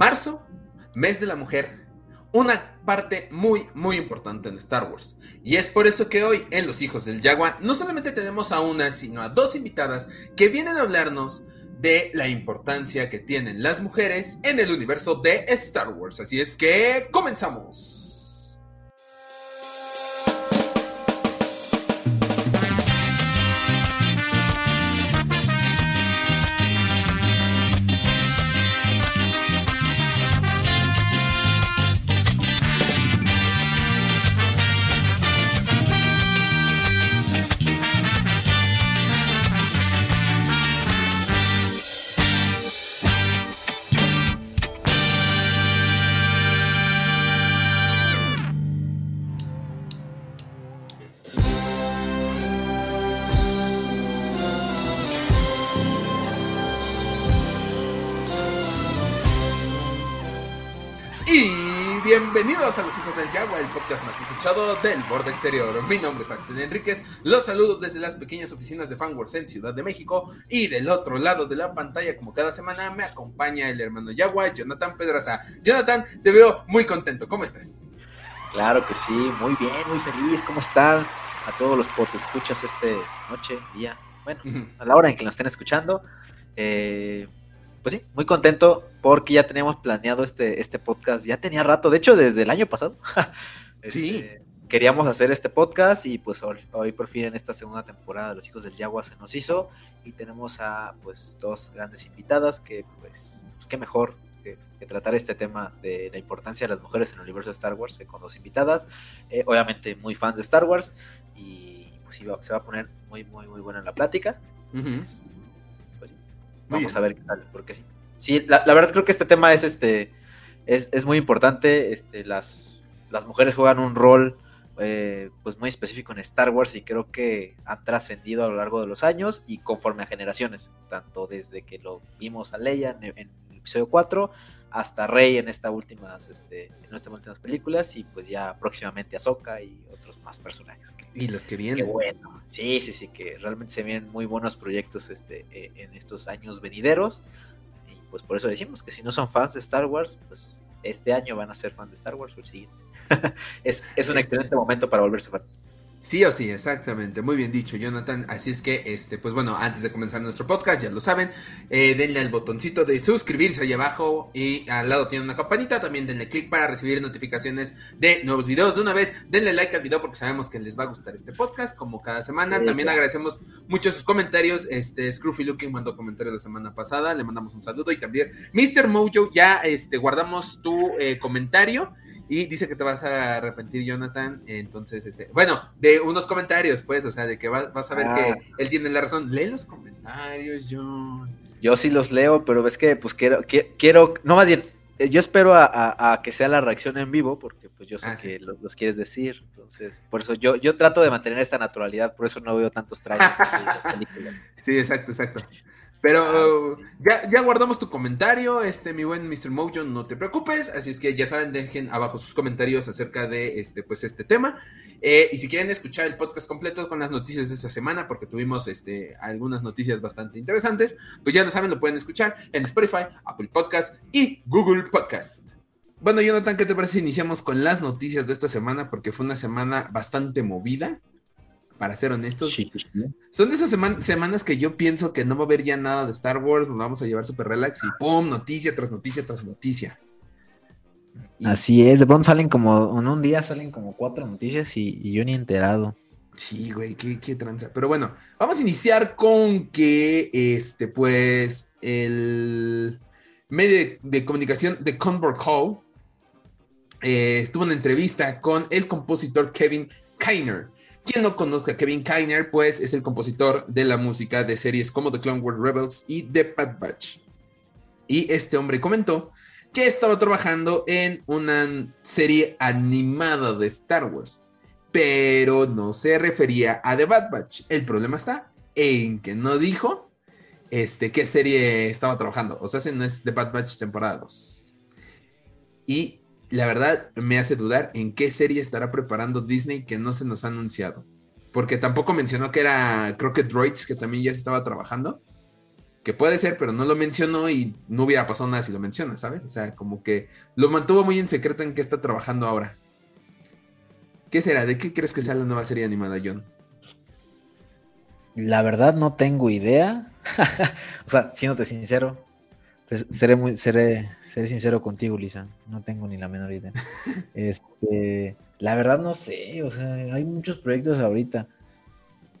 Marzo, mes de la mujer, una parte muy, muy importante en Star Wars. Y es por eso que hoy en Los Hijos del Yagua no solamente tenemos a una, sino a dos invitadas que vienen a hablarnos de la importancia que tienen las mujeres en el universo de Star Wars. Así es que comenzamos. Bienvenidos a Los Hijos del Yagua, el podcast más escuchado del borde exterior. Mi nombre es Axel Enríquez, los saludo desde las pequeñas oficinas de Fanworks en Ciudad de México y del otro lado de la pantalla, como cada semana, me acompaña el hermano Yagua, Jonathan Pedraza. Jonathan, te veo muy contento, ¿cómo estás? Claro que sí, muy bien, muy feliz, ¿cómo están? A todos los que escuchas este noche, día, bueno, a la hora en que nos estén escuchando. Eh, pues sí, muy contento porque ya teníamos planeado este, este podcast, ya tenía rato, de hecho desde el año pasado. sí. Este, queríamos hacer este podcast y pues hoy, por fin en esta segunda temporada de Los Hijos del Yagua se nos hizo y tenemos a pues dos grandes invitadas que pues, pues qué mejor que, tratar este tema de la importancia de las mujeres en el universo de Star Wars con dos invitadas, eh, obviamente muy fans de Star Wars y pues sí, se va a poner muy muy muy buena la plática. Vamos a ver qué tal, porque sí. Sí, la, verdad creo que este tema es este es, muy importante. Este, las, las mujeres juegan un rol eh, pues muy específico en Star Wars y creo que han trascendido a lo largo de los años y conforme a generaciones, tanto desde que lo vimos a Leia en, el episodio 4 hasta Rey en esta últimas este, en estas últimas películas y pues ya próximamente Ahsoka y otros más personajes. y los que vienen. bueno. Sí, sí, sí, que realmente se vienen muy buenos proyectos este, e, en estos años venideros. Y pues por eso decimos que si no son fans de Star Wars, pues este año van a ser fans de Star Wars o el siguiente. es, es un excelente momento para volverse fan. Sí o sí, exactamente. Muy bien dicho, Jonathan. Así es que, este, pues bueno, antes de comenzar nuestro podcast, ya lo saben, eh, denle al botoncito de suscribirse ahí abajo y al lado tiene una campanita. También denle clic para recibir notificaciones de nuevos videos. De una vez, denle like al video porque sabemos que les va a gustar este podcast, como cada semana. También agradecemos mucho sus comentarios. Este, Scruffy Looking mandó comentarios la semana pasada. Le mandamos un saludo. Y también, Mr. Mojo, ya este, guardamos tu eh, comentario. Y dice que te vas a arrepentir, Jonathan. Entonces, este, bueno, de unos comentarios, pues, o sea, de que vas, a ver que ah. él tiene la razón. Lee los comentarios, John. Yo sí los leo, pero ves que, pues, quiero, quiero, no más bien, eh, yo espero a, que sea la reacción en vivo, porque pues yo sé ah, que los, quieres decir. Entonces, por eso yo, yo trato de mantener esta naturalidad, por eso no veo tantos trailers películas. Sí, exacto, exacto. Pero ya, ya guardamos tu comentario, este, mi buen Mr. Mojo, no te preocupes. Así es que ya saben, dejen abajo sus comentarios acerca de este, pues, este tema. Eh, y si quieren escuchar el podcast completo con las noticias de esta semana, porque tuvimos este, algunas noticias bastante interesantes, pues ya lo saben, lo pueden escuchar en Spotify, Apple Podcast y Google Podcast. Bueno, Jonathan, ¿qué te parece? Iniciamos con las noticias de esta semana, porque fue una semana bastante movida para ser honestos. Son de esas semanas que yo pienso que no va a haber ya nada de Star Wars, nos vamos a llevar super relax y ¡pum! Noticia tras noticia tras noticia. Así es, de pronto salen como, en un día salen como cuatro noticias y, yo ni enterado. Sí, güey, qué, qué tranza. Pero bueno, vamos a iniciar con que, este, pues, el medio de, comunicación de Convert Hall eh, estuvo en una entrevista con el compositor Kevin Kiner quien no conozca a Kevin Kiner, pues es el compositor de la música de series como The Clone Wars Rebels y The Bad Batch. Y este hombre comentó que estaba trabajando en una serie animada de Star Wars, pero no se refería a The Bad Batch. El problema está en que no dijo este, qué serie estaba trabajando. O sea, no es The Bad Batch temporada 2. Y la verdad me hace dudar en qué serie estará preparando Disney que no se nos ha anunciado. Porque tampoco mencionó que era, que Droids, que también ya se estaba trabajando. que puede ser, pero no lo mencionó y no hubiera pasado nada si lo menciona, ¿sabes? O sea, como que lo mantuvo muy en secreto en qué está trabajando ahora. ¿Qué será? ¿De qué crees que sea la nueva serie animada, John? La verdad no tengo idea. o sea, siéndote sincero, seré muy, seré, seré sincero contigo, Lisa. No tengo ni la menor idea. Este, la verdad no sé, o sea, hay muchos proyectos ahorita.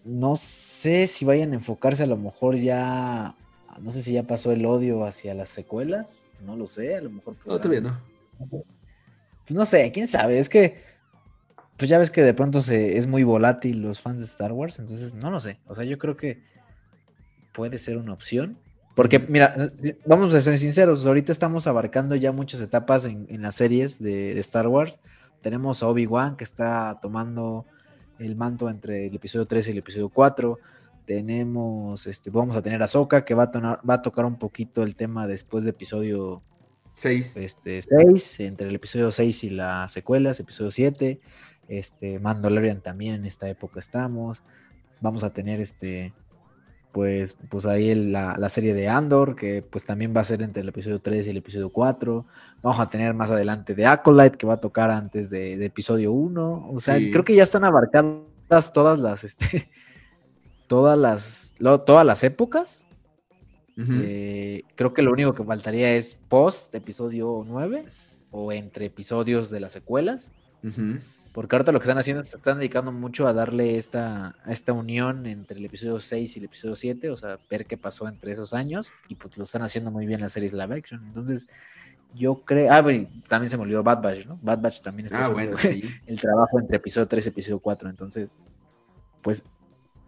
No sé si vayan a enfocarse a lo mejor ya, no sé si ya pasó el odio hacia las secuelas, no lo sé, a lo mejor. No, todavía no. Pues no sé, quién sabe, es que, pues ya ves que de pronto se, es muy volátil los fans de Star Wars, entonces no lo sé, o sea, yo creo que puede ser una opción. Porque, mira, vamos a ser sinceros, ahorita estamos abarcando ya muchas etapas en, las series de, de Star Wars tenemos a Obi-Wan que está tomando el manto entre el episodio 3 y el episodio 4. Tenemos, este, vamos a tener a Soka que va a, va a tocar un poquito el tema después de episodio 6. Este, 6, entre el episodio 6 y las secuelas, episodio 7. Este, Mandalorian también en esta época estamos. Vamos a tener este pues, pues ahí la, serie de Andor, que pues también va a ser entre el episodio 3 y el episodio 4. Vamos a tener más adelante de Acolyte, que va a tocar antes de, episodio 1. O sea, creo que ya están abarcadas todas las, este, todas las, todas las épocas. Eh, creo que lo único que faltaría es post episodio 9 o entre episodios de las secuelas. Porque ahorita lo que están haciendo es se están dedicando mucho a darle esta, esta unión entre el episodio 6 y el episodio 7, o sea, ver qué pasó entre esos años, y pues lo están haciendo muy bien las series live action. Entonces, yo creo. Ah, bueno, también se me olvidó Bad Batch, ¿no? Bad Batch también está ah, haciendo el trabajo entre episodio 3 y episodio 4. Entonces, pues,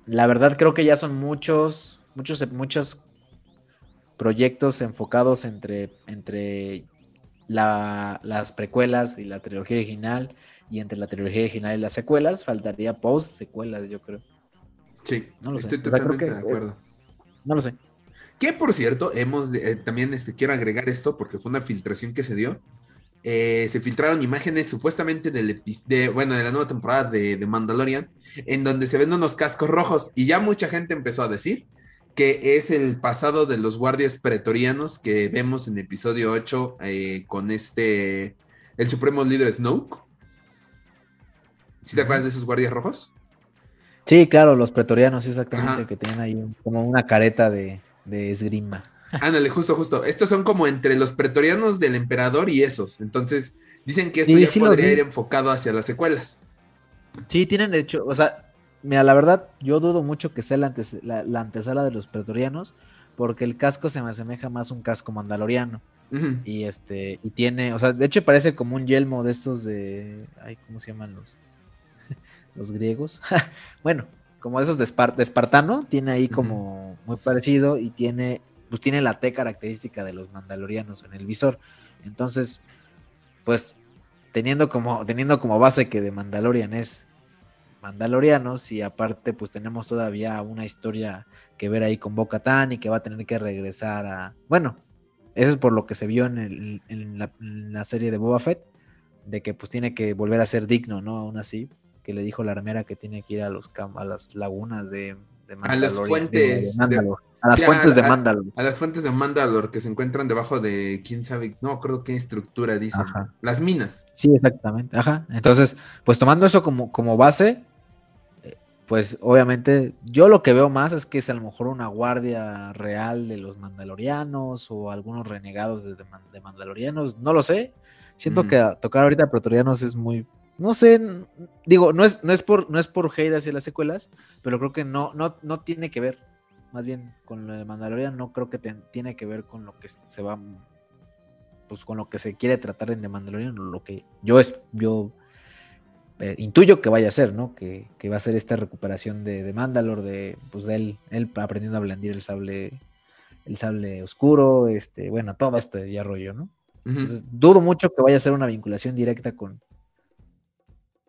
la verdad creo que ya son muchos, muchos, muchos proyectos enfocados entre, entre la, las precuelas y la trilogía original y entre la trilogía original y las secuelas, faltaría post secuelas, yo creo. Sí, no lo estoy totalmente de acuerdo. no lo sé. Que por cierto, hemos eh, también este, quiero agregar esto porque fue una filtración que se dio. Eh, se filtraron imágenes supuestamente del de, bueno, de la nueva temporada de, de, Mandalorian, en donde se ven unos cascos rojos y ya mucha gente empezó a decir que es el pasado de los guardias pretorianos que vemos en episodio 8 eh, con este, el supremo líder Snoke. ¿Sí te acuerdas de esos guardias rojos? Sí, claro, los pretorianos, exactamente, que tienen ahí como una careta de, esgrima. Ándale, justo, justo. Estos son como entre los pretorianos del emperador y esos. Entonces, dicen que esto ya podría ir enfocado hacia las secuelas. Sí, tienen de hecho, o sea, mira, la verdad, yo dudo mucho que sea la, la, antesala de los pretorianos, porque el casco se me asemeja más a un casco mandaloriano. Y este, y tiene, o sea, de hecho parece como un yelmo de estos de, ay, ¿cómo se llaman los? Los griegos. bueno, como esos de, espartano, tiene ahí como muy parecido y tiene, pues tiene la T característica de los mandalorianos en el visor. Entonces, pues teniendo como, teniendo como base que de Mandalorian es mandalorianos y aparte pues tenemos todavía una historia que ver ahí con Boca Tan y que va a tener que regresar a... Bueno, eso es por lo que se vio en, la, en, la, serie de Boba Fett, de que pues tiene que volver a ser digno, ¿no? Aún así, que le dijo la armera que tiene que ir a los a las lagunas de, de A las fuentes de, a las fuentes de Mandalor. A, las fuentes de Mandalor que se encuentran debajo de quién sabe, no creo qué estructura dicen. Las minas. Sí, exactamente. Ajá. Entonces, pues tomando eso como, como base, eh, pues obviamente yo lo que veo más es que es a lo mejor una guardia real de los mandalorianos o algunos renegados de, de mandalorianos, no lo sé. Siento que tocar ahorita pretorianos es muy no sé, digo, no es, no es por, no es por hate hacia las secuelas, pero creo que no, no, no tiene que ver, más bien con lo de Mandalorian, no creo que tiene que ver con lo que se va, pues con lo que se quiere tratar en The Mandalorian, lo que yo es, yo eh, intuyo que vaya a ser, ¿no? Que, va a ser esta recuperación de, de Mandalor, de, pues de él, él aprendiendo a blandir el sable, el sable oscuro, este, bueno, todo este ya rollo, ¿no? Entonces, dudo mucho que vaya a ser una vinculación directa con,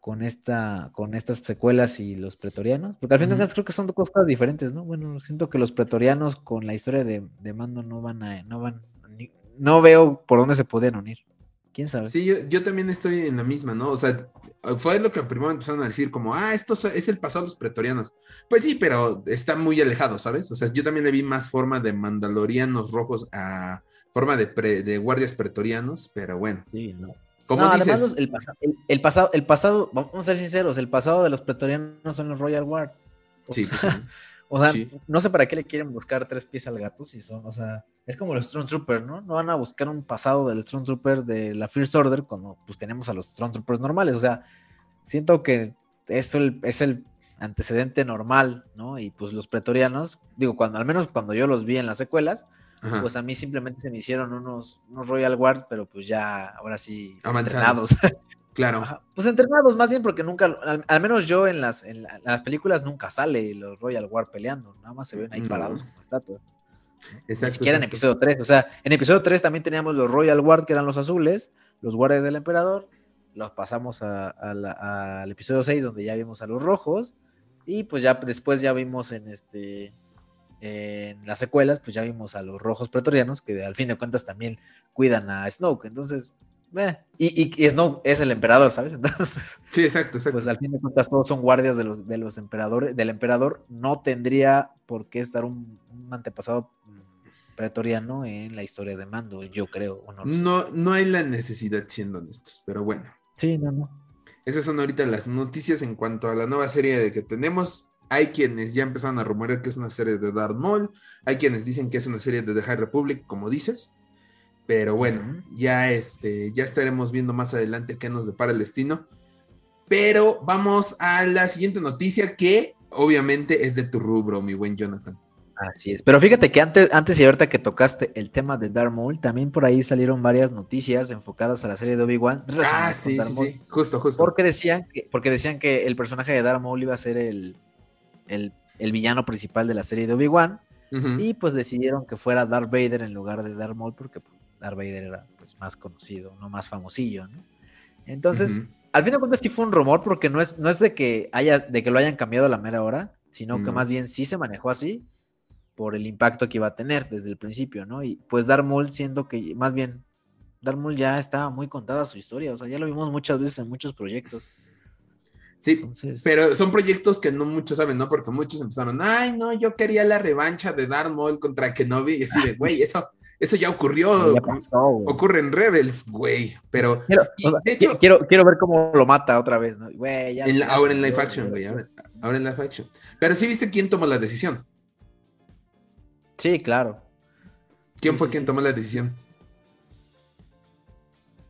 con esta con estas secuelas y los pretorianos porque al fin de creo que son dos cosas diferentes no bueno siento que los pretorianos con la historia de, Mando no van a no van no veo por dónde se pueden unir quién sabe. Sí, yo, yo también estoy en la misma, ¿no? O sea, fue lo que primero empezaron a decir, como, ah, esto es el pasado de los pretorianos. Pues sí, pero está muy alejado, ¿sabes? O sea, yo también le vi más forma de mandalorianos rojos a forma de, pre- de guardias pretorianos, pero bueno. Sí, no. Como No, dices, además el, pasa- el- el pasado, el pasado, vamos a ser sinceros, el pasado de los pretorianos son los Royal Guard. O sí, sea, pues, sí. O sea, Sí. no sé para qué le quieren buscar tres pies al gato si son, o sea, es como los Stormtroopers, ¿no? No van a buscar un pasado del Stormtrooper de la First Order cuando pues tenemos a los Stormtroopers normales, o sea, siento que eso es el antecedente normal, ¿no? Y pues los pretorianos, digo, cuando al menos cuando yo los vi en las secuelas, Ajá. pues a mí simplemente se me hicieron unos, unos Royal Guard, pero pues ya ahora sí Avanzados. entrenados. claro. Ajá, Pues entrenados más bien porque nunca, al, al menos yo en las, en la- las películas nunca sale los Royal Guard peleando, nada más se ven ahí No. parados como estatuas. Ni Exacto. siquiera en episodio 3, o sea, en episodio 3 también teníamos los Royal Guard que eran los azules, los guardias del emperador, los pasamos a- a la- al episodio 6 donde ya vimos a los rojos y pues ya después ya vimos en este en las secuelas pues ya vimos a los rojos pretorianos que al fin de cuentas también cuidan a Snoke, entonces eh, y, y, y Snoke es el emperador, ¿sabes? Entonces Sí, exacto, exacto. pues al fin de cuentas todos son guardias de los, de los emperadores, del emperador, no tendría por qué estar un, un antepasado pretoriano en la historia de Mando, yo creo, o no, no hay la necesidad, siendo honestos, pero bueno. Sí, no, no. Esas son ahorita las noticias en cuanto a la nueva serie de que tenemos. Hay quienes ya empezaron a rumorear que es una serie de Darth Maul. Hay quienes dicen que es una serie de The High Republic, como dices. Pero bueno, ya, este, ya estaremos viendo más adelante qué nos depara el destino. Pero vamos a la siguiente noticia que obviamente es de tu rubro, mi buen Jonathan. Así es. Pero fíjate que antes, antes y ahorita que tocaste el tema de Darth Maul, también por ahí salieron varias noticias enfocadas a la serie de Obi-Wan. Ah, sí, sí, Maul, sí. Justo, justo. Porque decían que, porque decían que el personaje de Darth Maul iba a ser el, el, el villano principal de la serie de Obi-Wan. Y pues decidieron que fuera Darth Vader en lugar de Darth Maul porque pues, Darth Vader era pues más conocido, no más famosillo, ¿no? Entonces, al fin de cuentas sí fue un rumor porque no es, no es de que haya, de que lo hayan cambiado a la mera hora, sino que más bien sí se manejó así por el impacto que iba a tener desde el principio, ¿no? Y pues Darth Maul siendo que más bien Darth Maul ya estaba muy contada su historia, o sea, ya lo vimos muchas veces en muchos proyectos. Sí, Entonces, Pero son proyectos que no muchos saben, ¿no? Porque muchos empezaron, ay, no, yo quería la revancha de Darth Maul contra Kenobi. Y así de, güey, eso, eso ya ocurrió. ya pasó. Ocurre en Rebels, güey. Pero Quiero, y, o sea, de hecho- qui- quiero, quiero ver cómo lo mata otra vez, ¿no? Güey, ya- en la- ahora en live action, güey. Ahora, ahora en live action. Pero sí viste quién tomó la decisión. Sí, claro. ¿Quién Sí, fue sí, quien sí. tomó la decisión?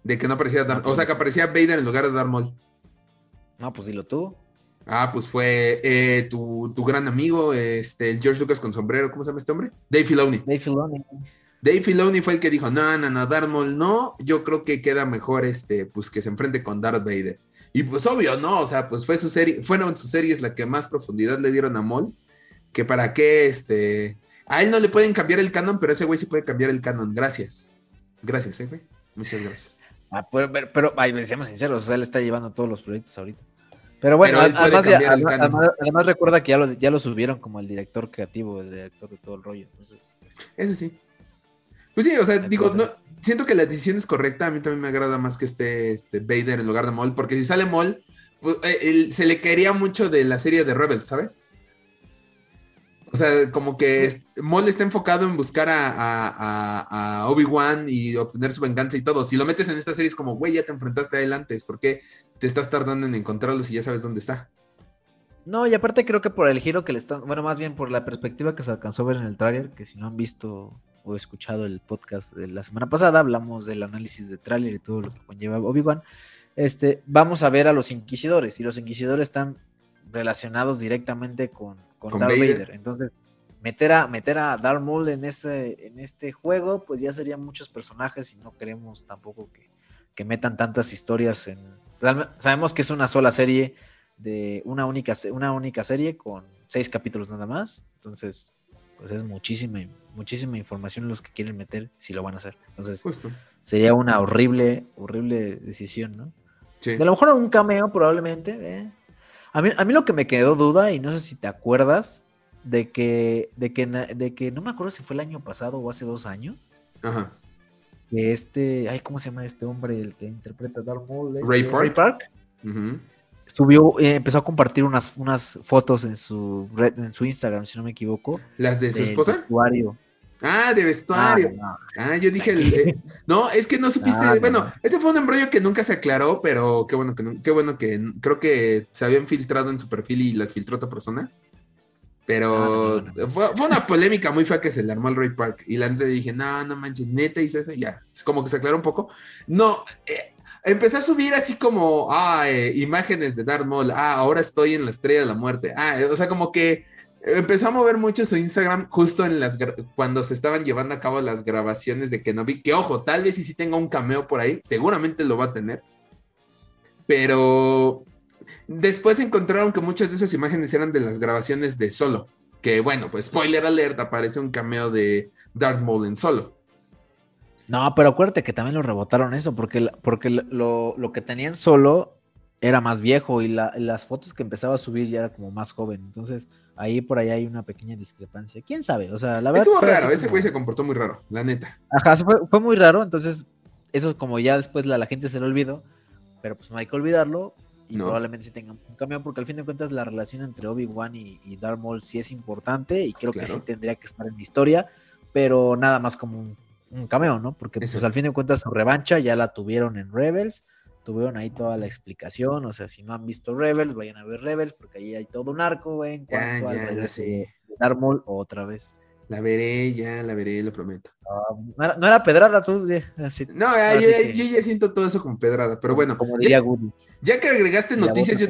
De que no aparecía Darth, o sea, que aparecía Vader en lugar de Darth Maul. No, pues dilo tú. Ah, pues fue eh, tu, tu gran amigo, este, el George Lucas con sombrero, ¿cómo se llama este hombre? Dave Filoni. Dave Filoni. Dave Filoni fue el que dijo, no, no, no, Darth Maul no, yo creo que queda mejor este, pues que se enfrente con Darth Vader. Y pues obvio, ¿no? O sea, pues fue su serie, fueron sus series la que más profundidad le dieron a Maul, que para qué, este, a él no le pueden cambiar el canon, pero ese güey sí puede cambiar el canon, gracias. Gracias, eh, güey. Muchas gracias. Ah, pero, pero, pero, ay, seamos sinceros, o sea, él está llevando todos los proyectos ahorita. Pero bueno, Pero además, ya- además, canon. además- además recuerda que ya lo, ya lo subieron como el director creativo, el director de todo el rollo. Entonces, pues, Eso sí. Pues sí, o sea, digo, no, siento que la decisión es correcta. A mí también me agrada más que esté este, Vader en lugar de Maul, porque si sale Maul, pues, eh, él- se le caería mucho de la serie de Rebels, ¿sabes? O sea, como que Maul está enfocado en buscar a Obi-Wan y obtener su venganza y todo. Si lo metes en esta serie es como, güey, ya te enfrentaste a él antes, ¿por qué te estás tardando en encontrarlo si ya sabes dónde está? No, y aparte creo que por el giro que le están, bueno, más bien por la perspectiva que se alcanzó a ver en el tráiler, que si no han visto o escuchado el podcast de la semana pasada, hablamos del análisis de tráiler y todo lo que conlleva Obi-Wan. Este, vamos a ver a los inquisidores y los inquisidores están relacionados directamente con, con, Con Darth Vader. Vader. Entonces, meter a meter a Darth Maul en este en este juego, pues ya serían muchos personajes y no queremos tampoco que, que metan tantas historias en sabemos que es una sola serie de una única, una única serie con seis capítulos nada más. Entonces, pues es muchísima, muchísima información los que quieren meter si lo van a hacer. Entonces, Justo. sería una horrible, horrible decisión, ¿no? Sí. De a lo mejor un cameo probablemente. ¿eh? A, mí, a mí lo que me quedó duda, y no sé si te acuerdas, de que, de que, de que no me acuerdo si fue el año pasado o hace dos años, Ajá. que este, ay, ¿cómo se llama este hombre, el que interpreta a Darth Maul? Este, Ray Park. Ujú. Subió, eh, empezó a compartir unas, unas fotos en su red, en su Instagram, si no me equivoco. ¿Las de su esposa? vestuario. Ah, de vestuario. Ah, no. Ah, yo dije, el- eh, no, es que no supiste, Ah, no, bueno, no. ese fue un embrollo que nunca se aclaró, pero qué bueno que, qué bueno que creo que se habían filtrado en su perfil y las filtró otra persona. Pero Ah, Fue, fue una polémica muy fea que se le armó al Ray Park. Y la neta dije, no, no manches, neta hizo eso, y ya. Es como que se aclaró un poco. No, eh, empecé a subir así como, ah, eh, imágenes de Darth Maul. Ah, ahora estoy en la estrella de la muerte. Ah, eh, o sea, como que empezó a mover mucho su Instagram justo en las cuando se estaban llevando a cabo las grabaciones de Kenobi. Que ojo, tal vez si sí tenga un cameo por ahí, seguramente lo va a tener. Pero después encontraron que muchas de esas imágenes eran de las grabaciones de Solo. Que bueno, pues spoiler alert, aparece un cameo de Darth Maul en Solo. No, pero acuérdate que también lo rebotaron eso, porque, porque lo, lo que tenían solo era más viejo y la- las fotos que empezaba a subir ya era como más joven. Entonces, ahí por ahí hay una pequeña discrepancia. ¿Quién sabe? O sea, la verdad. Estuvo raro, ese como- güey se comportó muy raro, la neta. Ajá, fue, fue muy raro, entonces eso como ya después la, la gente se lo olvidó, pero pues no hay que olvidarlo y No. probablemente sí tengan un cambio porque al fin de cuentas la relación entre Obi-Wan y, y Darth Maul sí es importante y creo que sí tendría que estar en la historia, pero nada más como un, un cameo, ¿no? Porque pues al fin de cuentas su revancha ya la tuvieron en Rebels, tuvieron ahí toda la explicación, o sea, si no han visto Rebels, vayan a ver Rebels porque ahí hay todo un arco, güey, en Ya, cuanto al ya, la sé. Darth Maul otra vez. La veré, ya la veré, lo prometo. No, era, no era pedrada tú, así, No, ya- Así yo, que- yo ya siento todo eso como pedrada, pero bueno, como ya, diría Woody. ya que agregaste La noticias, yo.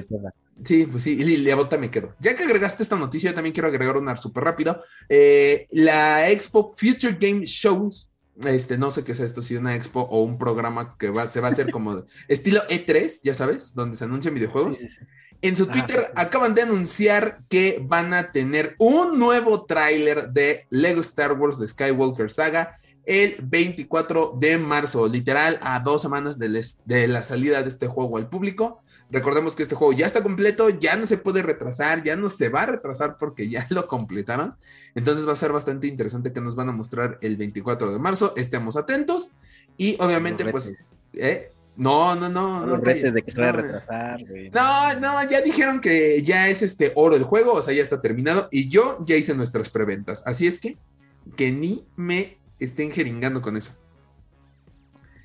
Sí, pues sí, y la bota me quedo. Ya que agregaste esta noticia, yo también quiero agregar una súper rápido. Eh, la Expo Future Game Shows, este, no sé qué es esto, si una expo o un programa que va, se va a hacer como estilo E3, ya sabes, donde se anuncian videojuegos. Sí, sí, sí. En su Twitter acaban de anunciar que van a tener un nuevo tráiler de Lego Star Wars de Skywalker Saga el 24 de marzo, literal a dos semanas de, les- de la salida de este juego al público. Recordemos que este juego ya está completo, ya no se puede retrasar, ya no se va a retrasar porque ya lo completaron. Entonces va a ser bastante interesante que nos van a mostrar el 24 de marzo. Estemos atentos. Y obviamente, pues. ¿eh? no, no, no, No no. los retes calla. de que se vaya a No, retrasar, güey. no, no, ya dijeron que ya es este oro el juego, o sea, ya está terminado. Y yo ya hice nuestras preventas. Así es que, que ni me estén jeringando con eso.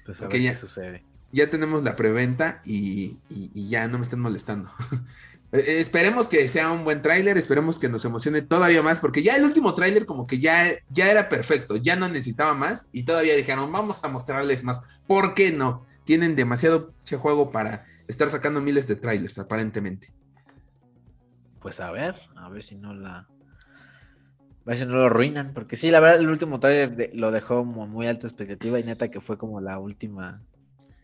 Pues a ver ya. sucede. Ya tenemos la preventa y, ya no me estén molestando. Eh, esperemos que sea un buen tráiler, esperemos que nos emocione todavía más, porque ya el último tráiler como que ya, ya era perfecto, ya no necesitaba más y todavía dijeron, vamos a mostrarles más. ¿Por qué no? Tienen demasiado juego para estar sacando miles de trailers, aparentemente. Pues a ver, a ver si no la. A ver si no lo arruinan. Porque sí, la verdad, el último trailer de- lo dejó como muy alta expectativa y neta que fue como la última.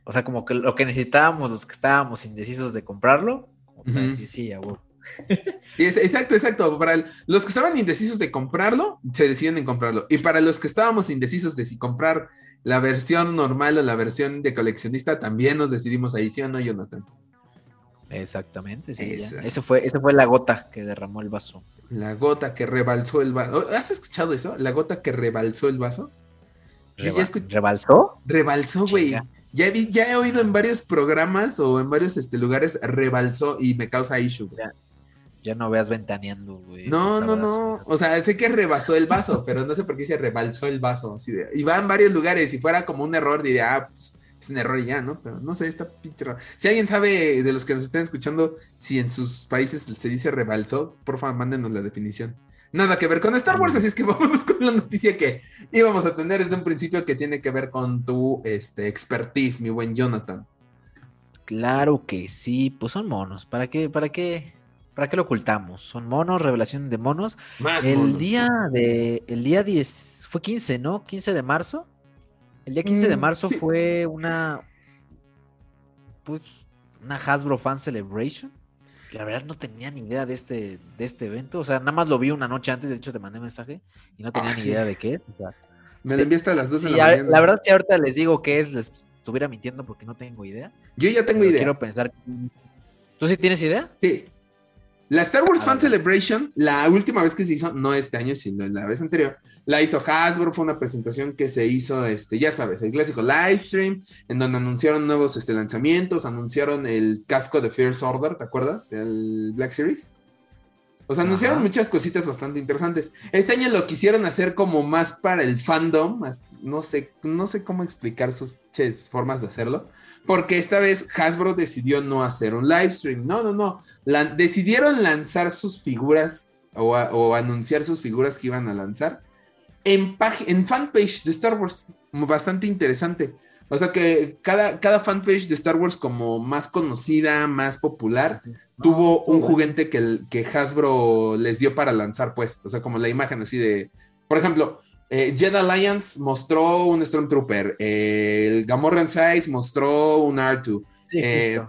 O sea, como que lo que necesitábamos, los que estábamos indecisos de comprarlo. Como para Ujú. decir, sí, a huevo. Exacto, exacto. Para el- los que estaban indecisos de comprarlo, se deciden en comprarlo. Y para los que estábamos indecisos de si comprar la versión normal o la versión de coleccionista, también nos decidimos ahí, ¿sí o no, Jonathan? Exactamente, sí. Esa. Ese fue, esa fue la gota que derramó el vaso. La gota que rebalsó el vaso. ¿Has escuchado eso? La gota que rebalsó el vaso. Reba- ¿Rebalsó? Rebalsó, güey. Ya, vi, ya he oído en varios programas o en varios este, lugares rebalsó y me causa issue. güey. Ya no veas ventaneando, güey. No, no, no. O sea, sé que rebasó el vaso, pero no sé por qué se rebalsó el vaso. Así de- y va en varios lugares. Si fuera como un error, diría, ah, pues, es un error y ya, ¿no? Pero no sé, está pinche. Si alguien sabe de los que nos están escuchando, si en sus países se dice rebalsó, por favor, mándenos la definición. Nada que ver con Star Wars, así es que vámonos con la noticia que íbamos a tener desde un principio que tiene que ver con tu este, expertise, mi buen Jonathan. Claro que sí, pues son monos. ¿Para qué, para qué, para qué lo ocultamos? Son monos, revelación de monos. Más El monos. día de, el día 10, fue 15, ¿no? 15 de marzo. El día 15 de Mm, marzo sí. fue una, pues, una Hasbro Fan Celebration. La verdad no tenía ni idea de este, de este evento. O sea, nada más lo vi una noche antes, de hecho te mandé mensaje y no tenía Ah, ni sí. idea de qué. es. O sea, Me lo enviaste a las 2 de la mañana. la verdad, si ahorita les digo qué es, les estuviera mintiendo porque no tengo idea. Yo ya tengo idea. Quiero pensar. ¿Tú sí tienes idea? Sí. La Star Wars A Fan ver. Celebration, la última vez que se hizo, no este año, sino la vez anterior, la hizo Hasbro, fue una presentación que se hizo, este, ya sabes, el clásico live stream, en donde anunciaron nuevos este, lanzamientos, anunciaron el casco de First Order, ¿te acuerdas? El Black Series. O sea, anunciaron muchas cositas bastante interesantes. Este año lo quisieron hacer como más para el fandom, no sé, no sé cómo explicar sus formas de hacerlo, porque esta vez Hasbro decidió no hacer un live stream. No, no, no. decidieron lanzar sus figuras o, anunciar sus figuras que iban a lanzar en, en fanpage de Star Wars. Bastante interesante. O sea que cada, cada fanpage de Star Wars como más conocida, más popular, tuvo un juguete que, que Hasbro les dio para lanzar, pues. O sea, como la imagen así de. Por ejemplo, eh, Jedi Alliance mostró un Stormtrooper. Eh, el Gamorrean Size mostró un R2. Eh,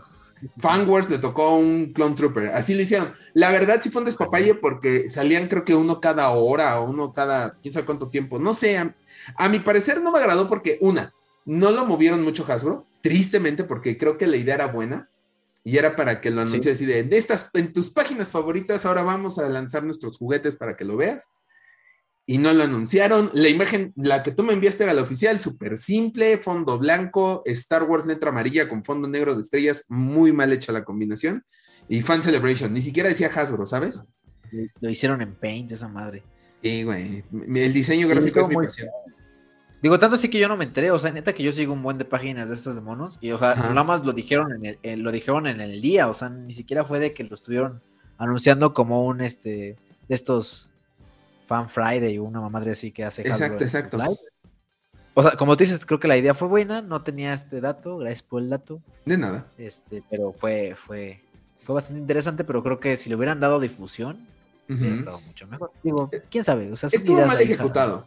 Fan Wars le tocó un Clone Trooper. Así lo hicieron. La verdad sí fue un despapalle porque salían creo que uno cada hora o uno cada quién sabe cuánto tiempo. No sé, a, mi parecer no me agradó porque una, no lo movieron mucho Hasbro, tristemente porque creo que la idea era buena y era para que lo anuncie así de, de estas, en tus páginas favoritas ahora vamos a lanzar nuestros juguetes para que lo veas y no lo anunciaron. La imagen, la que tú me enviaste era la oficial, súper simple, fondo blanco, Star Wars letra amarilla con fondo negro de estrellas, muy mal hecha la combinación. Y Fan Celebration, ni siquiera decía Hasbro, ¿sabes? Lo hicieron en Paint, esa madre. Sí, güey. El diseño gráfico es mi pasión. Digo, tanto así que yo no me enteré, o sea, neta que yo sigo un buen de páginas de estas de monos, y o sea, nada más lo dijeron en el, lo dijeron en el día, o sea, ni siquiera fue de que lo estuvieron anunciando como un este de estos Fan Friday, una madre así que hace. Exacto, exacto. O sea, como tú dices, creo que la idea fue buena, no tenía este dato, gracias por el dato. De nada. Este, pero fue, fue, fue bastante interesante, pero creo que si le hubieran dado difusión, hubiera estado mucho mejor. Digo, quién sabe, o sea, estuvo mal ejecutado.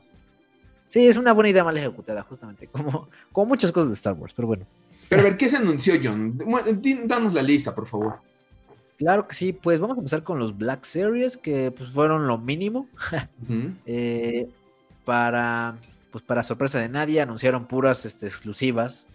Sí, es una buena idea mal ejecutada, justamente, como, como muchas cosas de Star Wars, pero bueno. Pero a ver, ¿qué se anunció, John? Danos la lista, por favor. Claro que sí, pues vamos a empezar con los Black Series, que pues fueron lo mínimo. Eh, para, pues para sorpresa de nadie, anunciaron puras este, exclusivas.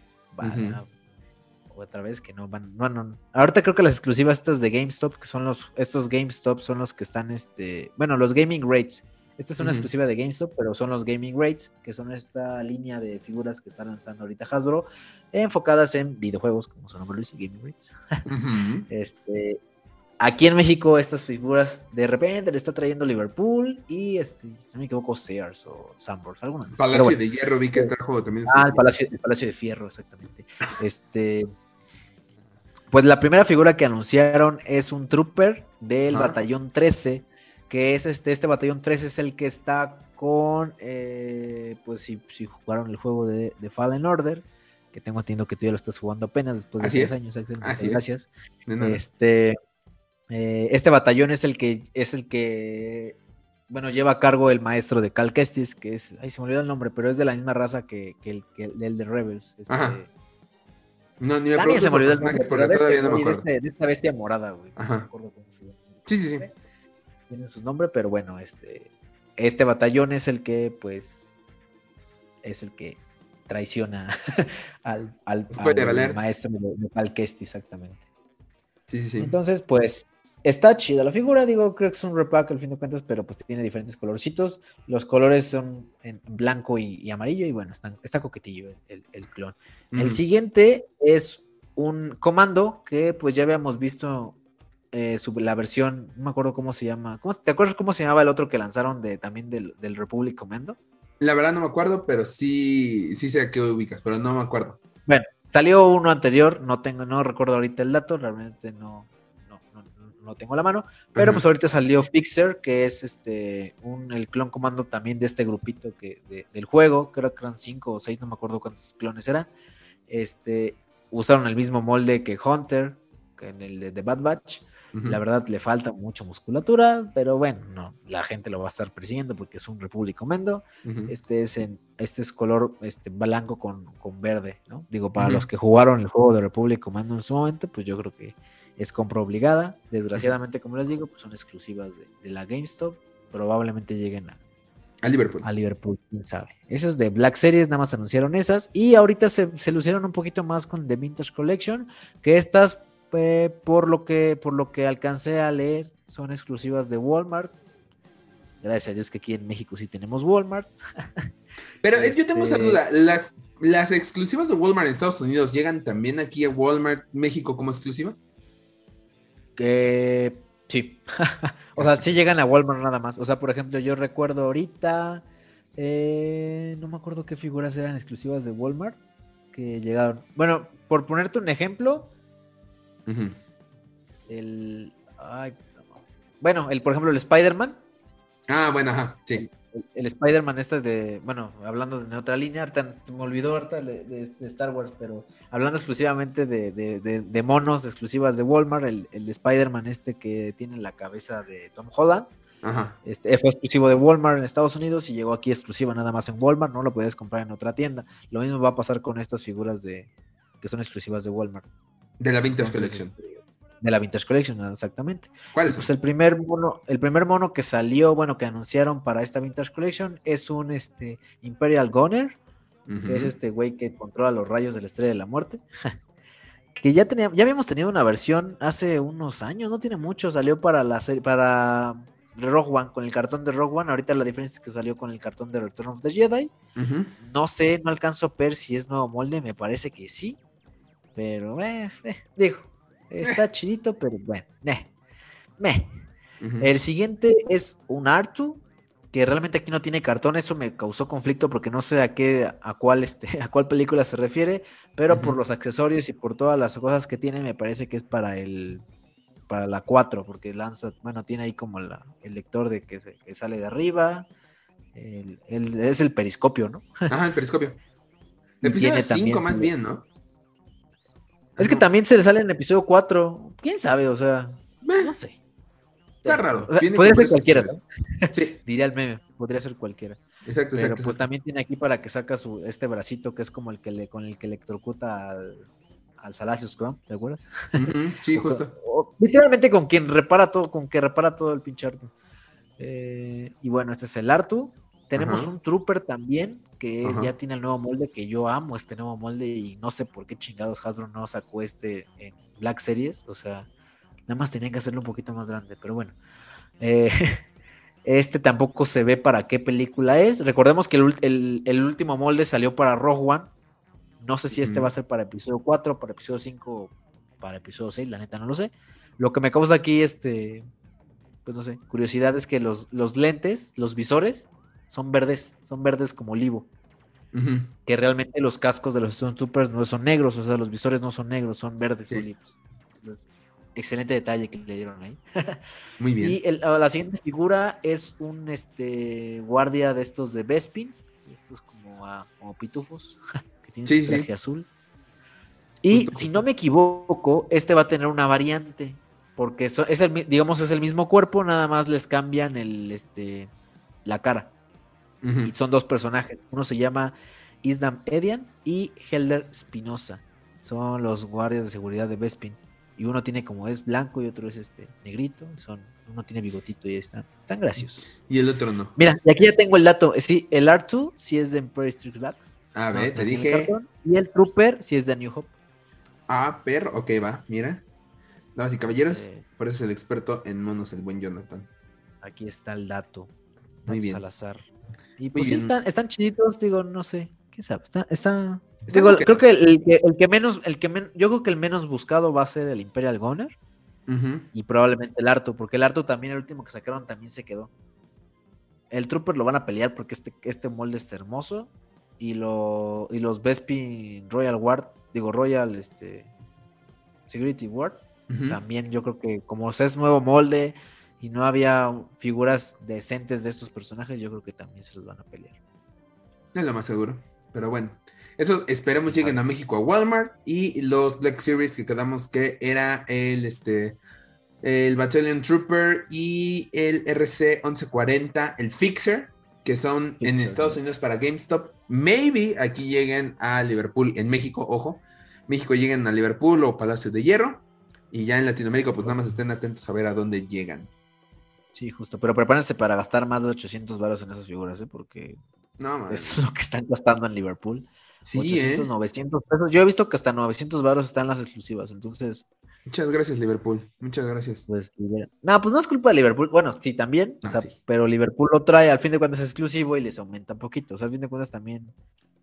Otra vez que no van, no, no. Ahorita creo que las exclusivas estas de GameStop, que son los, estos GameStop son los que están, este, bueno, los gaming rates. Esta es una exclusiva de GameStop, pero son los Gaming Rates, que son esta línea de figuras que está lanzando ahorita Hasbro, enfocadas en videojuegos, como su nombre lo dice, Gaming Rates. este, Aquí en México estas figuras de repente le está trayendo Liverpool y este, si no me equivoco, Sears o Sambors, alguna Palacio de Hierro, vi que este juego también. Ah, el Palacio, el Palacio, de Fierro, exactamente. este, pues la primera figura que anunciaron es un trooper del batallón 13, que es este, este batallón 13 es el que está con, eh, pues si, si, jugaron el juego de, Fallen Order, que tengo entendido que tú ya lo estás jugando apenas después de 10 años. Así gracias. Este eh, este batallón es el que es el que bueno lleva a cargo el maestro de Cal Kestis, que es, ay se me olvidó el nombre, pero es de la misma raza que, el, que el, de Rebels. Este, no, ni me También se me olvidó el nombre, pero todavía no me acuerdo. De, esta bestia morada, güey. No me acuerdo cómo se llama. Sí, sí, sí. Tienen sus nombres, pero bueno, este este batallón es el que pues es el que traiciona al, al, maestro de, Cal Kestis, exactamente. Sí, sí, sí. Entonces, pues, está chida la figura, digo, creo que es un repack al fin de cuentas, pero pues tiene diferentes colorcitos. Los colores son en blanco y, amarillo, y bueno, está coquetillo el, clon. El siguiente es un comando que pues ya habíamos visto eh, la versión, no me acuerdo cómo se llama. ¿Te acuerdas cómo se llamaba el otro que lanzaron de también del, del Republic Commando? La verdad no me acuerdo, pero sí, sí sé a qué ubicas, pero no me acuerdo. Bueno, Salió uno anterior, no tengo, no recuerdo ahorita el dato, realmente no, no, no, tengo la mano, pero pues ahorita salió Fixer, que es este un el clon comando también de este grupito que del juego, creo que eran cinco o seis, no me acuerdo cuántos clones eran. Este usaron el mismo molde que Hunter, que en el de Bad Batch. La verdad le falta mucha musculatura, pero bueno, no, la gente lo va a estar persiguiendo porque es un Repúblico Mendo. Este es en, este es color este, blanco con, verde, ¿no? Digo, para los que jugaron el juego de Repúblico Mendo en su momento, pues yo creo que es compra obligada. Desgraciadamente, como les digo, pues son exclusivas de, la GameStop. Probablemente lleguen a, a Liverpool. A Liverpool, quién sabe. Esos de Black Series nada más anunciaron esas. Y ahorita se, se lucieron un poquito más con The Vintage Collection. Que estas por lo que por lo que alcancé a leer son exclusivas de Walmart Gracias a Dios que aquí en México sí tenemos Walmart. Pero eh, yo tengo esa Este- duda. ¿Las, ¿Las exclusivas de Walmart en Estados Unidos llegan también aquí a Walmart México como exclusivas? Que sí. o sea, sí llegan a Walmart nada más. O sea, por ejemplo, yo recuerdo ahorita. eh, no me acuerdo qué figuras eran exclusivas de Walmart que llegaron. Bueno, por ponerte un ejemplo, El. ay, bueno, el, por ejemplo, el Spider-Man. Ah, bueno, ajá, sí. El, el Spider-Man este de, bueno, hablando de otra línea, ahorita me olvidó de, de- de Star Wars, pero hablando exclusivamente de, de- de- de monos exclusivas de Walmart, el, el Spider-Man este que tiene la cabeza de Tom Holland, Ajá. este fue exclusivo de Walmart en Estados Unidos y llegó aquí exclusiva nada más en Walmart, no lo puedes comprar en otra tienda. Lo mismo va a pasar con estas figuras de que son exclusivas de Walmart. De la Vintage Entonces, Collection. este, de la Vintage Collection, exactamente. ¿Cuáles Pues son? el primer mono, el primer mono que salió, bueno, que anunciaron para esta Vintage Collection es un este Imperial Gunner, que es este güey que controla los rayos de la estrella de la muerte. que ya tenía, ya habíamos tenido una versión hace unos años, no tiene mucho, salió para la serie, para Rogue One, con el cartón de Rogue One. Ahorita la diferencia es que salió con el cartón de Return of the Jedi. No sé, no alcanzo a ver si es nuevo molde, me parece que sí. Pero, eh, eh, digo, está chidito, pero bueno, meh, meh. El siguiente es un Artu, que realmente aquí no tiene cartón, eso me causó conflicto porque no sé a qué, a cuál, este, a cuál película se refiere, pero por los accesorios y por todas las cosas que tiene, me parece que es para el, para la 4, porque lanza, bueno, tiene ahí como la- el lector de que, se- que sale de arriba, el- el- es el periscopio, ¿no? Ajá, el periscopio. Tiene también 5 más bien, ¿no? Es que también se le sale en episodio 4, quién sabe, o sea, no sé. Está raro. O sea, Viene podría ser cualquiera. Sí, diría el meme, podría ser cualquiera. exacto, Pero exacto. pues también tiene aquí para que saca su este bracito que es como el que le con el que electrocuta al, al Salacious Scrum, ¿te acuerdas? Sí, justo. O- literalmente con quien repara todo, con que repara todo el pinche Artu. Eh, y bueno, este es el Artu. Tenemos un Trooper también que ya tiene el nuevo molde, que yo amo este nuevo molde y no sé por qué chingados Hasbro no sacó este en Black Series. O sea, nada más tenían que hacerlo un poquito más grande, pero bueno. Eh, este tampoco se ve para qué película es. Recordemos que el, el- el último molde salió para Rogue One. No sé si este va a ser para episodio 4, para episodio 5 o para episodio 6, la neta no lo sé. Lo que me causa aquí, este, pues no sé, curiosidad es que los, los lentes, los visores, son verdes, son verdes como olivo. Que realmente los cascos de los Stormtroopers no son negros, o sea, los visores no son negros, son verdes Sí. olivos. Entonces, excelente detalle que le dieron ahí. Muy bien. Y el- ah, la siguiente figura es un este guardia de estos de Bespin, estos como, ah, como pitufos, que tienen Sí, traje azul. Y Justo, si justo. no me equivoco, este va a tener una variante, porque so- es el, digamos es el mismo cuerpo, nada más les cambian el este la cara. Y son dos personajes. Uno se llama Isdam Edian y Helder Spinoza. Son los guardias de seguridad de Bespin. Y uno tiene como es blanco y otro es este negrito. Son, uno tiene bigotito y ahí están. Están graciosos. Y el otro no. Mira, y aquí ya tengo el dato. Sí, el R2 sí es de Empire Street Black. A No, ver, no te dije. cartón. Y el Trooper sí es de New Hope. Ah, perro. Ok, va, mira. Damas y caballeros, Eh. por eso es el experto en monos, el buen Jonathan. Aquí está el dato. Muy bien. Al azar. Y Muy pues sí, están, están chiditos, digo, no sé. ¿Quién sabe? Está, está, Está Digo, creo que el, que el que menos, el que men- yo creo que el menos buscado va a ser el Imperial Gunner Ujú. y probablemente el Arto, porque el Arto también, el último que sacaron también se quedó. El Trooper lo van a pelear porque este, este molde es hermoso y lo y los Bespin Royal Guard, digo Royal este Security Guard, también yo creo que como es nuevo molde y no había figuras decentes de estos personajes, yo creo que también se los van a pelear. Es lo más seguro. Pero bueno, eso esperemos lleguen a México a Walmart y los Black Series que quedamos que era el este el Battalion Trooper y el RC 1140, el Fixer, que son en Estados. Unidos para GameStop. Maybe aquí lleguen a Liverpool, en México, ojo. México lleguen a Liverpool o Palacio de Hierro. Y ya en Latinoamérica, pues nada más estén atentos a ver a dónde llegan. Sí, justo, pero prepárense para gastar más de 800 varos en esas figuras, ¿eh? porque No, man. es lo que están gastando en Liverpool. Sí, 800, ¿eh? 900 pesos. Yo he visto que hasta 900 baros están las exclusivas. Entonces, Muchas gracias, Liverpool. Muchas gracias. pues, no, pues no es culpa de Liverpool. Bueno, sí, también. o Ah, sea, sí. Pero Liverpool lo trae, al fin de cuentas es exclusivo y les aumenta un poquito. O sea, al fin de cuentas también.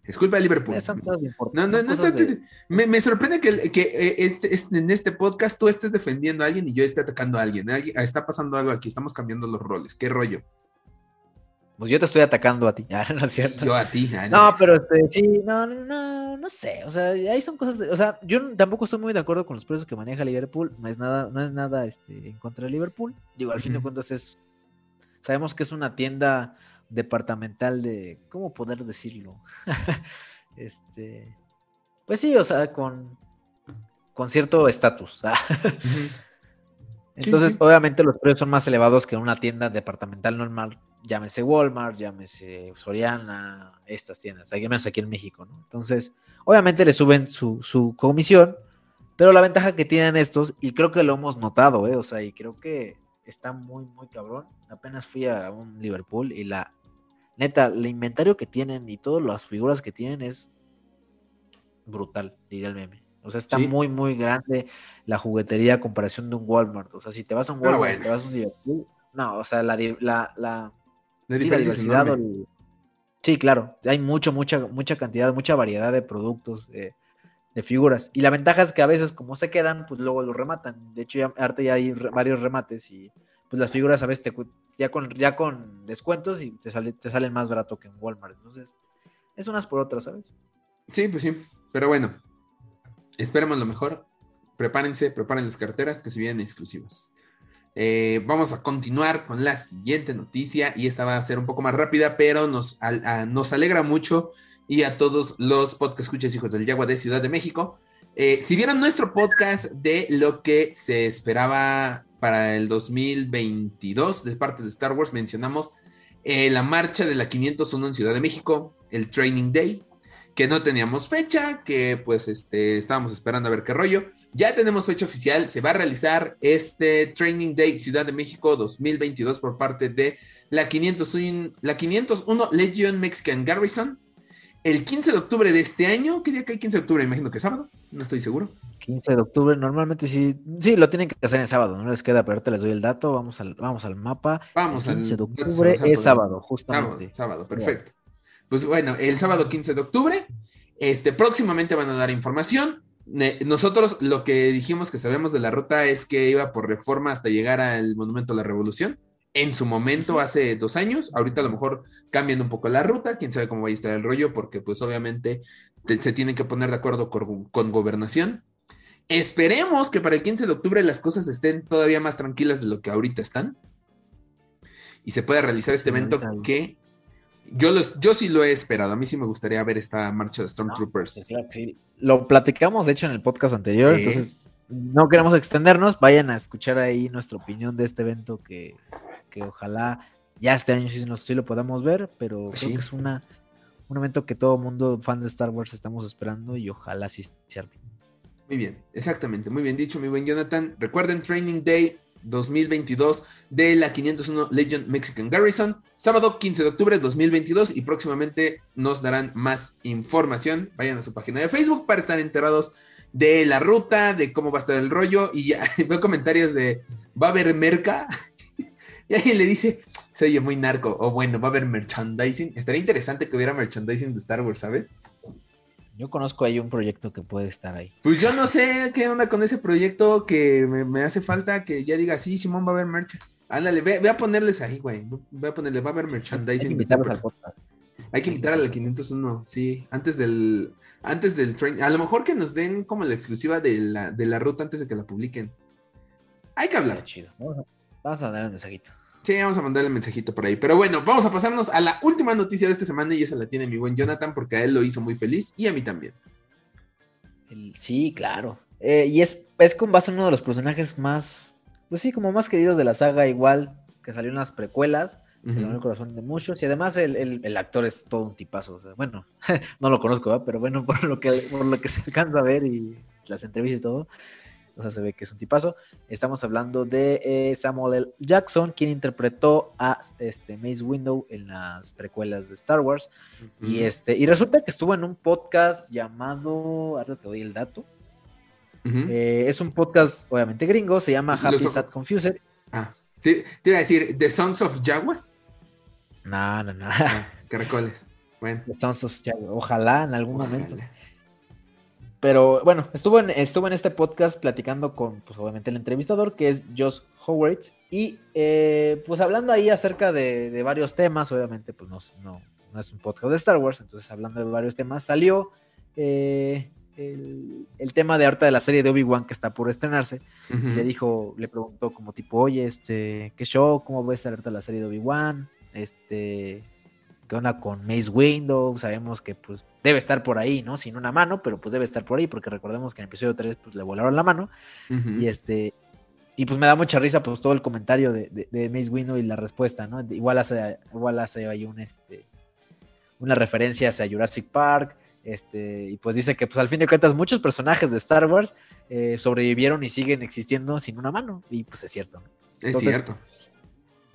Es culpa de Liverpool. No, importantes. no, no, de- me, me sorprende que, que, eh, este- este- en este podcast tú estés defendiendo a alguien y yo esté atacando a alguien. Alguien- Está pasando algo aquí, estamos cambiando los roles. ¿Qué rollo? Pues yo te estoy atacando a ti. Ah, no es cierto. Yo a ti. ah, No, pero este, sí, no, no, no, no sé, o sea, ahí son cosas, de- o sea, yo tampoco estoy muy de acuerdo con los precios que maneja Liverpool, no es nada, no es nada, este, en contra de Liverpool, digo, al fin de cuentas es, sabemos que es una tienda departamental de, ¿cómo poder decirlo? este, pues sí, o sea, con, con cierto estatus, ah, entonces sí. obviamente los precios son más elevados que en una tienda departamental normal, llámese Walmart, llámese Soriana, estas tiendas, al menos aquí en México, ¿no? Entonces, obviamente le suben su, su comisión, pero la ventaja que tienen estos, y creo que lo hemos notado, ¿eh? O sea, y creo que está muy, muy cabrón. Apenas fui a un Liverpool y la neta, el inventario que tienen y todas las figuras que tienen es brutal, diría el meme. O sea, está Sí. muy, muy grande la juguetería a comparación de un Walmart. O sea, si te vas a un Ah, Walmart, bueno. te vas a un Liverpool, no, o sea, la, la, la, La sí, diversidad. el- Sí, claro, hay mucho, mucha, mucha cantidad, mucha variedad de productos, de, de figuras. Y la ventaja es que a veces, como se quedan, pues luego los rematan. De hecho, ya, ahorita ya hay re- varios remates y pues las figuras a veces te, ya con, ya con descuentos y te, sale, te salen más barato que en Walmart. Entonces, es unas por otras, ¿sabes? Sí, pues sí. Pero bueno, esperemos lo mejor. Prepárense, preparen las carteras que se vienen exclusivas. Eh, vamos a continuar con la siguiente noticia y esta va a ser un poco más rápida, pero nos, nos alegra mucho y a todos los podcast escuches hijos del Yagua de Ciudad de México. Eh, si vieron nuestro podcast de lo que se esperaba para el 2022 de parte de Star Wars, mencionamos eh, la marcha de la 501 en Ciudad de México, el Training Day, que no teníamos fecha, que pues este, estábamos esperando a ver qué rollo. Ya tenemos fecha oficial, se va a realizar este Training Day Ciudad de México 2022 por parte de la 501, la 501 Legion Mexican Garrison. El 15 de octubre de este año, ¿qué día cae 15 de octubre? Imagino que sábado, no estoy seguro. 15 de octubre, normalmente sí, sí, lo tienen que hacer en sábado, no les queda, pero ahorita les doy el dato, vamos al, vamos al mapa. Vamos el al 15 de octubre es sábado, Sábado, justamente. sábado, Sí. perfecto. Pues bueno, el sábado 15 de octubre, este, próximamente van a dar información. Nosotros lo que dijimos que sabemos de la ruta es que iba por reforma hasta llegar al Monumento a la Revolución. En su momento, hace dos años, ahorita a lo mejor cambian un poco la ruta, quién sabe cómo va a estar el rollo, porque pues obviamente te- se tienen que poner de acuerdo con, con gobernación. Esperemos que para el 15 de octubre las cosas estén todavía más tranquilas de lo que ahorita están y se pueda realizar este evento que yo, los, yo sí lo he esperado. A mí sí me gustaría ver esta marcha de Stormtroopers. Sí, claro sí. Lo platicamos, de hecho, en el podcast anterior, Sí. entonces no queremos extendernos, vayan a escuchar ahí nuestra opinión de este evento que, que ojalá ya este año sí, lo podamos ver, pero creo sí. que es una, un evento que todo mundo, fan de Star Wars, estamos esperando y ojalá sí se arme. Muy bien, exactamente. Muy bien dicho, mi buen Jonathan. Recuerden Training Day 2022 de la 501 Legion Mexican Garrison, sábado 15 de octubre de 2022 y próximamente nos darán más información. Vayan a su página de Facebook para estar enterados de la ruta, de cómo va a estar el rollo y ya veo comentarios de va a haber merca y alguien le dice se oye muy narco o bueno va a haber merchandising. Estaría interesante que hubiera merchandising de Star Wars, ¿sabes? Yo conozco ahí un proyecto que puede estar ahí. Pues yo no sé qué onda con ese proyecto que me, me hace falta que ya diga, sí, Simón va a haber merch. Ándale, ve, ve a ponerles ahí, güey. Ve a ponerle, va a haber Hay que merchandising. al podcast. Hay que invitar a la 501, sí, antes del antes del train. A lo mejor que nos den como la exclusiva de la, de la ruta antes de que la publiquen. Hay que hablar. chido. Vamos a, vamos a dar un mensajito. Sí, vamos a mandarle el mensajito por ahí. Pero bueno, vamos a pasarnos a la última noticia de esta semana y esa la tiene mi buen Jonathan porque a él lo hizo muy feliz y a mí también. El- sí, claro. Eh, y es, es con base en uno de los personajes más, pues sí, como más queridos de la saga, igual que salió en las precuelas. Se ganó el Ujú. corazón de muchos y además el, el- el actor es todo un tipazo. o sea, bueno, no lo conozco, ¿verdad? pero bueno, por lo, que, por lo que se alcanza a ver y las entrevistas y todo, o sea, se ve que es un tipazo. Estamos hablando de eh, Samuel L. Jackson, quien interpretó a este, Mace Window en las precuelas de Star Wars. Y, este, y resulta que estuvo en un podcast llamado, ahora te doy el dato. Eh, es un podcast, obviamente gringo, se llama Happy Sad Confused. Ah, te, iba a decir, ¿The Sons of Jaguars? No, no, no. Ah, caracoles. Bueno. The Sons of Jaguars. Ojalá en algún momento. Pero bueno, estuvo en, estuvo en este podcast platicando con, pues obviamente el entrevistador, que es Josh Howard, y eh, pues hablando ahí acerca de, varios temas, obviamente pues no, no, es un podcast de Star Wars, entonces hablando de varios temas, salió eh, el, tema de arte de la serie de Obi-Wan que está por estrenarse, le dijo, le preguntó como tipo, oye, este, ¿qué show? ¿Cómo ves de la serie de Obi-Wan? Este, qué onda con Mace Window, sabemos que pues debe estar por ahí, ¿no? Sin una mano, pero pues debe estar por ahí, porque recordemos que en el episodio 3 pues le volaron la mano, y este, y pues me da mucha risa pues todo el comentario de, de, Mace Window y la respuesta, ¿no? Igual hace, igual hace ahí un, este, una referencia hacia Jurassic Park, este, y pues dice que pues al fin de cuentas muchos personajes de Star Wars eh, sobrevivieron y siguen existiendo sin una mano, y pues es cierto. Es cierto.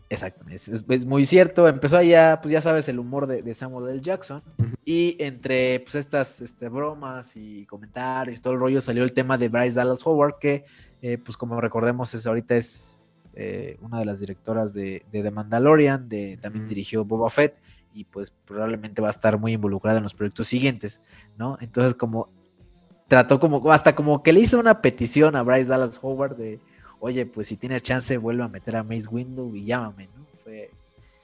Exacto, es, muy cierto. Empezó allá, pues ya sabes, el humor de, Samuel L. Jackson. Y entre pues, estas este, bromas y comentarios y todo el rollo salió el tema de Bryce Dallas Howard, que, eh, pues como recordemos, es, ahorita es eh, una de las directoras de, The Mandalorian, de, también dirigió Boba Fett, y pues probablemente va a estar muy involucrada en los proyectos siguientes, ¿no? Entonces, como trató como, hasta como que le hizo una petición a Bryce Dallas Howard de oye, pues si tienes chance, vuelve a meter a Mace Window y llámame, ¿no? Fue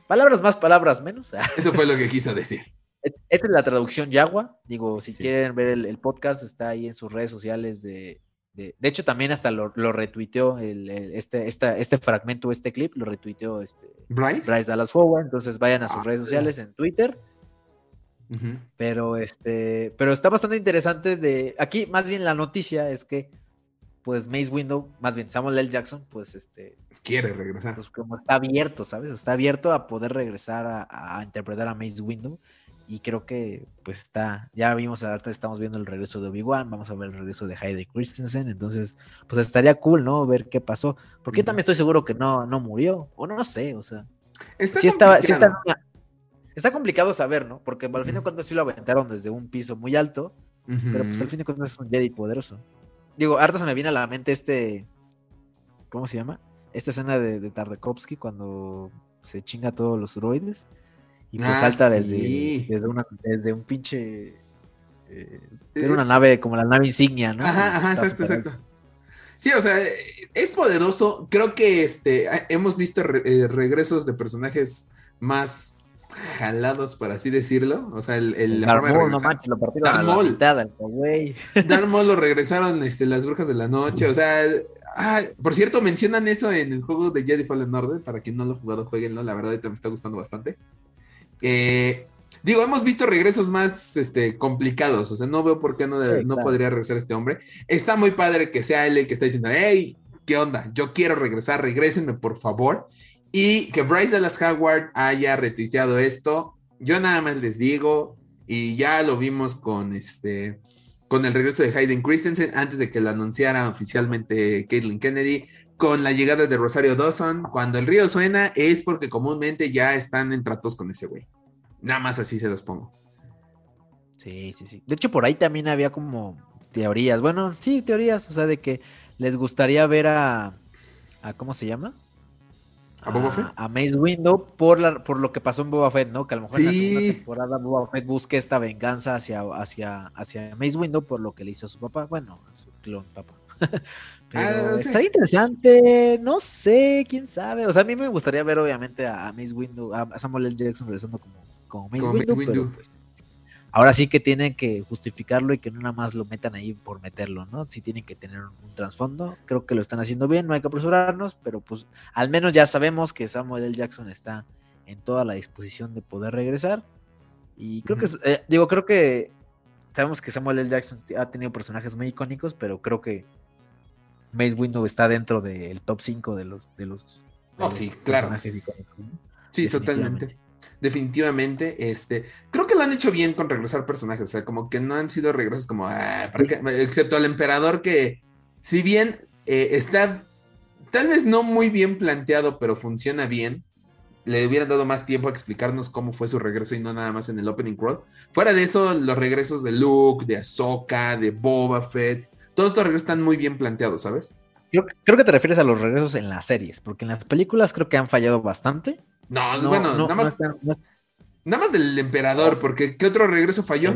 palabras más, palabras menos. Eso fue lo que quiso decir. Esta es la traducción Yagua. Digo, si quieren ver el, podcast, está ahí en sus redes sociales de. De, hecho, también hasta lo, retuiteó el, este, este fragmento, este clip, lo retuiteó este Bryce, Dallas Forward. Entonces vayan a sus ah, redes sociales en Twitter. Pero este, pero está bastante interesante de. Aquí, más bien la noticia es que pues Mace Window, más bien Samuel L. Jackson, pues este... Quiere regresar. Pues como está abierto, ¿sabes? Está abierto a poder regresar a, interpretar a Mace Window. Y creo que pues está, ya vimos, ahorita estamos viendo el regreso de Obi-Wan, vamos a ver el regreso de Heidi Christensen, entonces pues estaría cool, ¿no? Ver qué pasó. Porque yo también estoy seguro que no, no murió, o no, no sé, o sea... Está, estaba, está, está, complicado saber, ¿no? Porque al fin de cuentas sí lo aventaron desde un piso muy alto, pero pues al fin de cuentas es un Jedi poderoso. Digo, harta se me viene a la mente este. ¿Cómo se llama? Esta escena de, de Tardakovsky cuando se chinga todos los droides y pues ah, salta desde, desde, una, desde un pinche. Eh, era una nave como la nave insignia, ¿no? Ajá, ajá, exacto, exacto. Sí, o sea, es poderoso. Creo que este hemos visto eh, regresos de personajes más jalados, por así decirlo. O sea, el, el la no manches, lo partieron güey. lo regresaron este, las brujas de la noche. O sea, ah, por cierto, mencionan eso en el juego de Jedi Fallen Order. Para quien no lo ha jugado, jueguenlo. La verdad, me está gustando bastante. Eh, digo, hemos visto regresos más este, complicados. O sea, no veo por qué no, no podría regresar este hombre. Está muy padre que sea él el que está diciendo, hey, ¿qué onda? Yo quiero regresar, regrésenme, por favor. Y que Bryce Dallas Howard haya retuiteado esto, yo nada más les digo, y ya lo vimos con este con el regreso de Hayden Christensen antes de que lo anunciara oficialmente Caitlin Kennedy, con la llegada de Rosario Dawson, cuando el río suena es porque comúnmente ya están en tratos con ese güey. Nada más así se los pongo. Sí, sí, sí. De hecho, por ahí también había como teorías. Bueno, sí, teorías, o sea, de que les gustaría ver a, a ¿cómo se llama? ¿A Boba Fett? A, Mace Window por, la, por lo que pasó en Boba Fett, ¿no? Que a lo mejor en la segunda temporada Boba Fett busque esta venganza hacia, hacia, hacia Mace Window por lo que le hizo a su papá. Bueno, a su clon papá. Pero ah, estaría interesante, no sé, quién sabe. O sea, a mí me gustaría ver, obviamente, a, Mace Window, a Samuel L. Jackson regresando como, como Mace Window, Pero, pues, ahora sí que tienen que justificarlo y que no nada más lo metan ahí por meterlo, ¿no? Sí tienen que tener un, trasfondo. Creo que lo están haciendo bien, no hay que apresurarnos, pero pues al menos ya sabemos que Samuel L. Jackson está en toda la disposición de poder regresar. Y creo que, eh, digo, creo que sabemos que Samuel L. Jackson ha tenido personajes muy icónicos, pero creo que Mace Window está dentro del top 5 de los, de los, oh, sí, claro. personajes icónicos. Sí, totalmente definitivamente, este, creo que lo han hecho bien con regresar personajes, o sea, como que no han sido regresos como, ah, excepto al emperador que, si bien eh, está tal vez no muy bien planteado, pero funciona bien. Le hubieran dado más tiempo a explicarnos cómo fue su regreso y no nada más en el opening crawl. Fuera de eso, los regresos de Luke, de Ahsoka, de Boba Fett, todos estos regresos están muy bien planteados, ¿sabes? Creo, creo que te refieres a los regresos en las series, porque en las películas creo que han fallado bastante. No, No, bueno, no, nada, más, no nada más del emperador, porque ¿qué otro regreso falló?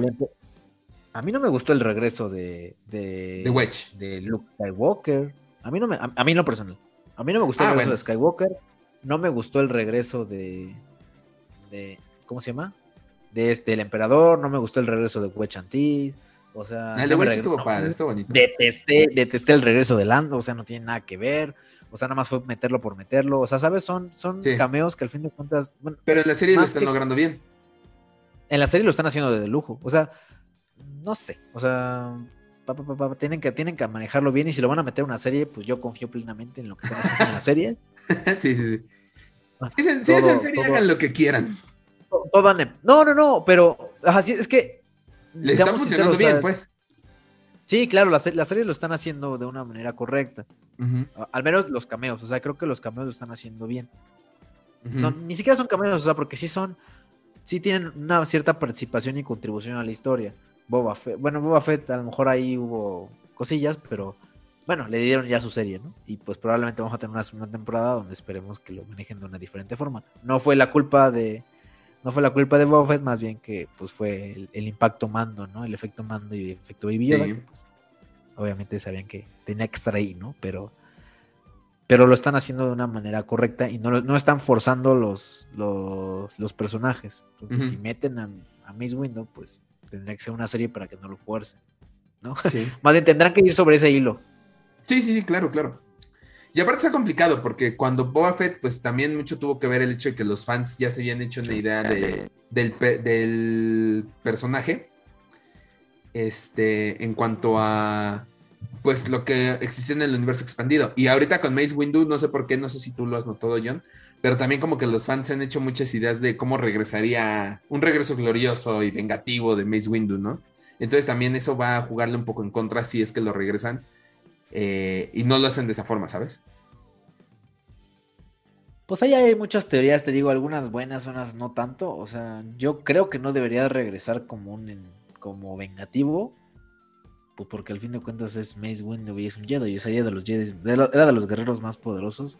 A mí no me gustó el regreso de. De, De Wedge. De Luke Skywalker. A mí no me. A, a mí no personal. A mí no me gustó Ah, el regreso bueno. de Skywalker. No me gustó el regreso de. de ¿Cómo se llama? De este, el emperador. No me gustó el regreso de Wedge Antilles. O sea. el de no Wedge estuvo padre, estuvo bonito. Detesté, detesté el regreso de Lando. O sea, no tiene nada que ver. O sea, nada más fue meterlo por meterlo. O sea, ¿sabes? Son, son Sí. cameos que al fin de cuentas. Bueno, Pero en la serie lo están que- logrando bien. en la serie lo están haciendo de lujo. O sea, no sé. O sea, pa, pa, pa, pa, tienen, que, tienen que manejarlo bien. Y si lo van a meter en una serie, pues yo confío plenamente en lo que están haciendo en la serie. sí, sí, sí. Ah, Si es en, si es en todo- serie, todo- hagan lo que quieran. To- Todo No, no, no, pero ajá, sí, es que. Les está funcionando sinceros, o sea, bien, pues. Sí, claro, las, las series lo están haciendo de una manera correcta. Al menos los cameos. O sea, creo que los cameos lo están haciendo bien. No, ni siquiera son cameos, o sea, porque sí son. Sí tienen una cierta participación y contribución a la historia. Boba Fett. Bueno, Boba Fett, a lo mejor ahí hubo cosillas, pero bueno, le dieron ya su serie, ¿no? Y pues probablemente vamos a tener una segunda temporada donde esperemos que lo manejen de una diferente forma. No fue la culpa de. No fue la culpa de Boba Fett, más bien que pues fue el, el impacto mando, ¿no? El efecto mando y el efecto Baby Yoda, Sí. que, pues, obviamente sabían que tenía que estar ahí, ¿no? Pero pero lo están haciendo de una manera correcta y no, no están forzando los, los, los personajes. Entonces, si meten a, a Mace Window, pues tendría que ser una serie para que no lo fuercen. ¿no? Sí. Más bien tendrán que ir sobre ese hilo. Sí, sí, sí, claro, claro. Y aparte está complicado porque cuando Boba Fett, pues también mucho tuvo que ver el hecho de que los fans ya se habían hecho una idea de- del, pe- del personaje. Este, en cuanto a, pues lo que existía en el universo expandido. Y ahorita con Mace Windu, no sé por qué, no sé si tú lo has notado, John, pero también como que los fans han hecho muchas ideas de cómo regresaría un regreso glorioso y vengativo de Mace Windu, ¿no? Entonces también eso va a jugarle un poco en contra si es que lo regresan eh, y no lo hacen de esa forma, ¿sabes? Pues ahí hay muchas teorías, te digo, algunas buenas, unas no tanto. O sea, yo creo que no debería regresar como un como vengativo. Pues porque al fin de cuentas es Mace Windu y es un Jedi. Y sería de los Jedi, de lo- era de los guerreros más poderosos.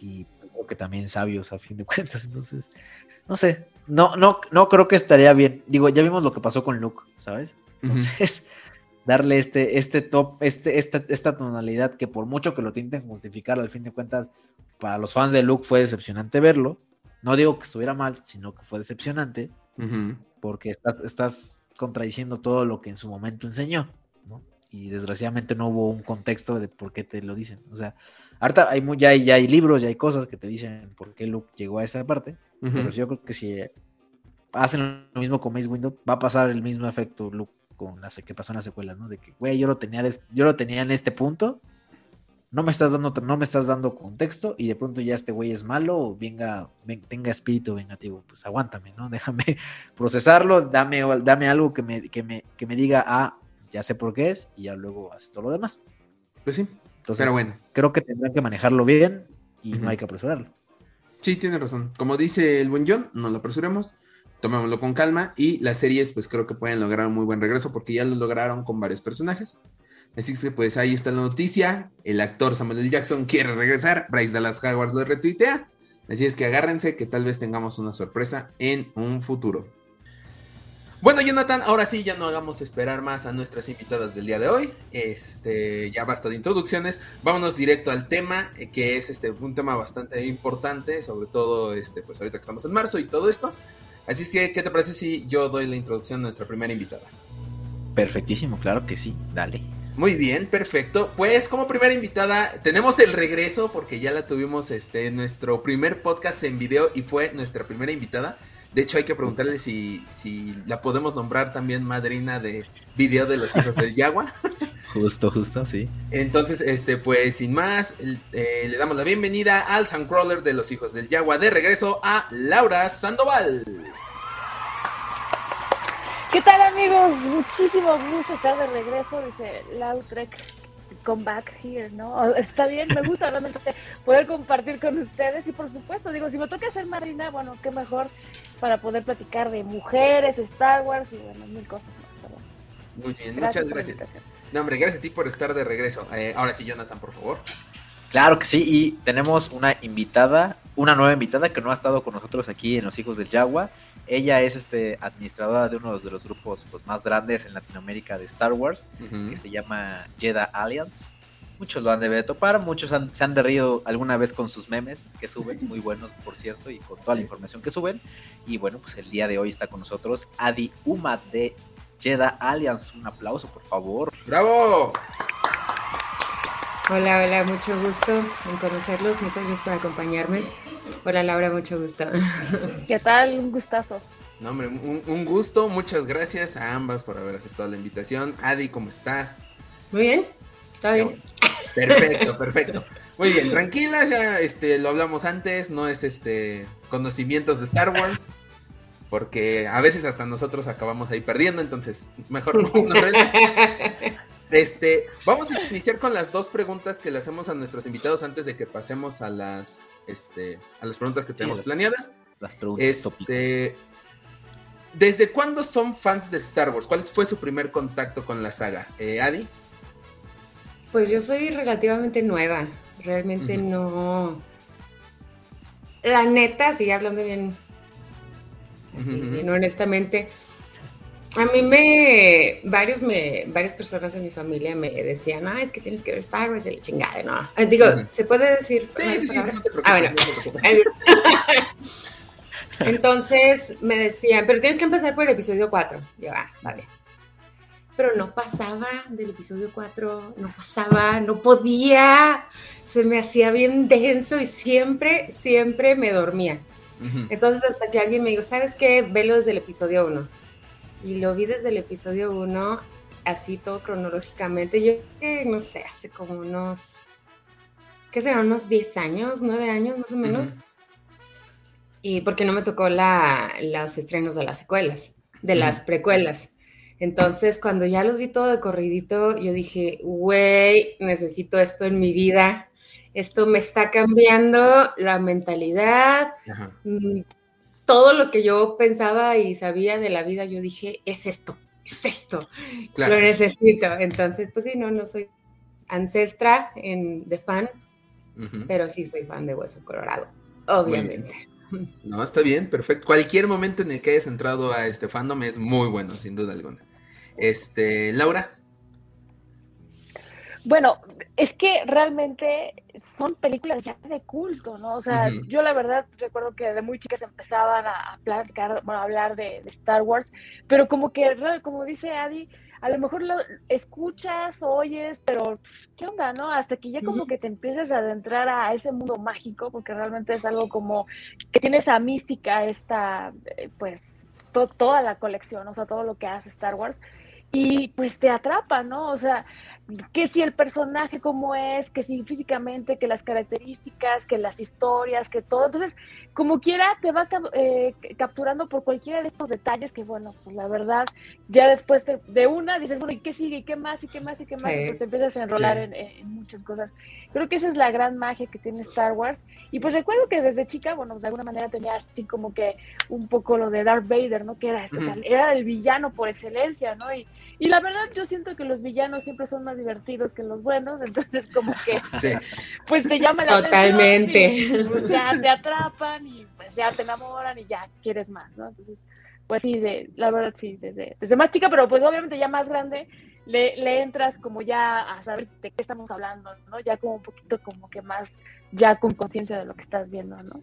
Y creo que también sabios a fin de cuentas. Entonces, no sé, no, no, no creo que estaría bien. Digo, ya vimos lo que pasó con Luke, ¿sabes? Entonces, darle este, este top, este, esta, esta tonalidad que por mucho que lo intenten justificar, al fin de cuentas, para los fans de Luke fue decepcionante verlo. No digo que estuviera mal, sino que fue decepcionante, porque estás, estás contradiciendo todo lo que en su momento enseñó, ¿no? Y desgraciadamente no hubo un contexto de por qué te lo dicen. O sea, ahorita hay, ya, hay, ya hay libros, ya hay cosas que te dicen por qué Luke llegó a esa parte, pero yo creo que si hacen lo mismo con Mace Windu, va a pasar el mismo efecto Luke con la se- que pasó en la secuela, ¿no? De que, güey, yo lo tenía, des- yo lo tenía en este punto, no me estás dando, no me estás dando contexto y de pronto ya este güey es malo o venga, ven- tenga espíritu vengativo, pues aguántame, ¿no? Déjame procesarlo, dame, dame algo que me, que me, que me diga, ah, ya sé por qué es y ya luego haces todo lo demás. Pues sí, Entonces, pero bueno, creo que tendrán que manejarlo bien y Ujú. no hay que apresurarlo. sí, tiene razón. Como dice el buen John, no lo apresuremos, tomémoslo con calma y las series pues creo que pueden lograr un muy buen regreso porque ya lo lograron con varios personajes. Así que pues ahí está la noticia, el actor Samuel. Jackson quiere regresar, Bryce Dallas Howard lo retuitea, así es que agárrense que tal vez tengamos una sorpresa en un futuro. Bueno, Jonathan, ahora sí, ya no hagamos esperar más a nuestras invitadas del día de hoy. Este, ya basta de introducciones. Vámonos directo al tema, eh, que es este un tema bastante importante, sobre todo este, pues ahorita que estamos en marzo y todo esto. Así es que, ¿qué te parece si yo doy la introducción a nuestra primera invitada? Perfectísimo, claro que sí, dale. Muy bien, perfecto. Pues como primera invitada tenemos el regreso porque ya la tuvimos este en nuestro primer podcast en video y fue nuestra primera invitada. De hecho hay que preguntarle si, si la podemos nombrar también madrina de video de los hijos del Yagua. Justo, justo, sí. Entonces, este, pues sin más, eh, le damos la bienvenida al Suncrawler de los hijos del Yagua. De regreso a Laura Sandoval. ¿Qué tal amigos? Muchísimo gusto estar de regreso, dice Lautrec. come back here, ¿no? Está bien, me gusta realmente poder compartir con ustedes y por supuesto, digo, si me toca ser madrina, bueno, qué mejor para poder platicar de mujeres, Star Wars y bueno, mil cosas más. Muy bien, muchas gracias. No, hombre, gracias a ti por estar de regreso. Eh, ahora sí, Jonathan, por favor. Claro que sí, y tenemos una invitada, una nueva invitada que no ha estado con nosotros aquí en Los Hijos del Yagua. Ella es este administradora de uno de los grupos pues, más grandes en Latinoamérica de Star Wars, que se llama Jedi Alliance. Muchos lo han de topar, muchos se han derrido alguna vez con sus memes que suben, muy buenos por cierto, y con toda la información que suben. Y bueno, pues el día de hoy está con nosotros Adi Uma de Jedi Alliance. Un aplauso, por favor. ¡Bravo! Hola, hola, mucho gusto en conocerlos. Muchas gracias por acompañarme. Hola, Laura, mucho gusto. ¿Qué tal? Un gustazo. No, hombre, un, gusto. Muchas gracias a ambas por haber aceptado la invitación. Adi, ¿cómo estás? Muy bien, está bien. Perfecto, perfecto. Muy bien, tranquila, ya este, lo hablamos antes, no es este conocimientos de Star Wars, porque a veces hasta nosotros acabamos ahí perdiendo, entonces mejor no nos Este, vamos a iniciar con las dos preguntas que le hacemos a nuestros invitados antes de que pasemos a las, este, a las preguntas que tenemos planeadas. Las preguntas este, ¿Desde cuándo son fans de Star Wars? ¿Cuál fue su primer contacto con la saga? Eh, Adi. Pues yo soy relativamente nueva. Realmente no. La neta, sigue hablando bien, bien honestamente, a mí me, varios me, varias personas en mi familia me decían, ah, es que tienes que ver Star Wars, el chingada, ¿no? Eh, digo, ¿se puede decir? ah, bueno. Entonces me decían, pero tienes que empezar por el episodio 4. Yo, ah, está bien. Pero no pasaba del episodio 4, no pasaba, no podía, se me hacía bien denso y siempre, siempre me dormía. Entonces hasta que alguien me dijo, ¿sabes qué? Velo desde el episodio 1 y lo vi desde el episodio 1, así todo cronológicamente. Yo no sé, hace como unos, ¿qué será? Unos 10 años, 9 años más o menos. Y porque no me tocó la, los estrenos de las secuelas, de las precuelas. Entonces, cuando ya los vi todo de corridito, yo dije, güey, necesito esto en mi vida. Esto me está cambiando la mentalidad. Mm, todo lo que yo pensaba y sabía de la vida, yo dije, es esto, es esto, lo necesito. Entonces, pues sí, no, no soy ancestra en, de fan, pero sí soy fan de Hueso Colorado, obviamente. No, está bien, perfecto. Cualquier momento en el que hayas entrado a este fandom es muy bueno, sin duda alguna. Este, Laura. Bueno, es que realmente son películas ya de culto, ¿no? O sea, yo la verdad recuerdo que de muy chicas empezaban a, platicar, bueno, a hablar de, Star Wars, pero como que, como dice Adi, a lo mejor lo escuchas, oyes, pero ¿qué onda, no? Hasta que ya como que te empieces a adentrar a ese mundo mágico, porque realmente es algo como que tiene esa mística, esta, eh, pues, toda la colección, o sea, todo lo que hace Star Wars, y pues te atrapa, ¿no? O sea, que si el personaje como es, que si físicamente, que las características, que las historias, que todo. Entonces, como quiera, te va eh, capturando por cualquiera de estos detalles que, bueno, pues la verdad, ya después de una dices, bueno, ¿y qué sigue? ¿Y qué más? ¿Y qué más? ¿Y qué más? Y pues te empiezas a enrolar en, muchas cosas. Creo que esa es la gran magia que tiene Star Wars. Y pues recuerdo que desde chica, bueno, de alguna manera tenía así como que un poco lo de Darth Vader, ¿no? Que era, era el villano por excelencia, ¿no? Y, y la verdad yo siento que los villanos siempre son más divertidos que los buenos, entonces como que pues te llama la Totalmente. atención. Pues, ya te atrapan y pues ya te enamoran y ya quieres más, ¿no? Entonces, pues sí, de, la verdad sí, desde, desde más chica, pero pues obviamente ya más grande, le, le entras como ya a saber de qué estamos hablando, ¿no? Ya como un poquito como que más, ya con conciencia de lo que estás viendo, ¿no?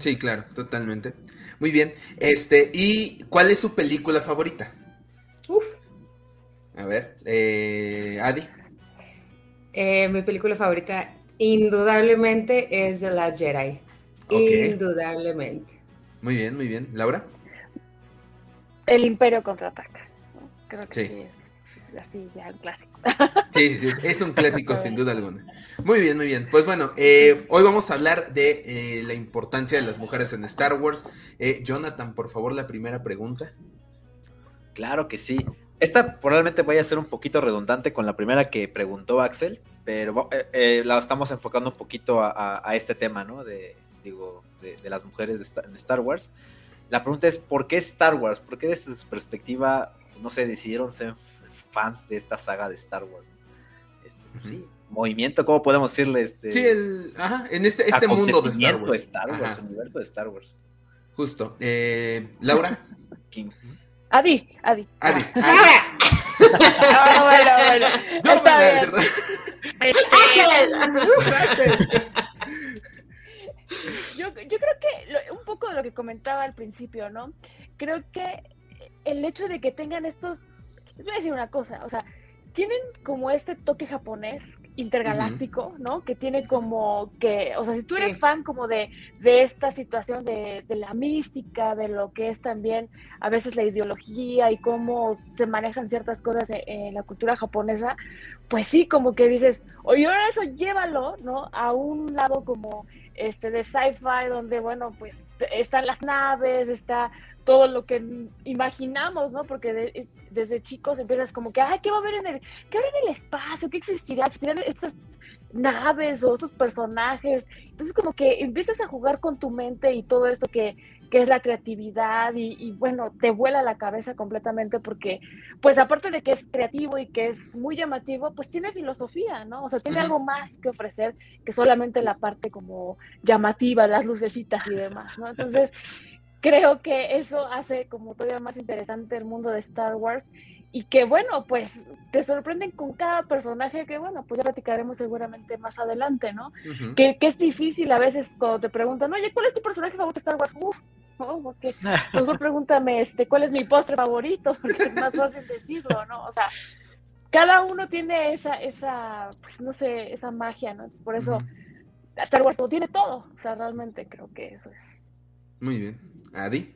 Sí, claro, totalmente. Muy bien. Este, ¿y cuál es su película favorita? Uf. A ver, eh, Adi. Eh, mi película favorita indudablemente es The Last Jedi. Indudablemente. Muy bien, muy bien. ¿Laura? El Imperio contraataca. Creo que sí. es así ya un clásico. Sí, sí, es, un clásico sin duda alguna. Muy bien, muy bien. Pues bueno, eh, hoy vamos a hablar de la importancia de las mujeres en Star Wars. Jonathan, por favor, la primera pregunta. Claro que sí. Esta probablemente vaya a ser un poquito redundante con la primera que preguntó Axel, pero eh, eh, la estamos enfocando un poquito a, este tema, ¿no? De, digo, de, las mujeres de Star, en Star Wars. La pregunta es, ¿por qué Star Wars? ¿Por qué desde su perspectiva, no sé, decidieron ser fans de esta saga de Star Wars? Este, pues Sí, movimiento, ¿cómo podemos decirle? Este, sí, el, ajá, en este, este mundo de Star Wars. Star Wars universo de Star Wars. Justo. Eh, Laura. King. Adi, Adi. Adi. Ah. ah, bueno, bueno. Está bien. Yo, yo creo que un poco de lo que comentaba al principio, ¿no? Creo que el hecho de que tengan estos, voy a decir una cosa, o sea, tienen como este toque japonés intergaláctico, ¿no? Que tiene como que, o sea, si tú eres fan como de, de esta situación de, de, la mística, de lo que es también a veces la ideología y cómo se manejan ciertas cosas en, en la cultura japonesa, pues sí, como que dices, oye, ahora eso llévalo, ¿no? A un lado como este de sci-fi donde, bueno, pues están las naves, está todo lo que imaginamos, ¿no? Porque desde chicos empiezas como que, ay, ¿qué va a haber en el, qué va a haber en el espacio? ¿Qué existirá? ¿Existirán estas naves o estos personajes? Entonces como que empiezas a jugar con tu mente y todo esto que, que es la creatividad y, bueno, te vuela la cabeza completamente porque, pues aparte de que es creativo y que es muy llamativo, pues tiene filosofía, ¿no? O sea, tiene algo más que ofrecer que solamente la parte como llamativa, las lucecitas y demás, ¿no? Entonces, creo que eso hace como todavía más interesante el mundo de Star Wars y que bueno, pues te sorprenden con cada personaje que bueno, pues ya platicaremos seguramente más adelante, ¿no? que, que, es difícil a veces cuando te preguntan, oye, ¿cuál es tu personaje favorito de Star Wars? Uf, ¿no? mejor pregúntame, este, ¿cuál es mi postre favorito? Porque es más fácil decirlo, ¿no? O sea, cada uno tiene esa, esa, pues no sé, esa magia, ¿no? Por eso Star Wars lo tiene todo, o sea, realmente creo que eso es. Muy bien. Adi.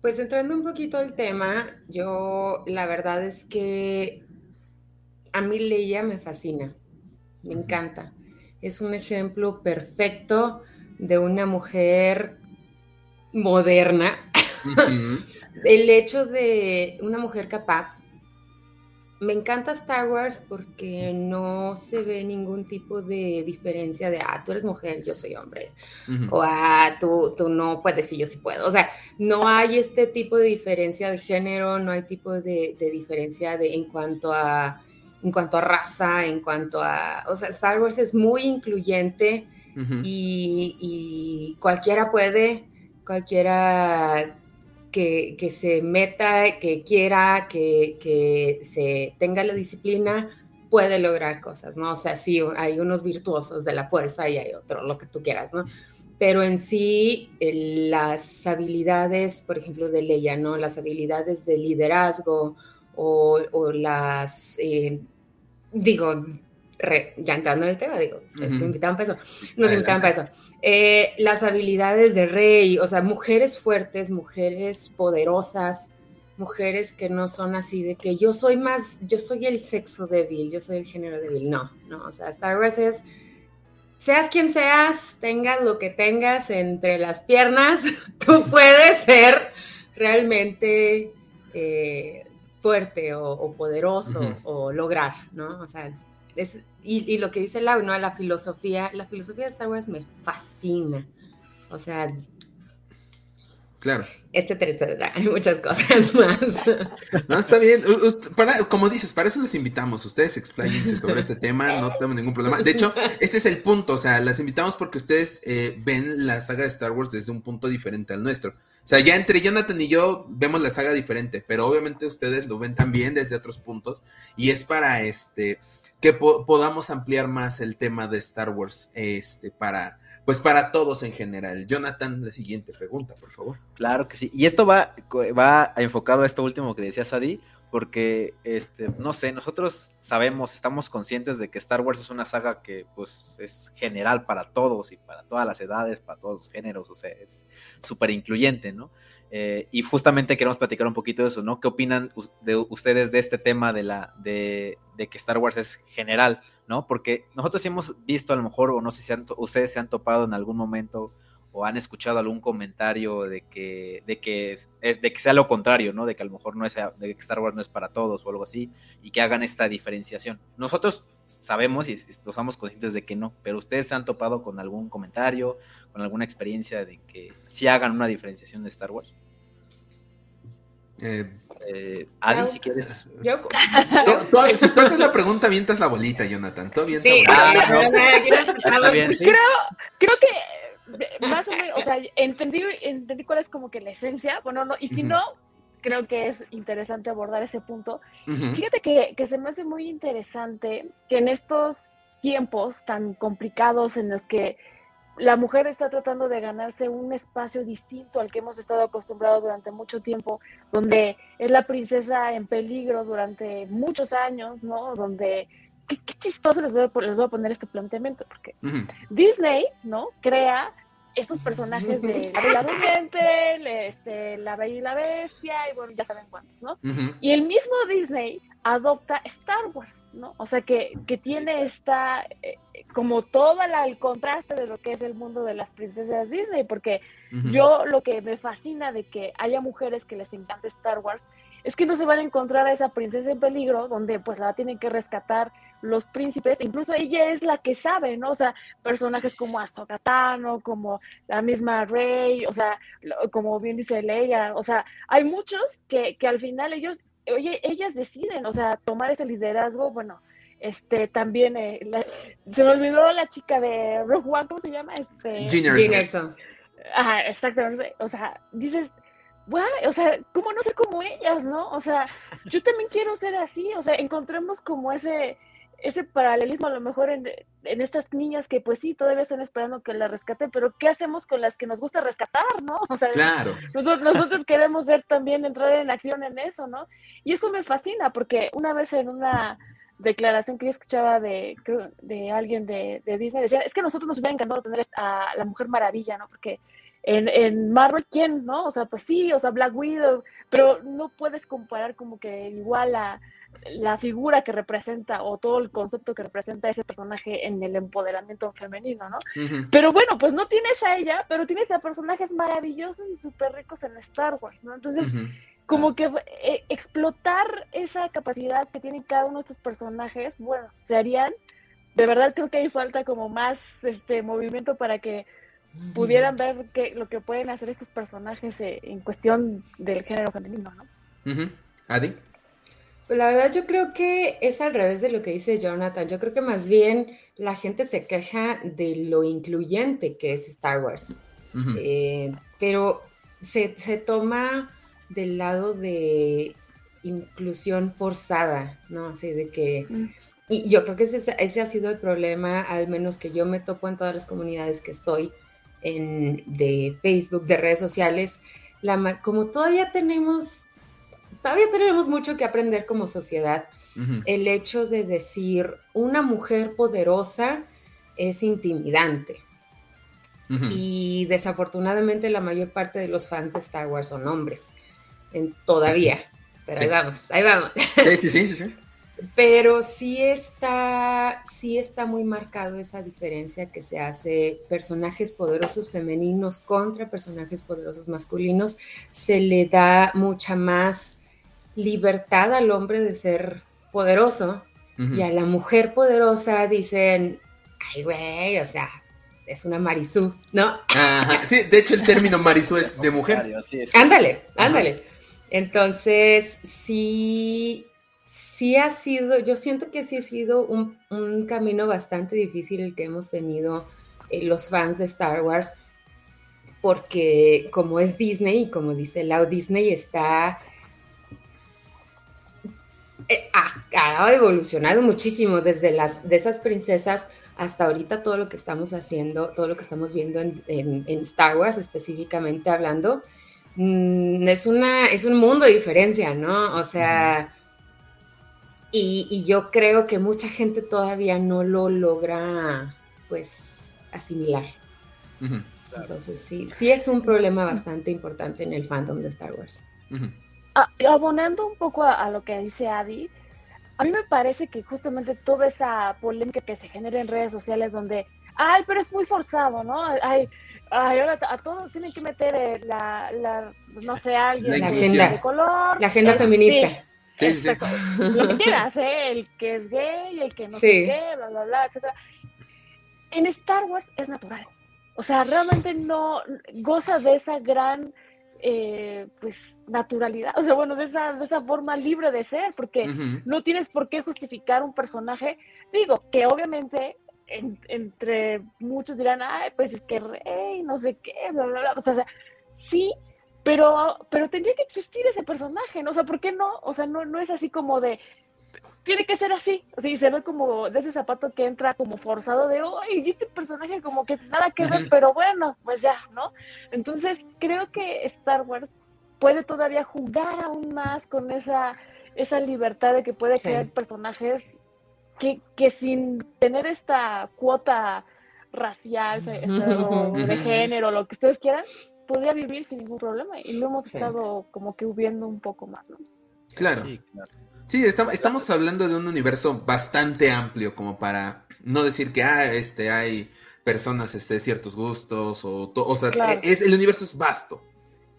Pues entrando un poquito al tema, yo la verdad es que a mí Leia me fascina, me encanta. Es un ejemplo perfecto de una mujer moderna, el hecho de una mujer capaz. Me encanta Star Wars porque no se ve ningún tipo de diferencia de, ah, tú eres mujer, yo soy hombre, o ah, tú, tú no puedes y yo sí puedo. O sea, no hay este tipo de diferencia de género, no hay tipo de, diferencia de, en cuanto a en cuanto a raza, en cuanto a, o sea, Star Wars es muy incluyente y, y, cualquiera puede cualquiera que, se meta, que quiera, que, se tenga la disciplina, puede lograr cosas, ¿no? O sea, sí, hay unos virtuosos de la fuerza y hay otro, lo que tú quieras, ¿no? Pero en sí, las habilidades, por ejemplo, de Leia, ¿no? Las habilidades de liderazgo o, las, eh, digo, ya entrando en el tema, digo, nos invitaban para eso, nos invitaban para eso. Eh, las habilidades de rey, o sea, mujeres fuertes, mujeres poderosas, mujeres que no son así de que yo soy más, yo soy el sexo débil, yo soy el género débil, no, no, o sea, Star Wars es, seas quien seas, tengas lo que tengas entre las piernas, tú puedes ser realmente eh, fuerte o, poderoso o lograr, ¿no? O sea, y, lo que dice Lau, ¿no? La filosofía, la filosofía de Star Wars me fascina. O sea, Claro. Etcétera, etcétera. Hay muchas cosas más. No, está bien. Para, como dices, para eso les invitamos. Ustedes expláyense sobre este tema, no tenemos ningún problema. De hecho, este es el punto. O sea, las invitamos porque ustedes eh, ven la saga de Star Wars desde un punto diferente al nuestro. O sea, ya entre Jonathan y yo vemos la saga diferente, pero obviamente ustedes lo ven también desde otros puntos. Y es para este que podamos ampliar más el tema de Star Wars este, para, pues para todos en general. Jonathan, la siguiente pregunta, por favor. Claro que sí. Y esto va, va enfocado a esto último que decía Sadi, porque, este, no sé, nosotros sabemos, estamos conscientes de que Star Wars es una saga que, pues, es general para todos y para todas las edades, para todos los géneros, o sea, es súper incluyente, ¿no? Eh, y justamente queremos platicar un poquito de eso, ¿no? ¿Qué opinan de ustedes de este tema de, la, de, que Star Wars es general, ¿no? Porque nosotros hemos visto a lo mejor, o no sé si ustedes se han topado en algún momento, o han escuchado algún comentario de que, de que es, de que sea lo contrario, ¿no? De que a lo mejor no es, de que Star Wars no es para todos o algo así, y que hagan esta diferenciación. Nosotros sabemos y estamos conscientes de que no, pero ustedes se han topado con algún comentario, con alguna experiencia de que sí hagan una diferenciación de Star Wars. Eh, eh, Adi, si quieres. Yo. si tú haces la pregunta, mientas la bolita, Jonathan. Todo bien. Sí, Creo, creo que más o menos, o sea, entendí, entendí cuál es como que la esencia, bueno, no, y si no, creo que es interesante abordar ese punto. Fíjate que, que se me hace muy interesante que en estos tiempos tan complicados en los que la mujer está tratando de ganarse un espacio distinto al que hemos estado acostumbrados durante mucho tiempo, donde es la princesa en peligro durante muchos años, ¿no? Donde qué, chistoso les voy, a, les voy, a, poner este planteamiento, porque Disney, ¿no? Crea estos personajes de La Bella Durmiente, este, La Bella y la Bestia, y bueno, ya saben cuántos, ¿no? Y el mismo Disney adopta Star Wars, ¿no? O sea, que, que tiene esta, eh, como todo el contraste de lo que es el mundo de las princesas Disney, porque yo lo que me fascina de que haya mujeres que les encanta Star Wars es que no se van a encontrar a esa princesa en peligro, donde pues la tienen que rescatar los príncipes, incluso ella es la que sabe, ¿no? O sea, personajes como Ahsoka Tano, como la misma Rey, o sea, como bien dice Leia, o sea, hay muchos que, que al final ellos, oye, ellas deciden, o sea, tomar ese liderazgo, bueno, este, también, eh, se me olvidó la chica de Rogue One, ¿cómo se llama? Este, Ginerson. Ajá, exactamente, o sea, dices, bueno, o sea, ¿cómo no ser como ellas, no? O sea, yo también quiero ser así, o sea, encontremos como ese, ese paralelismo a lo mejor en, estas niñas que pues sí, todavía están esperando que la rescaten, pero ¿qué hacemos con las que nos gusta rescatar, no? O sea, claro. nosotros, queremos ser también, entrar en acción en eso, ¿no? Y eso me fascina, porque una vez en una declaración que yo escuchaba de, de alguien de, de Disney, decía, es que a nosotros nos hubiera encantado tener a la Mujer Maravilla, ¿no? Porque en, en Marvel, ¿quién, no? O sea, pues sí, o sea, Black Widow, pero no puedes comparar como que igual a la figura que representa o todo el concepto que representa ese personaje en el empoderamiento femenino, ¿no? Pero bueno, pues no tienes a ella, pero tienes a personajes maravillosos y súper ricos en Star Wars, ¿no? Entonces, como que eh, explotar esa capacidad que tienen cada uno de estos personajes, bueno, se harían, de verdad creo que hay falta como más este movimiento para que pudieran ver que, lo que pueden hacer estos personajes eh, en cuestión del género femenino, ¿no? Adi. Pues la verdad yo creo que es al revés de lo que dice Jonathan. Yo creo que más bien la gente se queja de lo incluyente que es Star Wars. Eh, pero se, toma del lado de inclusión forzada, ¿no? Así de que... Mm. Y yo creo que ese, ese, ha sido el problema, al menos que yo me topo en todas las comunidades que estoy, de Facebook, de redes sociales, la, como todavía tenemos, todavía tenemos mucho que aprender como sociedad, el hecho de decir una mujer poderosa es intimidante. Y desafortunadamente la mayor parte de los fans de Star Wars son hombres, en, todavía. Pero ahí vamos, ahí vamos. sí, sí, sí. sí. Pero sí está, sí está muy marcado esa diferencia que se hace personajes poderosos femeninos contra personajes poderosos masculinos. Se le da mucha más libertad al hombre de ser poderoso y a la mujer poderosa dicen, ay güey, o sea, es una marisú, ¿no? sí, de hecho el término marisú es de mujer. Ándale, ándale. Entonces, sí, sí ha sido, yo siento que sí ha sido un, camino bastante difícil el que hemos tenido eh, los fans de Star Wars, porque como es Disney y como dice Lau, Disney está... Eh, ha, evolucionado muchísimo desde las de esas princesas hasta ahorita todo lo que estamos haciendo, todo lo que estamos viendo en, Star Wars específicamente hablando, mm, es, una, es un mundo de diferencia, ¿no? O sea, y, yo creo que mucha gente todavía no lo logra, pues, asimilar. Entonces, sí, sí es un problema bastante importante en el fandom de Star Wars. Ah, abonando un poco a, lo que dice Adi, a mí me parece que justamente toda esa polémica que se genera en redes sociales donde, ay, pero es muy forzado, ¿no? Ay, ay ahora a todos tienen que meter eh, la, la no sé, alguien la agenda, de color. La agenda feminista. Sí, sí, Lo que quieras, ¿eh? El que es gay, el que no es gay, bla, bla, bla, etcétera. En Star Wars es natural. O sea, realmente no goza de esa gran eh, pues naturalidad, o sea, bueno, de esa, de esa forma libre de ser, porque no tienes por qué justificar un personaje, digo, que obviamente entre muchos dirán, ay, pues es que rey, no sé qué, bla, bla, bla, o sea, sí, pero, pero tendría que existir ese personaje, ¿no? O sea, ¿por qué no? O sea, no, no es así como de, tiene que ser así, o sea, se ve como de ese zapato que entra como forzado de, uy, y este personaje como que nada que ver, pero bueno, pues ya, ¿no? Entonces, creo que Star Wars puede todavía jugar aún más con esa, esa libertad de que puede crear personajes que, que sin tener esta cuota racial, de, de género, lo que ustedes quieran, podría vivir sin ningún problema. Y lo hemos estado como que hubiendo un poco más, ¿no? Claro. Sí, claro. Sí, estamos hablando de un universo bastante amplio como para no decir que ah, este, hay personas este, de ciertos gustos o, o sea, es, el universo es vasto.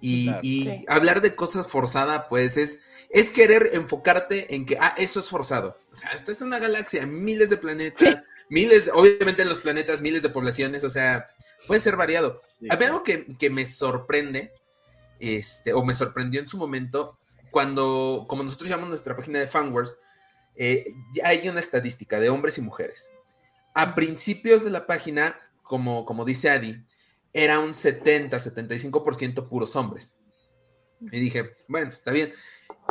Y, hablar de cosas forzadas, pues es, es querer enfocarte en que, ah, eso es forzado. O sea, esta es una galaxia, miles de planetas, miles, obviamente en los planetas, miles de poblaciones, o sea, puede ser variado. Hay algo que, que, me sorprende, este, o me sorprendió en su momento, cuando, como nosotros llamamos nuestra página de Fanwars, eh, hay una estadística de hombres y mujeres. A principios de la página, como, como dice Adi, era un 70, 75% puros hombres. Y dije, bueno, está bien.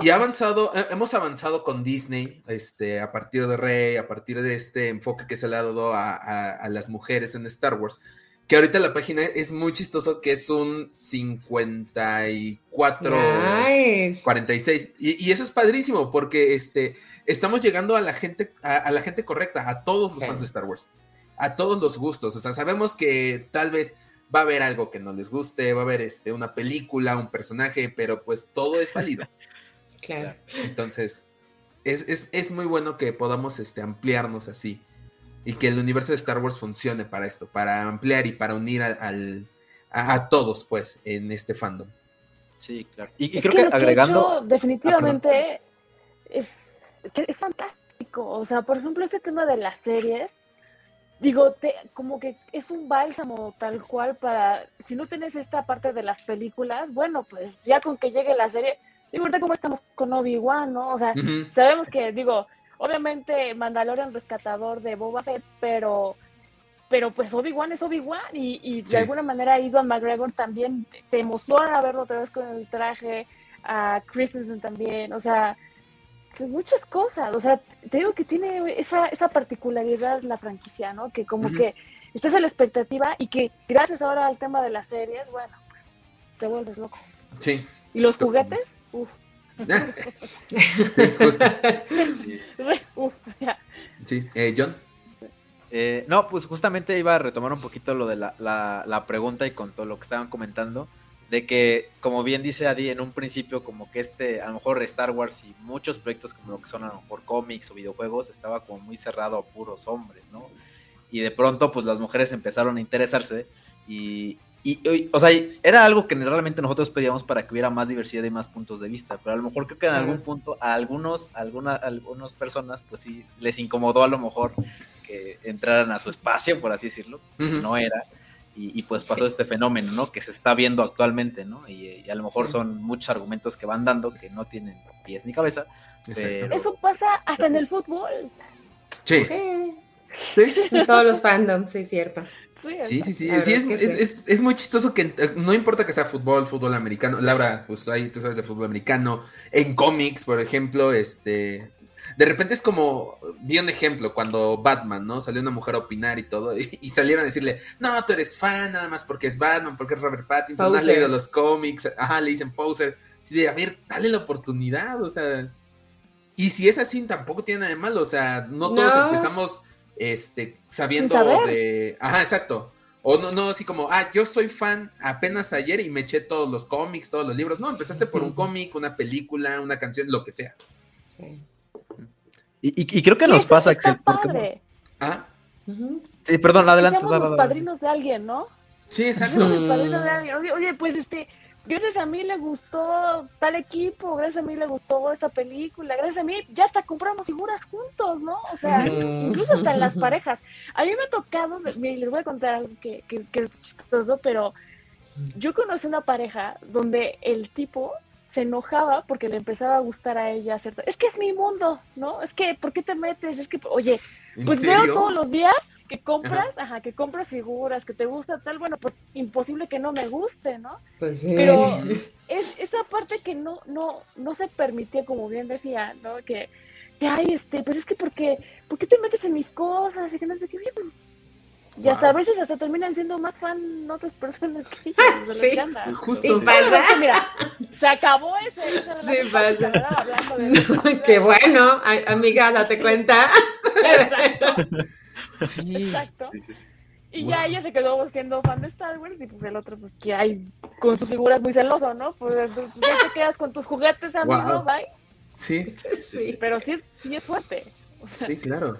Y ha avanzado, hemos avanzado con Disney, este, a partir de Rey, a partir de este enfoque que se le ha dado a, a las mujeres en Star Wars que ahorita la página es muy chistoso, que es un 54, 46. Y, y, eso es padrísimo, porque este, estamos llegando a la gente, a, la gente correcta, a todos los fans de Star Wars, a todos los gustos. O sea, sabemos que tal vez va a haber algo que no les guste, va a haber este, una película, un personaje, pero pues todo es válido. claro. Entonces, es, es, es, muy bueno que podamos este, ampliarnos así y que el universo de Star Wars funcione para esto, para ampliar y para unir al, a, todos, pues, en este fandom. Sí, claro. Y, creo que, agregando. definitivamente es, es fantástico. O sea, por ejemplo, este tema de las series, digo, te, como que es un bálsamo tal cual para. Si no tenés esta parte de las películas, bueno, pues ya con que llegue la serie. Digo, ahorita como estamos con Obi-Wan, ¿no? O sea, sabemos que, digo, Obviamente Mandalorian rescatador de Boba Fett, pero pero pues Obi-Wan es Obi-Wan y, de alguna manera Iwan McGregor también te emociona verlo otra vez con el traje, a Christensen también, o sea, pues, muchas cosas, o sea, te digo que tiene esa, esa particularidad la franquicia, ¿no? Que como que estás a la expectativa y que gracias ahora al tema de las series, bueno, te vuelves loco. Sí. ¿Y los juguetes? Uf. sí, eh, John. Eh, no, pues justamente iba a retomar un poquito lo de la, la, pregunta y con todo lo que estaban comentando, de que, como bien dice Adi, en un principio como que este, a lo mejor Star Wars y muchos proyectos como lo que son a lo mejor cómics o videojuegos, estaba como muy cerrado a puros hombres, ¿no? Y de pronto, pues las mujeres empezaron a interesarse y, y, o sea, era algo que realmente nosotros pedíamos para que hubiera más diversidad y más puntos de vista, pero a lo mejor creo que en algún punto a algunos, alguna, algunas personas, pues sí, les incomodó a lo mejor que entraran a su espacio, por así decirlo, no era, y, pues pasó este fenómeno, ¿no? Que se está viendo actualmente, ¿no? Y, a lo mejor son muchos argumentos que van dando que no tienen pies ni cabeza. Eso pasa hasta en el fútbol. Sí. sí. En todos los fandoms, sí, es cierto. Sí, sí, sí. sí, es, muy chistoso que eh, no importa que sea fútbol, fútbol americano. Laura, pues ahí tú sabes de fútbol americano. En cómics, por ejemplo, este. De repente es como, vi un ejemplo, cuando Batman, ¿no? Salió una mujer a opinar y todo, y, salieron a decirle, no, tú eres fan nada más porque es Batman, porque es Robert Pattinson, no has leído los cómics, ajá, le dicen poser. Sí, de, a ver, dale la oportunidad, o sea. Y si es así, tampoco tiene nada de malo, o sea, no todos empezamos este, sabiendo de... Ajá, exacto. O no, no, así como, ah, yo soy fan apenas ayer y me eché todos los cómics, todos los libros. No, empezaste por un cómic, una película, una canción, lo que sea. Y, creo que nos pasa, Axel. Porque... ¿Ah? Sí, perdón, adelante. Somos los padrinos de alguien, ¿no? Sí, exacto. Somos los padrinos de alguien. Oye, pues este, gracias a mí le gustó tal equipo, gracias a mí le gustó esta película, gracias a mí ya hasta compramos figuras juntos, ¿no? O sea, incluso hasta en las parejas. A mí me ha tocado, les voy a contar algo que, que, que es chistoso, pero yo conocí una pareja donde el tipo se enojaba porque le empezaba a gustar a ella cierto es que es mi mundo, ¿no? Es que ¿por qué te metes? Es que oye, pues veo todos los días que compras, ajá. que compras figuras, que te gusta tal, bueno, pues imposible que no me guste, ¿no? Pues sí. Pero es esa parte que no no no se permitía, como bien decía, ¿no? Que que ay, este, pues es que porque ¿por qué te metes en mis cosas? Y que no sé qué, bien, y hasta a veces hasta terminan siendo más fan otras personas que ellos de sí, que Justo. pasa? Mira, se acabó ese. ese sí, pasa. De Qué bueno, amiga, date cuenta. Exacto. Sí. Exacto. Sí, sí, y ya ella se quedó siendo fan de Star Wars y pues el otro, pues que hay con sus figuras muy celoso, ¿no? Pues ya te quedas con tus juguetes, amigo, wow. bye. Sí. sí. Pero sí, sí es fuerte. sí, claro.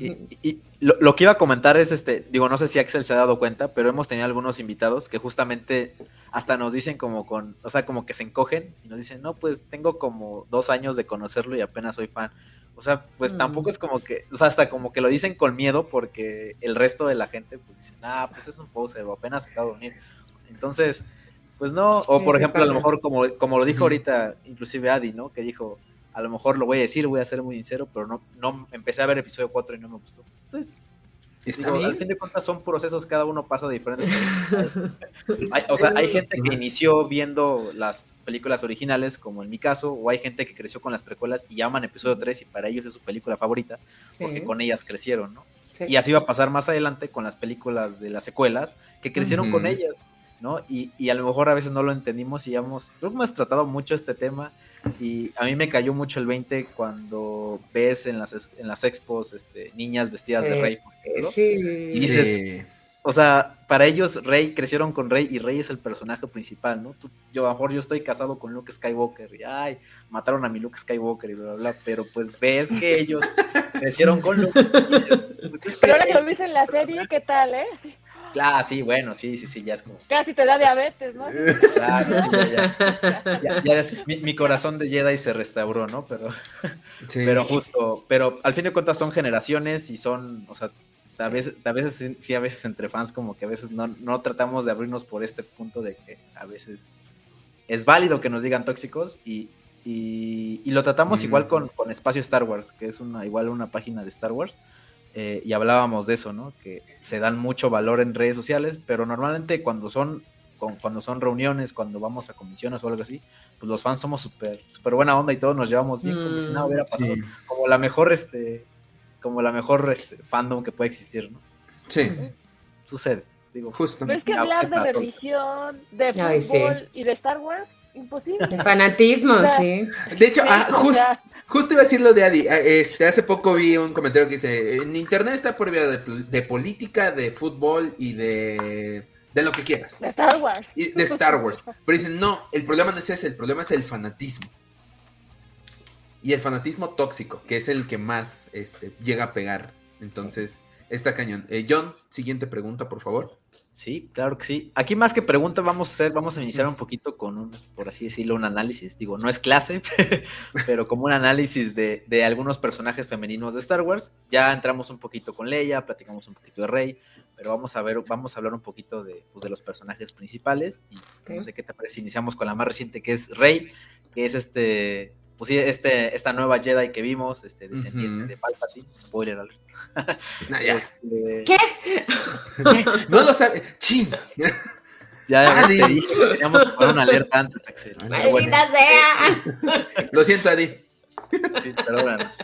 Y, lo, que iba a comentar es, este, digo, no sé si Axel se ha dado cuenta, pero hemos tenido algunos invitados que justamente hasta nos dicen como con, o sea, como que se encogen y nos dicen, no, pues tengo como dos años de conocerlo y apenas soy fan. O sea, pues mm. tampoco es como que, o sea, hasta como que lo dicen con miedo porque el resto de la gente pues dicen, ah, pues es un pose o apenas acabo de unir. Entonces, pues no, o por ejemplo, a lo mejor como, como lo dijo ahorita, inclusive Adi, ¿no? Que dijo, a lo mejor lo voy a decir, voy a ser muy sincero, pero no, no empecé a ver episodio 4 y no me gustó. Entonces, al fin de cuentas son procesos, cada uno pasa diferente. o sea, hay gente que inició viendo las películas originales, como en mi caso, o hay gente que creció con las precuelas y llaman episodio 3 y para ellos es su película favorita, porque con ellas crecieron, ¿no? Y así va a pasar más adelante con las películas de las secuelas, que crecieron con ellas, ¿no? Y, y, a lo mejor a veces no lo entendimos y ya hemos, creo que hemos tratado mucho este tema y a mí me cayó mucho el 20 cuando ves en las, en las expos este, niñas vestidas de rey, Sí. Y dices, o sea, para ellos Rey crecieron con Rey y Rey es el personaje principal, ¿no? yo a lo mejor yo estoy casado con Luke Skywalker y ay, mataron a mi Luke Skywalker y bla, bla, bla, pero pues ves que ellos crecieron con Luke. Pues, pero ahora que lo viste en la serie, ¿qué tal, eh? Claro, sí, bueno, sí, sí, sí, ya es como. Casi te da diabetes, ¿no? Claro, sí, ya. ya, mi, corazón de Jedi se restauró, ¿no? Pero, pero justo, pero al fin de cuentas son generaciones y son, o sea, a veces, a veces sí, a veces entre fans como que a veces no, no tratamos de abrirnos por este punto de que a veces es válido que nos digan tóxicos y, y, lo tratamos igual con, con Espacio Star Wars, que es una igual una página de Star Wars eh, y hablábamos de eso, ¿no? Que se dan mucho valor en redes sociales, pero normalmente cuando son, cuando son reuniones, cuando vamos a comisiones o algo así, pues los fans somos súper super buena onda y todos nos llevamos bien, como si nada hubiera mm. Como la mejor, este, como la mejor este, fandom que puede existir, ¿no? Sí. Sucede, digo. Justo. Pero es que hablar de religión, de fútbol y de Star Wars, imposible. De fanatismo, sí. De hecho, ah, justo Justo iba a decir lo de Adi. Eh, este, hace poco vi un comentario que dice: En internet está prohibido de, de política, de fútbol y de, de lo que quieras. De Star Wars. Y de Star Wars. Pero dicen: No, el problema no es ese, el problema es el fanatismo. Y el fanatismo tóxico, que es el que más este, llega a pegar. Entonces, está cañón. Eh, John, siguiente pregunta, por favor. Sí, claro que sí. Aquí más que pregunta vamos a hacer, vamos a iniciar un poquito con un, por así decirlo, un análisis. Digo, no es clase, pero como un análisis de, de, algunos personajes femeninos de Star Wars. Ya entramos un poquito con Leia, platicamos un poquito de Rey, pero vamos a ver, vamos a hablar un poquito de, pues, de los personajes principales. Y no sé qué te parece. Iniciamos con la más reciente, que es Rey, que es este, pues sí, este, esta nueva Jedi que vimos, este descendiente de Palpatine, spoiler alert. Este, ¿Qué? no lo sabe. ¡Chin! Ya Adi. te dije que teníamos que poner una alerta antes, Axel. ¡Maldita sea! Lo siento, Adi. Sí, perdónanos.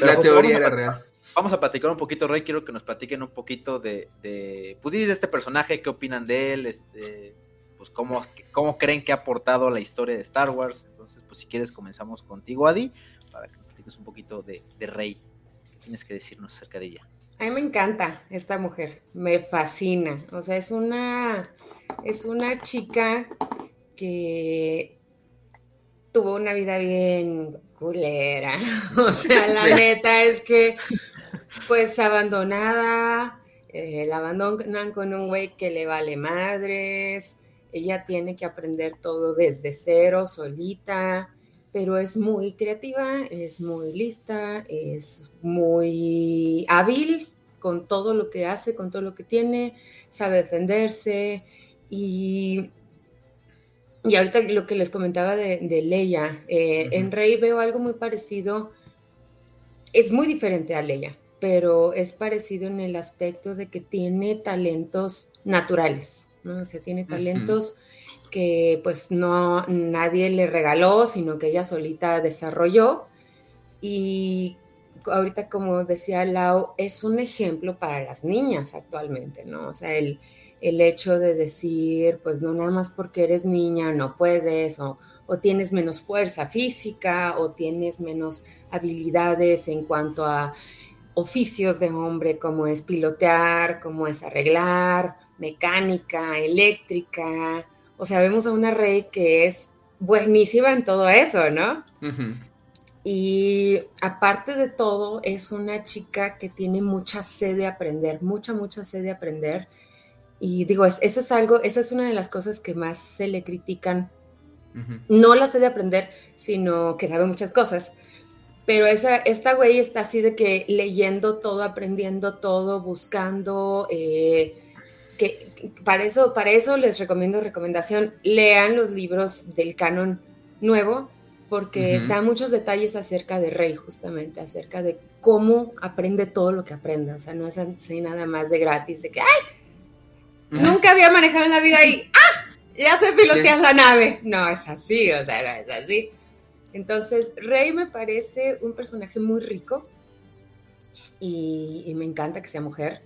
La teoría era real. Vamos a platicar un poquito, Rey. Quiero que nos platiquen un poquito de, de pues sí, de este personaje, qué opinan de él, este, pues cómo, cómo creen que ha aportado a la historia de Star Wars. Entonces, pues si quieres comenzamos contigo, Adi, para que nos platiques un poquito de, de Rey. ¿Qué tienes que decirnos acerca de ella? A mí me encanta esta mujer, me fascina. O sea, es una, es una chica que tuvo una vida bien culera. O sea, la neta es que, pues, abandonada, eh, la abandonan con un güey que le vale madres, ella tiene que aprender todo desde cero, solita, pero es muy creativa, es muy lista, es muy hábil con todo lo que hace, con todo lo que tiene, sabe defenderse y, y ahorita lo que les comentaba de, Leia, eh, en Rey veo algo muy parecido, es muy diferente a Leia, pero es parecido en el aspecto de que tiene talentos naturales, ¿no? O sea, tiene talentos que pues no nadie le regaló, sino que ella solita desarrolló y ahorita como decía Lau, es un ejemplo para las niñas actualmente, ¿no? O sea, el, hecho de decir, pues no nada más porque eres niña no puedes, o, o, tienes menos fuerza física, o tienes menos habilidades en cuanto a oficios de hombre, como es pilotear, como es arreglar, mecánica, eléctrica. O sea, vemos a una rey que es buenísima en todo eso, ¿no? Y aparte de todo, es una chica que tiene mucha sed de aprender, mucha, mucha sed de aprender. Y digo, eso es algo, esa es una de las cosas que más se le critican. No la sed de aprender, sino que sabe muchas cosas. Pero esa, esta güey está así de que leyendo todo, aprendiendo todo, buscando. Eh, que para eso, para eso les recomiendo recomendación, lean los libros del canon nuevo porque da muchos detalles acerca de Rey, justamente, acerca de cómo aprende todo lo que aprende. O sea, no es así nada más de gratis, de que, ¡ay! Nunca había manejado en la vida y ¡ah! Ya sé pilotear la nave. No es así, o sea, no es así. Entonces, Rey me parece un personaje muy rico y, me encanta que sea mujer.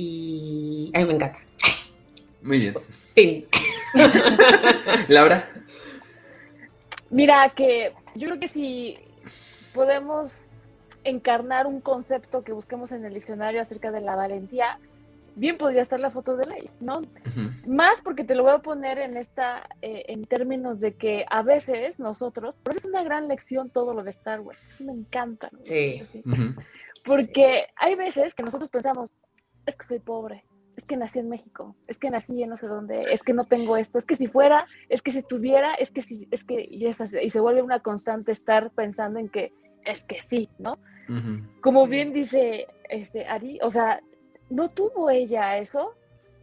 Y a mí me encanta. Muy bien. Fin. Laura. Mira, que yo creo que si podemos encarnar un concepto que busquemos en el diccionario acerca de la valentía, bien podría estar la foto de ley, ¿no? Más porque te lo voy a poner en esta, eh, en términos de que a veces nosotros, porque es una gran lección todo lo de Star Wars, me encanta. Sí. Porque hay veces que nosotros pensamos, es que soy pobre, es que nací en México, es que nací en no sé dónde, es que no tengo esto, es que si fuera, es que si tuviera, es que si, es que, y, y se vuelve una constante estar pensando en que es que sí, ¿no? Como bien dice este Ari, o sea, no tuvo ella eso,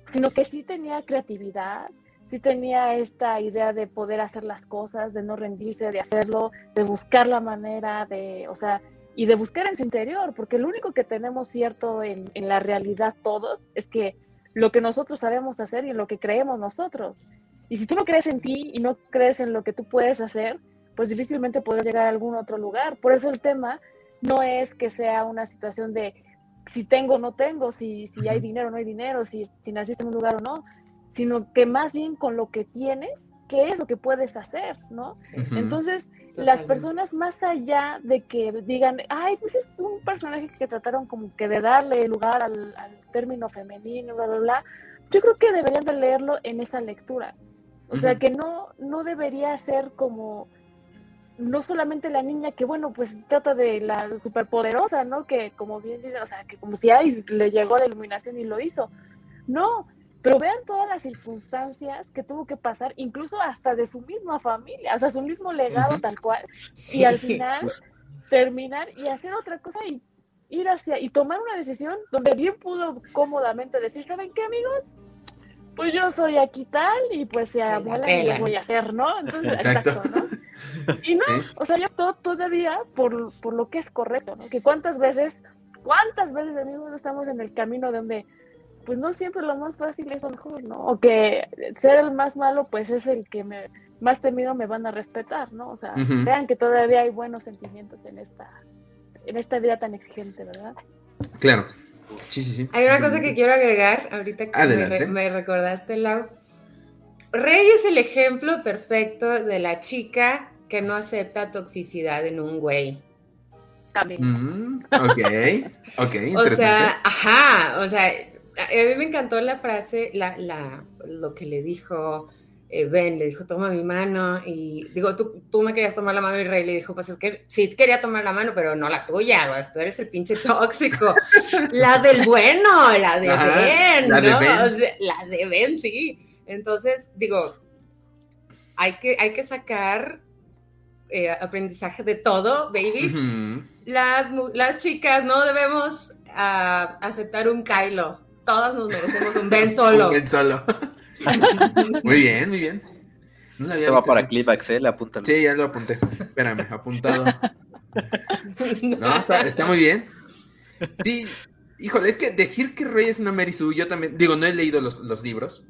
sino que sí tenía creatividad, sí tenía esta idea de poder hacer las cosas, de no rendirse, de hacerlo, de buscar la manera, de, o sea, y de buscar en su interior, porque lo único que tenemos cierto en, en la realidad todos es que lo que nosotros sabemos hacer y en lo que creemos nosotros. Y si tú no crees en ti y no crees en lo que tú puedes hacer, pues difícilmente puedes llegar a algún otro lugar. Por eso el tema no es que sea una situación de si tengo o no tengo, si, si hay dinero o no hay dinero, si, si naciste en un lugar o no, sino que más bien con lo que tienes, qué es lo que puedes hacer, ¿no? Entonces, las personas más allá de que digan, ay, pues es un personaje que trataron como que de darle lugar al, término femenino, bla, bla, bla, yo creo que deberían de leerlo en esa lectura. O sea, que no, no debería ser como, no solamente la niña que, bueno, pues trata de la superpoderosa, ¿no? Que como bien dice, o sea, que como si ay, le llegó la iluminación y lo hizo. No, pero vean todas las circunstancias que tuvo que pasar, incluso hasta de su misma familia, o sea, su mismo legado tal cual. y al final terminar y hacer otra cosa y ir hacia y tomar una decisión donde bien pudo cómodamente decir, ¿saben qué, amigos? Pues yo soy aquí tal y pues se abuela y voy a hacer, ¿no? Entonces, exacto, ¿no? Y no, o sea, yo todo, todavía por, por lo que es correcto, ¿no? Que cuántas veces, cuántas veces, amigos, estamos en el camino donde pues no siempre lo más fácil es lo mejor, ¿no? O que ser el más malo, pues es el que me, más temido me van a respetar, ¿no? O sea, vean que todavía hay buenos sentimientos en esta, en esta vida tan exigente, ¿verdad? Claro. Sí, sí, sí. Hay una cosa que quiero agregar, ahorita que me, recordaste, Lau. Rey es el ejemplo perfecto de la chica que no acepta toxicidad en un güey. También. Mm, ok, ok. o sea, ajá, o sea, a mí me encantó la frase, la, la, lo que le dijo eh, Ben le dijo, toma mi mano, y digo, tú, tú me querías tomar la mano, y Rey le dijo, pues es que sí quería tomar la mano, pero no la tuya, tú eres el pinche tóxico. la del bueno, la de Ben, la ¿no? De ben. la de Ben, sí. Entonces, digo, hay que, hay que sacar eh, aprendizaje de todo, babies. las, las chicas no debemos uh, aceptar un Kylo. Todas nos merecemos un Ben solo. un Ben solo. muy bien, muy bien. No Esto va para clip, Axel, apúntalo. Sí, ya lo apunté. Espérame, apuntado. No, está, está muy bien. Sí, híjole, es que decir que Rey es una Mary Sue, yo también, digo, no he leído los, los libros,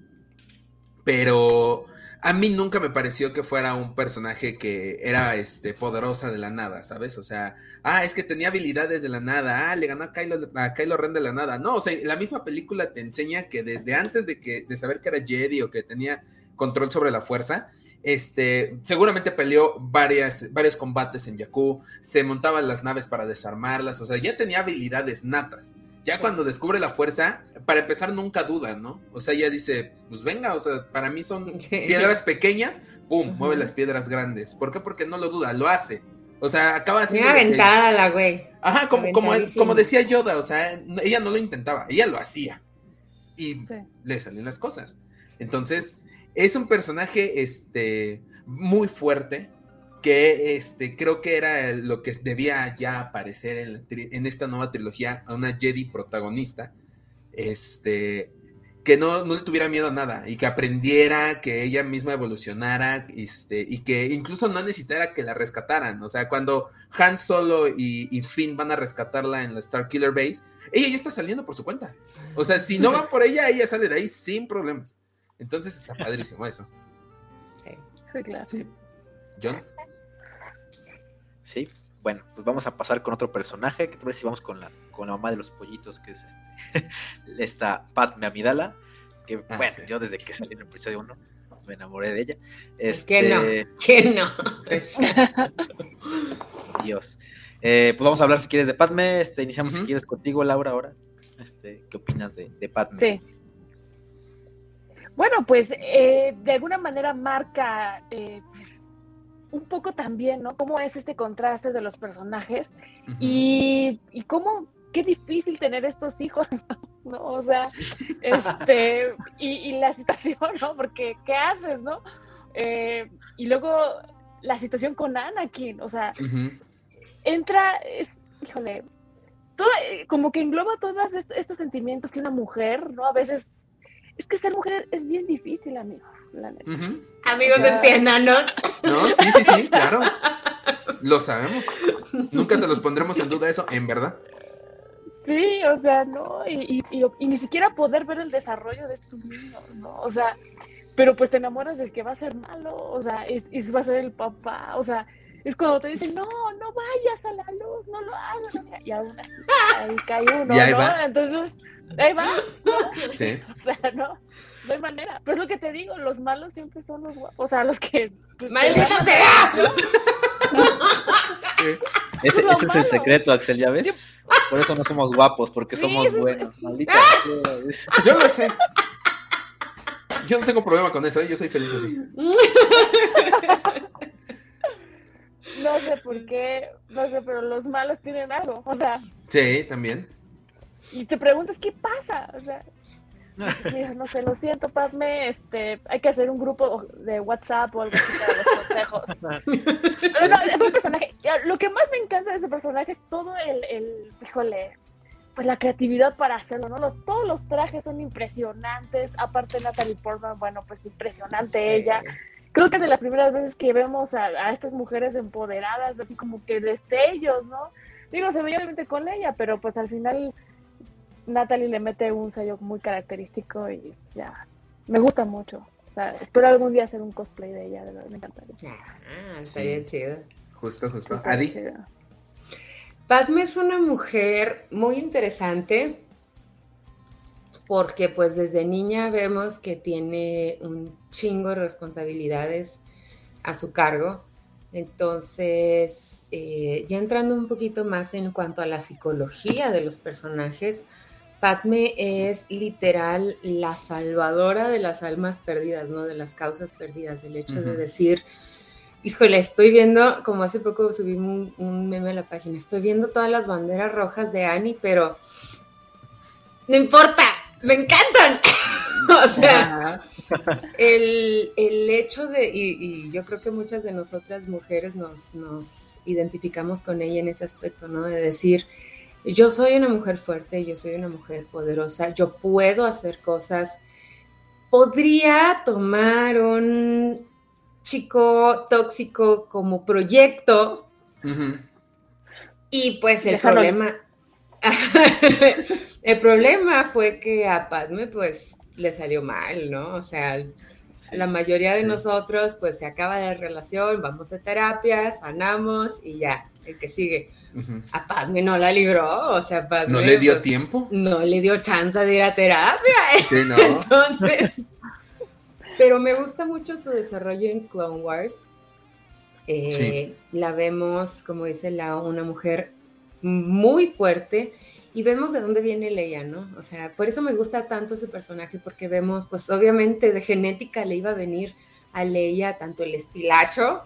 pero a mí nunca me pareció que fuera un personaje que era este poderosa de la nada, ¿sabes? O sea, ah, es que tenía habilidades de la nada, ah, le ganó a Kylo, a Kylo Ren de la nada. No, o sea, la misma película te enseña que desde antes de que de saber que era Jedi o que tenía control sobre la fuerza, este, seguramente peleó varias, varios combates en Jakku, se montaban las naves para desarmarlas, o sea, ya tenía habilidades natas. Ya cuando descubre la fuerza, para empezar nunca duda, ¿no? O sea, ya dice, pues venga, o sea, para mí son piedras pequeñas, pum, mueve las piedras grandes. ¿Por qué? Porque no lo duda, lo hace. O sea, acaba haciendo... Una aventada la güey. Ajá, como, como, decía Yoda, o sea, ella no lo intentaba, ella lo hacía. Y le salen las cosas. Entonces, es un personaje, este, muy fuerte, que este, creo que era lo que debía ya aparecer en, esta nueva trilogía, a una Jedi protagonista, este, que no, no, le tuviera miedo a nada y que aprendiera, que ella misma evolucionara, este, y que incluso no necesitara que la rescataran. O sea, cuando Han Solo y, Finn van a rescatarla en la Star Killer Base, ella ya está saliendo por su cuenta. O sea, si no van por ella, ella sale de ahí sin problemas. Entonces está padrísimo eso. Sí, sí claro. Sí. John. Sí, bueno, pues vamos a pasar con otro personaje. ¿Qué te parece si vamos con la, con la mamá de los pollitos, que es este, esta Padme Amidala? Que ah, bueno, yo desde que salí en el episodio 1 me enamoré de ella. Este... Que no, que no. Dios. Eh, pues vamos a hablar si quieres de Padme. Este, iniciamos si quieres contigo, Laura, ahora. Este, ¿Qué opinas de, de Padme? Sí. Bueno, pues eh, de alguna manera marca eh, pues, un poco también, ¿no? Cómo es este contraste de los personajes y, y cómo, qué difícil tener estos hijos, ¿no? O sea, este, y, la situación, ¿no? Porque, ¿qué haces, no? Eh, y luego la situación con Anakin, o sea, entra, es, híjole, todo, eh, como que engloba todos estos sentimientos que una mujer, ¿no? A veces, es que ser mujer es bien difícil, amigo. Amigos, entiéndanos. No, sí, sí, sí, claro. Lo sabemos. Nunca se los pondremos en duda eso, en verdad. Sí, o sea, no, y, ni siquiera poder ver el desarrollo de estos niños, ¿no? O sea, pero pues te enamoras del que va a ser malo, o sea, y, va a ser el papá, o sea, es cuando te dicen, no, no vayas a la luz, no lo hagas, y aún así, ahí cae uno, ¿no? Entonces, ahí vas, Sí. O sea, no, no hay manera. Pero es lo que te digo, los malos siempre son los guapos. O sea, los que. Pues, ¡Maldito sea! Ese, ese es el secreto, Axel, ¿ya ves? Por eso no somos guapos, porque somos buenos. Maldita sea. Yo lo sé. Yo no tengo problema con eso, ¿eh? yo soy feliz así. No sé por qué, no sé, pero los malos tienen algo, o sea. Sí, también. Y te preguntas, ¿qué pasa? O sea, no sé, lo siento, Pazme, este, hay que hacer un grupo de WhatsApp o algo así para los consejos. Pero no, es un personaje, lo que más me encanta de ese personaje es todo el, el híjole, pues la creatividad para hacerlo, ¿no? Los, todos los trajes son impresionantes, aparte Natalie Portman, bueno, pues impresionante ella. Creo que es de las primeras veces que vemos a, a, estas mujeres empoderadas, así como que destellos, ¿no? Digo, se veía obviamente con ella, pero pues al final Natalie le mete un sello muy característico y ya, me gusta mucho. O sea, espero algún día hacer un cosplay de ella, de verdad, me encantaría. Ah, estaría chido. Justo, justo. Adi. Padme es una mujer muy interesante porque pues desde niña vemos que tiene un chingo de responsabilidades a su cargo. Entonces, eh, ya entrando un poquito más en cuanto a la psicología de los personajes, Padme es literal la salvadora de las almas perdidas, ¿no? De las causas perdidas. El hecho de decir, híjole, estoy viendo, como hace poco subí un, un, meme a la página, estoy viendo todas las banderas rojas de Annie, pero no importa, me encantan. o sea, el, hecho de, y, yo creo que muchas de nosotras mujeres nos, nos identificamos con ella en ese aspecto, ¿no? De decir, yo soy una mujer fuerte, yo soy una mujer poderosa, yo puedo hacer cosas. Podría tomar un chico tóxico como proyecto y pues el problema, el problema fue que a Padme pues le salió mal, ¿no? O sea, la mayoría de nosotros pues se acaba la relación, vamos a terapia, sanamos y ya, el que sigue. A Padme no la libró, o sea, Padme... ¿No le dio pues, tiempo? No le dio chance de ir a terapia. Sí, no. Entonces... Pero me gusta mucho su desarrollo en Clone Wars. Eh, la vemos, como dice la, una mujer muy fuerte y vemos de dónde viene Leia, ¿no? O sea, por eso me gusta tanto ese personaje, porque vemos, pues obviamente de genética le iba a venir a Leia tanto el estilacho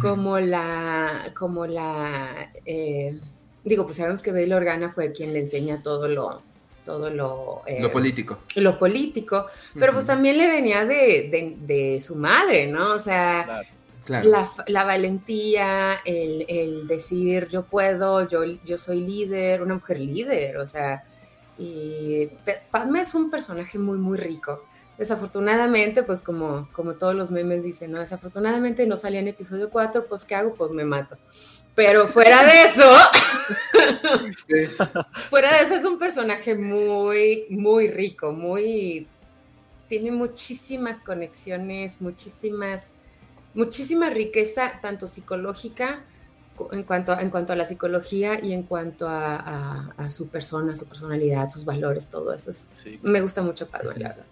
como la, como la, eh, digo, pues sabemos que Bail Organa fue quien le enseña todo lo, todo lo... Eh, lo político. Lo político, pero pues también le venía de, su madre, ¿no? O sea, La, valentía, el, decir yo puedo, yo, yo soy líder, una mujer líder, o sea, y Padme es un personaje muy, muy rico. Desafortunadamente, pues como, como todos los memes dicen, ¿no? Desafortunadamente no salía en episodio 4, pues ¿qué hago? Pues me mato. Pero fuera de eso, fuera de eso es un personaje muy, muy rico, muy, tiene muchísimas conexiones, muchísimas, muchísima riqueza, tanto psicológica, en cuanto, en cuanto a la psicología y en cuanto a, su persona, su personalidad, sus valores, todo eso. Me gusta mucho Padme, la verdad.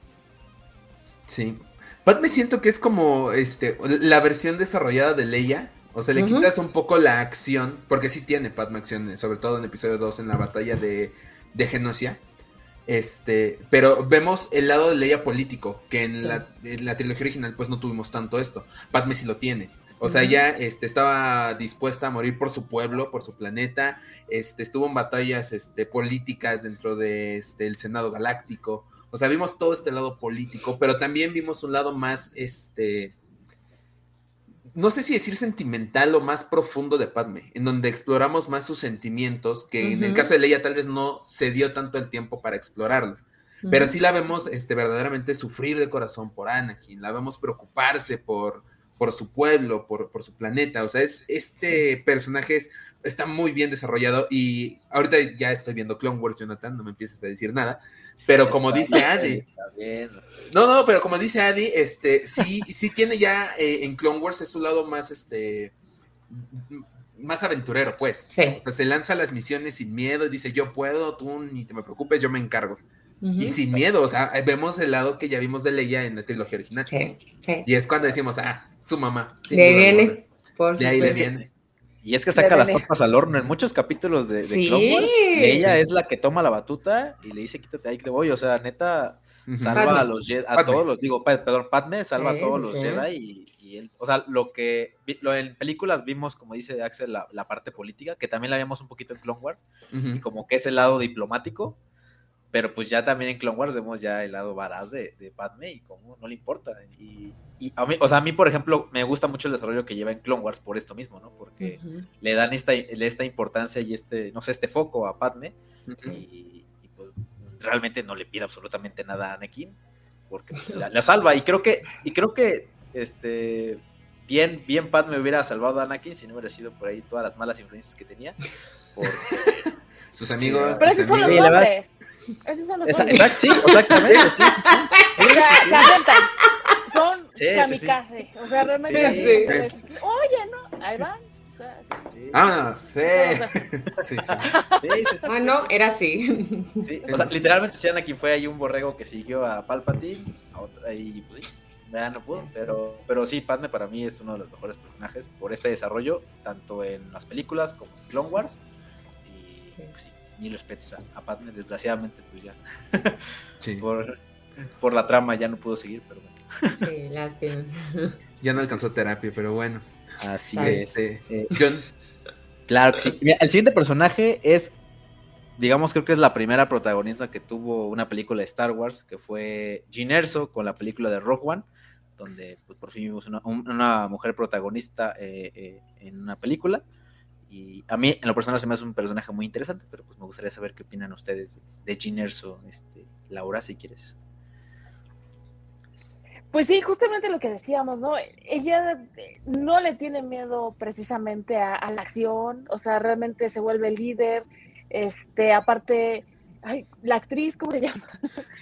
Sí. Padme siento que es como este, la versión desarrollada de Leia o sea, le quitas un poco la acción, porque sí tiene Padme acciones, sobre todo en episodio 2 en la batalla de, de Genosia. Este, pero vemos el lado de Leia político, que en, la, trilogía original pues no tuvimos tanto esto. Padme sí lo tiene. O sea, ya este, estaba dispuesta a morir por su pueblo, por su planeta. Este, estuvo en batallas este, políticas dentro del este, Senado Galáctico. O sea, vimos todo este lado político, pero también vimos un lado más, este, no sé si decir sentimental o más profundo de Padme, en donde exploramos más sus sentimientos, que en el caso de Leia tal vez no se dio tanto el tiempo para explorarlo. Pero sí la vemos este, verdaderamente sufrir de corazón por Anakin, la vemos preocuparse por, por su pueblo, por, por su planeta. O sea, es, este personaje está muy bien desarrollado y ahorita ya estoy viendo Clone Wars, Jonathan, no me empieces a decir nada. Pero como dice Adi, no, no, pero como dice Adi, este, sí, sí tiene ya eh, en Clone Wars es su lado más, este, más aventurero, pues. Sí. se lanza las misiones sin miedo y dice, yo puedo, tú ni te me preocupes, yo me encargo. Y sin miedo, o sea, vemos el lado que ya vimos de Leia en la trilogía original. Sí, sí. Y es cuando decimos, ah, su mamá. Ahí viene. Por de ahí le viene. Y es que saca las papas al horno en muchos capítulos de, de ella es la que toma la batuta y le dice, quítate ahí que te voy. O sea, neta, salva a los Jedi, a todos los, digo, perdón, Padme salva a todos los Jedi y, él, o sea, lo que lo, en películas vimos, como dice Axel, la, la, parte política, que también la vimos un poquito en Clone Wars, y como que es el lado diplomático, pero pues ya también en Clone Wars vemos ya el lado varaz de, de Padme y como no le importa. Y, a mí, o sea, a mí, por ejemplo, me gusta mucho el desarrollo que lleva en Clone Wars por esto mismo, ¿no? Porque le dan esta, esta importancia y este, no sé, este foco a Padme. y, pues realmente no le pide absolutamente nada a Anakin. Porque pues, la, salva. Y creo que, y creo que este bien, bien Padme hubiera salvado a Anakin si no hubiera sido por ahí todas las malas influencias que tenía. sus amigos. Pero esos son los hombres. Esos son los Exacto, sí, exactamente, sí. Son kamikaze. O sea, realmente. Oye, ¿no? Ahí van. Ah, sí. sí, sí. Ah, no, era así. Sí, o sea, literalmente si quien fue ahí un borrego que siguió a Palpatine, a otra, y pues, ya no pudo, pero, pero sí, Padme para mí es uno de los mejores personajes por este desarrollo, tanto en las películas como en Clone Wars, y pues, sí, mil respetos a, a Padme, desgraciadamente, pues ya. Sí. por, por la trama ya no pudo seguir, pero bueno. Sí, lástima. Ya no alcanzó terapia, pero bueno. Así es. Este, Eh, John, Claro que sí. Mira, el siguiente personaje es, digamos, creo que es la primera protagonista que tuvo una película de Star Wars, que fue Jean Erso con la película de Rogue One, donde pues, por fin vimos una, un- una mujer protagonista eh, eh, en una película. Y a mí, en lo personal, se me hace un personaje muy interesante, pero pues me gustaría saber qué opinan ustedes de Jean Erso, este, Laura, si quieres. Pues sí, justamente lo que decíamos, ¿no? Ella eh, no le tiene miedo precisamente a, a la acción, o sea, realmente se vuelve líder, este, aparte, ay, la actriz, ¿cómo se llama?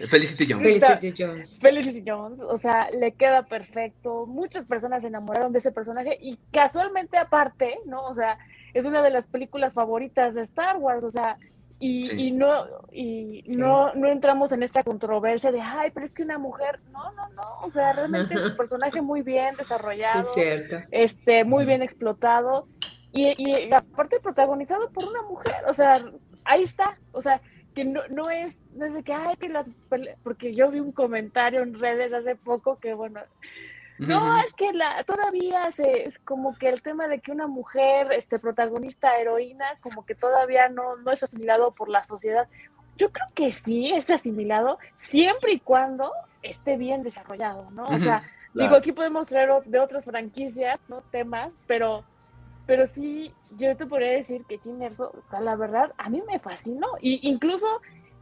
Felicity Jones. Felicity Jones. Felicity Jones, o sea, le queda perfecto, muchas personas se enamoraron de ese personaje y casualmente aparte, ¿no? O sea, es una de las películas favoritas de Star Wars, o sea, y, Sí. y no y Sí. no no entramos en esta controversia de, ay, pero es que una mujer, no, no, no, o sea, realmente es un personaje muy bien desarrollado, Es cierto. este, muy bien explotado y, y aparte protagonizado por una mujer, o sea, ahí está, o sea, que no, no es, no es de que, ay, que las, porque yo vi un comentario en redes hace poco que, bueno, no, es que la, todavía se, es como que el tema de que una mujer, este, protagonista, heroína, como que todavía no, no es asimilado por la sociedad. Yo creo que sí es asimilado siempre y cuando esté bien desarrollado, ¿no? O sea, Digo, aquí podemos traer de otras franquicias, ¿no? Temas, pero, pero sí, yo te podría decir que Teen Erso, o sea, la verdad, a mí me fascinó. Y incluso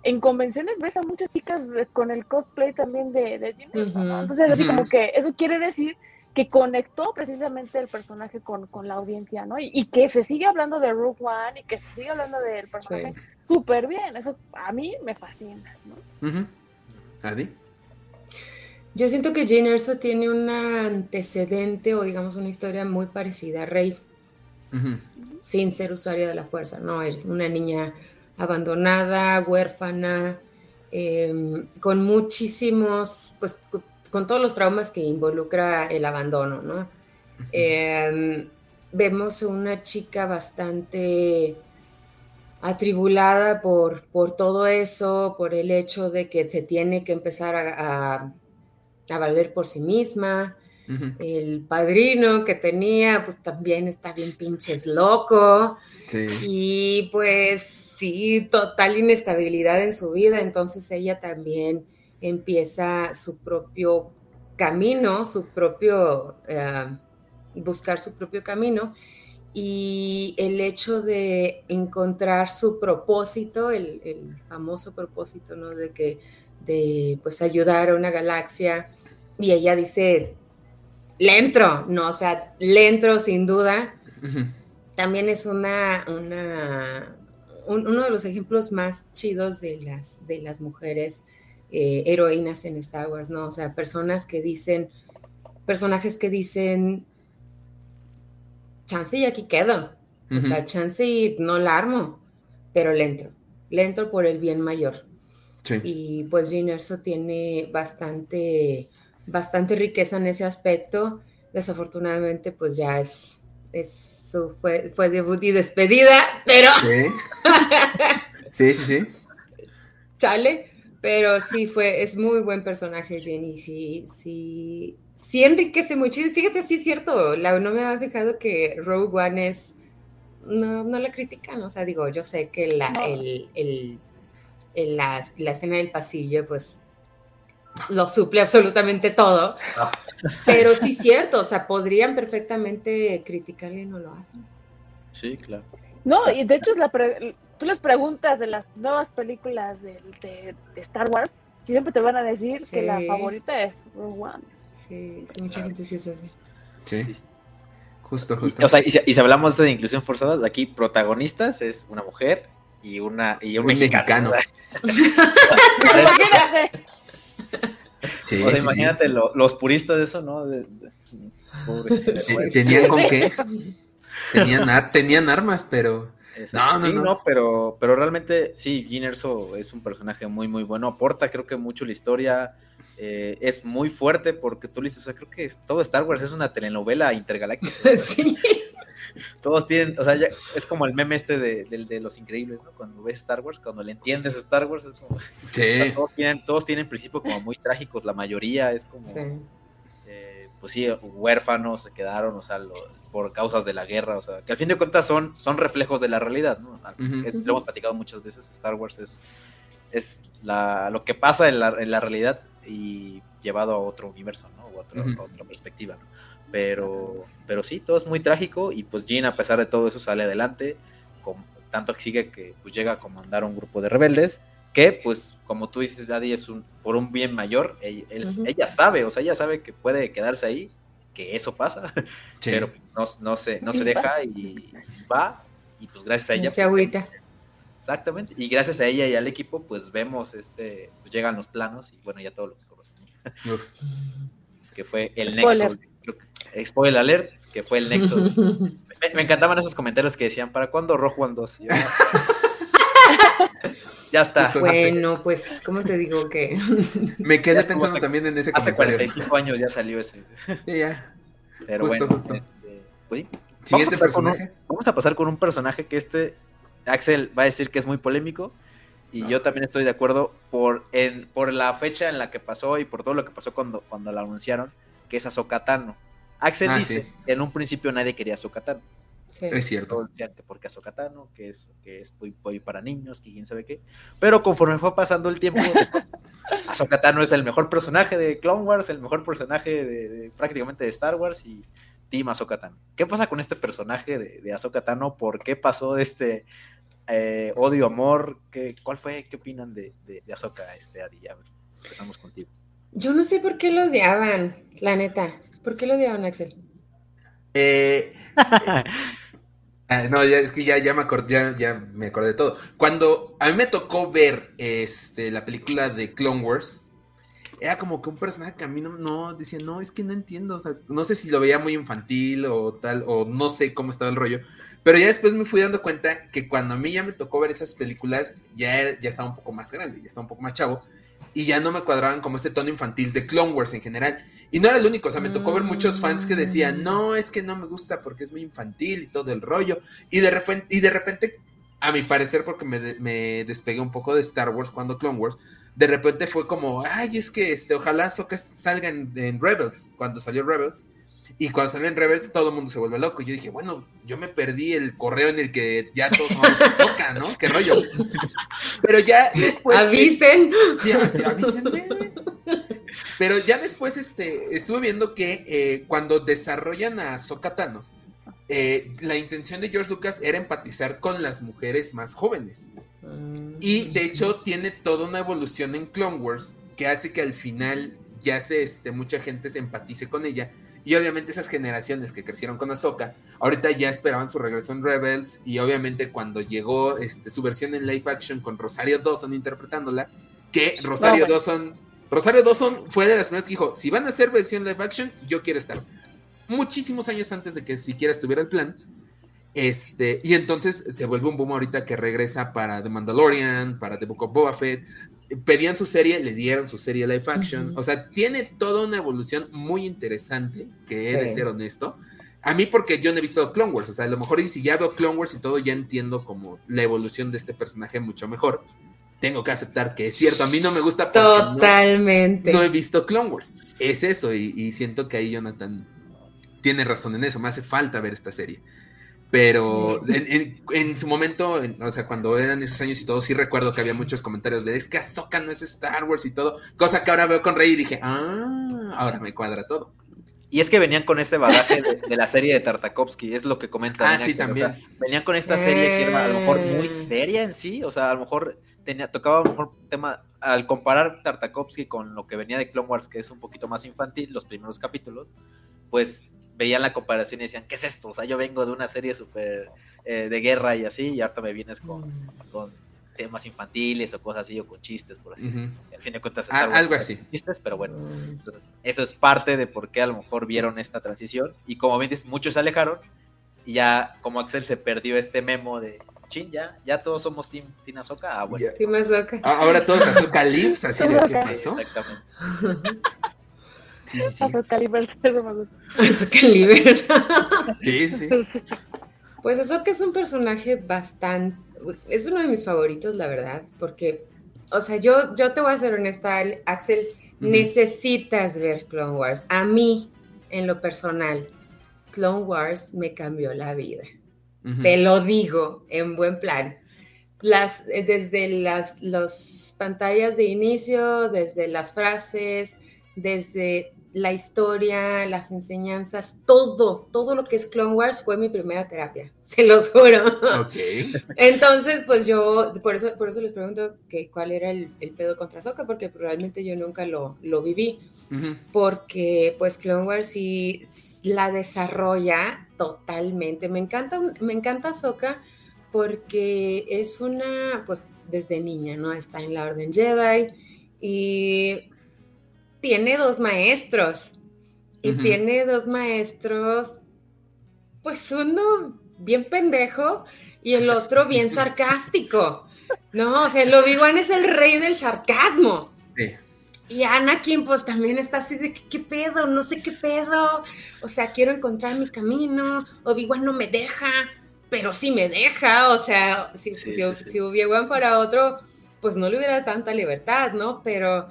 en convenciones ves a muchas chicas con el cosplay también de, de. Ujú. Entonces, así como que eso quiere decir que conectó precisamente el personaje con, con la audiencia, ¿no? Y, y que se sigue hablando de Rogue One y que se sigue hablando del personaje súper bien. Eso a mí me fascina, ¿no? Adi. Yo siento que Jane Erso tiene un antecedente o digamos una historia muy parecida a Rey, sin ser usuaria de la fuerza, ¿no? Es una niña abandonada, huérfana, eh, con muchísimos, pues con todos los traumas que involucra el abandono, ¿no? Eh, vemos una chica bastante atribulada por, por todo eso, por el hecho de que se tiene que empezar a, a- a valer por sí misma. El padrino que tenía, pues también está bien pinches loco. Sí. Y pues sí, total inestabilidad en su vida. Entonces ella también empieza su propio camino, su propio, eh, buscar su propio camino. Y el hecho de encontrar su propósito, el, el famoso propósito, ¿no? De que, de pues ayudar a una galaxia. Y ella dice, le entro, no, o sea, le entro sin duda también es una, una un- uno de los ejemplos más chidos de las, de las mujeres eh, heroínas en Star Wars, ¿no? O sea, personas que dicen, personajes que dicen, chance y aquí quedo, o Ujú. sea, chance y no la armo, pero le entro, le entro por el bien mayor. Sí. Y pues Jane Erso tiene bastante, bastante riqueza en ese aspecto. Desafortunadamente, pues ya es, es su, fue, fue debut y despedida, pero Sí. Sí, sí, sí. chale. Pero sí fue, es muy buen personaje, Jenny. Sí, sí, sí enriquece. Y fíjate, sí es cierto. La, no me había fijado que Rogue One es. No, no la critican. O sea, digo, yo sé que la, No. el, el- el- la, la escena del pasillo, pues lo suple absolutamente todo. Pero sí es cierto. O sea, podrían perfectamente criticarle y no lo hacen. Sí, claro. No, y de hecho, la pre- tú les preguntas de las nuevas películas de, de- de Star Wars, siempre te van a decir que la favorita es Rogue One. Sí, sí, mucha gente sí es así. Sí. Justo, Y, justo. o sea, y si, y si hablamos de inclusión forzada, aquí protagonistas es una mujer y una y un, Un mexicano. mexicano. o sea, sí, sí. imagínate lo- los puristas de eso, ¿no? De- de-. ¿Tenían con qué? Tenían, ar- tenían armas, pero. No, no, sí, no. pero, pero realmente sí, Gin Erso es un personaje muy, muy bueno. Aporta, creo que mucho la historia. eh, es muy fuerte porque tú le dices, o sea, creo que todo Star Wars es una telenovela intergaláctica. Sí. Todos tienen, o sea, es como el meme este de, de, los increíbles, ¿no? Cuando ves Star Wars, cuando le entiendes Star Wars, es como... Sí. todos, tienen, todos tienen principios como muy trágicos, la mayoría es como... Eh, pues sí, huérfanos se quedaron, o sea, por causas de la guerra, o sea, que al fin de cuentas son, son reflejos de la realidad, ¿no? Lo hemos platicado muchas veces, Star Wars es, es la, lo que pasa en la, en la realidad y llevado a otro universo, ¿no? O a otra perspectiva, ¿no? Pero, pero sí, todo es muy trágico y pues Jean a pesar de todo eso sale adelante, con, tanto que sigue que pues llega a comandar un grupo de rebeldes que pues como tú dices Daddy es un por un bien mayor ella sabe o sea ella sabe que puede quedarse ahí que eso pasa pero no, no se no se deja y va y pues gracias a ella se agüita. Exactamente y gracias a ella y al equipo pues vemos este pues llegan los planos y bueno ya todo lo que conocemos. Que fue el nexo spoiler alert, que fue el nexo. me, encantaban esos comentarios que decían, ¿para cuándo Rojo One 2? ya está. Bueno, pues, ¿cómo te digo que? me quedé pensando también en ese Hace 45 años ya salió ese. Sí, ya. Pero bueno. Este, pues, Siguiente vamos personaje. vamos a pasar con un personaje que este Axel va a decir que es muy polémico. Y yo también estoy de acuerdo por, en, por la fecha en la que pasó y por todo lo que pasó cuando, cuando la anunciaron, que es Tano. Axel ah, dice que en un principio nadie quería a Sokatano. Es cierto. porque a Sokatano, que es, que es muy, para niños, que quién sabe qué. Pero conforme fue pasando el tiempo, Ahsoka es el mejor personaje de Clone Wars, el mejor personaje de, prácticamente de Star Wars y Team Ahsoka ¿Qué pasa con este personaje de, de Ahsoka ¿Por qué pasó de este eh, odio, amor? ¿Qué, ¿Cuál fue? ¿Qué opinan de, de, de Ahsoka, este, Adi? empezamos contigo. Yo no sé por qué lo odiaban, la neta. ¿Por qué lo odiaban, Axel? Eh, ah, no, ya, es que ya, ya, me acordé, ya, me acordé de todo. Cuando a mí me tocó ver este, la película de Clone Wars, era como que un personaje que a mí no, no, decía, no, es que no entiendo, o sea, no sé si lo veía muy infantil o tal, o no sé cómo estaba el rollo, pero ya después me fui dando cuenta que cuando a mí ya me tocó ver esas películas, ya, ya estaba un poco más grande, ya estaba un poco más chavo, y ya no me cuadraban como este tono infantil de Clone Wars en general. Y no era el único, o sea, me tocó ver muchos fans que decían, no, es que no me gusta porque es muy infantil y todo el rollo. Y de repente, y de repente a mi parecer, porque me, me despegué un poco de Star Wars cuando Clone Wars, de repente fue como, ay, es que este, ojalá salga en, en Rebels, cuando salió Rebels. Y cuando salió en Rebels, todo el mundo se vuelve loco. Y yo dije, bueno, yo me perdí el correo en el que ya todos se toca, ¿no? Qué rollo. Pero ya después. Avisen. Ya, Pero ya después este, estuve viendo que eh, cuando desarrollan a Sokatano, eh, la intención de George Lucas era empatizar con las mujeres más jóvenes. Y de hecho tiene toda una evolución en Clone Wars que hace que al final ya se, este, mucha gente se empatice con ella y obviamente esas generaciones que crecieron con Ahsoka, ahorita ya esperaban su regreso en Rebels. Y obviamente cuando llegó este, su versión en live action con Rosario Dawson interpretándola, que Rosario Dawson, Rosario Dawson fue de las primeras que dijo, si van a hacer versión live action, yo quiero estar. Muchísimos años antes de que siquiera estuviera el plan. Este, y entonces se vuelve un boom ahorita que regresa para The Mandalorian, para The Book of Boba Fett, pedían su serie, le dieron su serie live action. O sea, tiene toda una evolución muy interesante, que he de ser honesto. A mí porque yo no he visto Clone Wars, o sea, a lo mejor y si ya veo Clone Wars y todo, ya entiendo como la evolución de este personaje mucho mejor. Tengo que aceptar que es cierto, a mí no me gusta Totalmente. No, he visto Clone Wars. Es eso, y, y siento que ahí Jonathan tiene razón en eso, me hace falta ver esta serie. Pero en, su momento, o sea, cuando eran esos años y todo, sí recuerdo que había muchos comentarios de es que Ahsoka no es Star Wars y todo, cosa que ahora veo con Rey y dije, ah, ahora me cuadra todo. Y es que venían con este bagaje de, la serie de Tartakovsky, es lo que comenta. Ah, sí, también. venían con esta serie que era a lo mejor muy eh. seria en sí, o sea, a lo mejor tenía, tocaba a lo mejor tema, al comparar Tartakovsky con lo que venía de Clone Wars, que es un poquito más infantil, los primeros capítulos, pues veían la comparación y decían, ¿qué es esto? O sea, yo vengo de una serie súper eh, de guerra y así, y ahorita me vienes con, mm. temas infantiles o cosas así, o con chistes, por así decirlo. Al fin de cuentas, ah, algo así. Chistes, pero bueno, entonces eso es parte de por qué a lo mejor vieron esta transición. Y como ven, muchos se alejaron, y ya como Axel se perdió este memo de, chin, ya, ya todos somos Team, team Azoka. Ah, bueno. Team Azoka. Ah, ahora todos Azoka Lives, así de qué pasó. Exactamente. Sí, sí, sí. Sí, sí. Pues eso que es un personaje bastante, es uno de mis favoritos, la verdad, porque, o sea, yo, yo te voy a ser honesta, Axel, necesitas ver Clone Wars. A mí, en lo personal, Clone Wars me cambió la vida. Te lo digo en buen plan. Las, eh, desde las los pantallas de inicio, desde las frases, desde la historia, las enseñanzas, todo, todo lo que es Clone Wars fue mi primera terapia, se los juro. Entonces, pues yo, por eso, por eso les pregunto que cuál era el, pedo contra Soka, porque probablemente yo nunca lo, lo viví, porque pues Clone Wars sí la desarrolla totalmente. Me encanta, me encanta Soka porque es una, pues desde niña, ¿no? Está en la Orden Jedi y tiene dos maestros. Y tiene dos maestros, pues uno bien pendejo y el otro bien sarcástico. No, o sea, el Obi-Wan es el rey del sarcasmo. Sí. Y Anakin, pues también está así de ¿qué pedo, no sé qué pedo. O sea, quiero encontrar mi camino. Obi-Wan no me deja, pero sí me deja. O sea, si, si, si para otro, pues no le hubiera tanta libertad, ¿no? Pero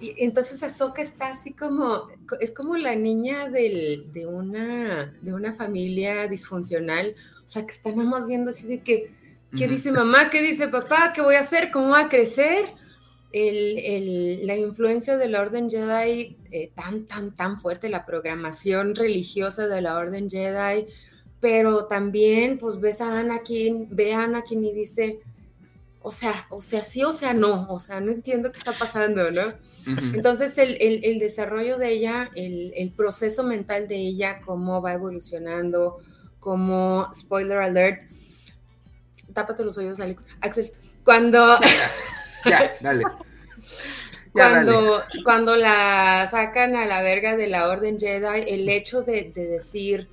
y entonces Ahsoka está así como, es como la niña del, de, una, de una familia disfuncional, o sea, que está nada más viendo así de que, ¿qué dice mamá? ¿Qué dice papá? ¿Qué voy a hacer? ¿Cómo voy a crecer? El, el, la influencia de la Orden Jedi eh, tan, tan, tan fuerte, la programación religiosa de la Orden Jedi, pero también pues ves a Anakin, ve a Anakin y dice, o sea, o sea, sí, o sea, no, o sea, no entiendo qué está pasando, ¿no? Entonces, el, desarrollo de ella, el, proceso mental de ella, cómo va evolucionando, como, spoiler alert, tápate los oídos, Alex, Axel, cuando... ya, dale. cuando, cuando la sacan a la verga de la Orden Jedi, el hecho de, decir,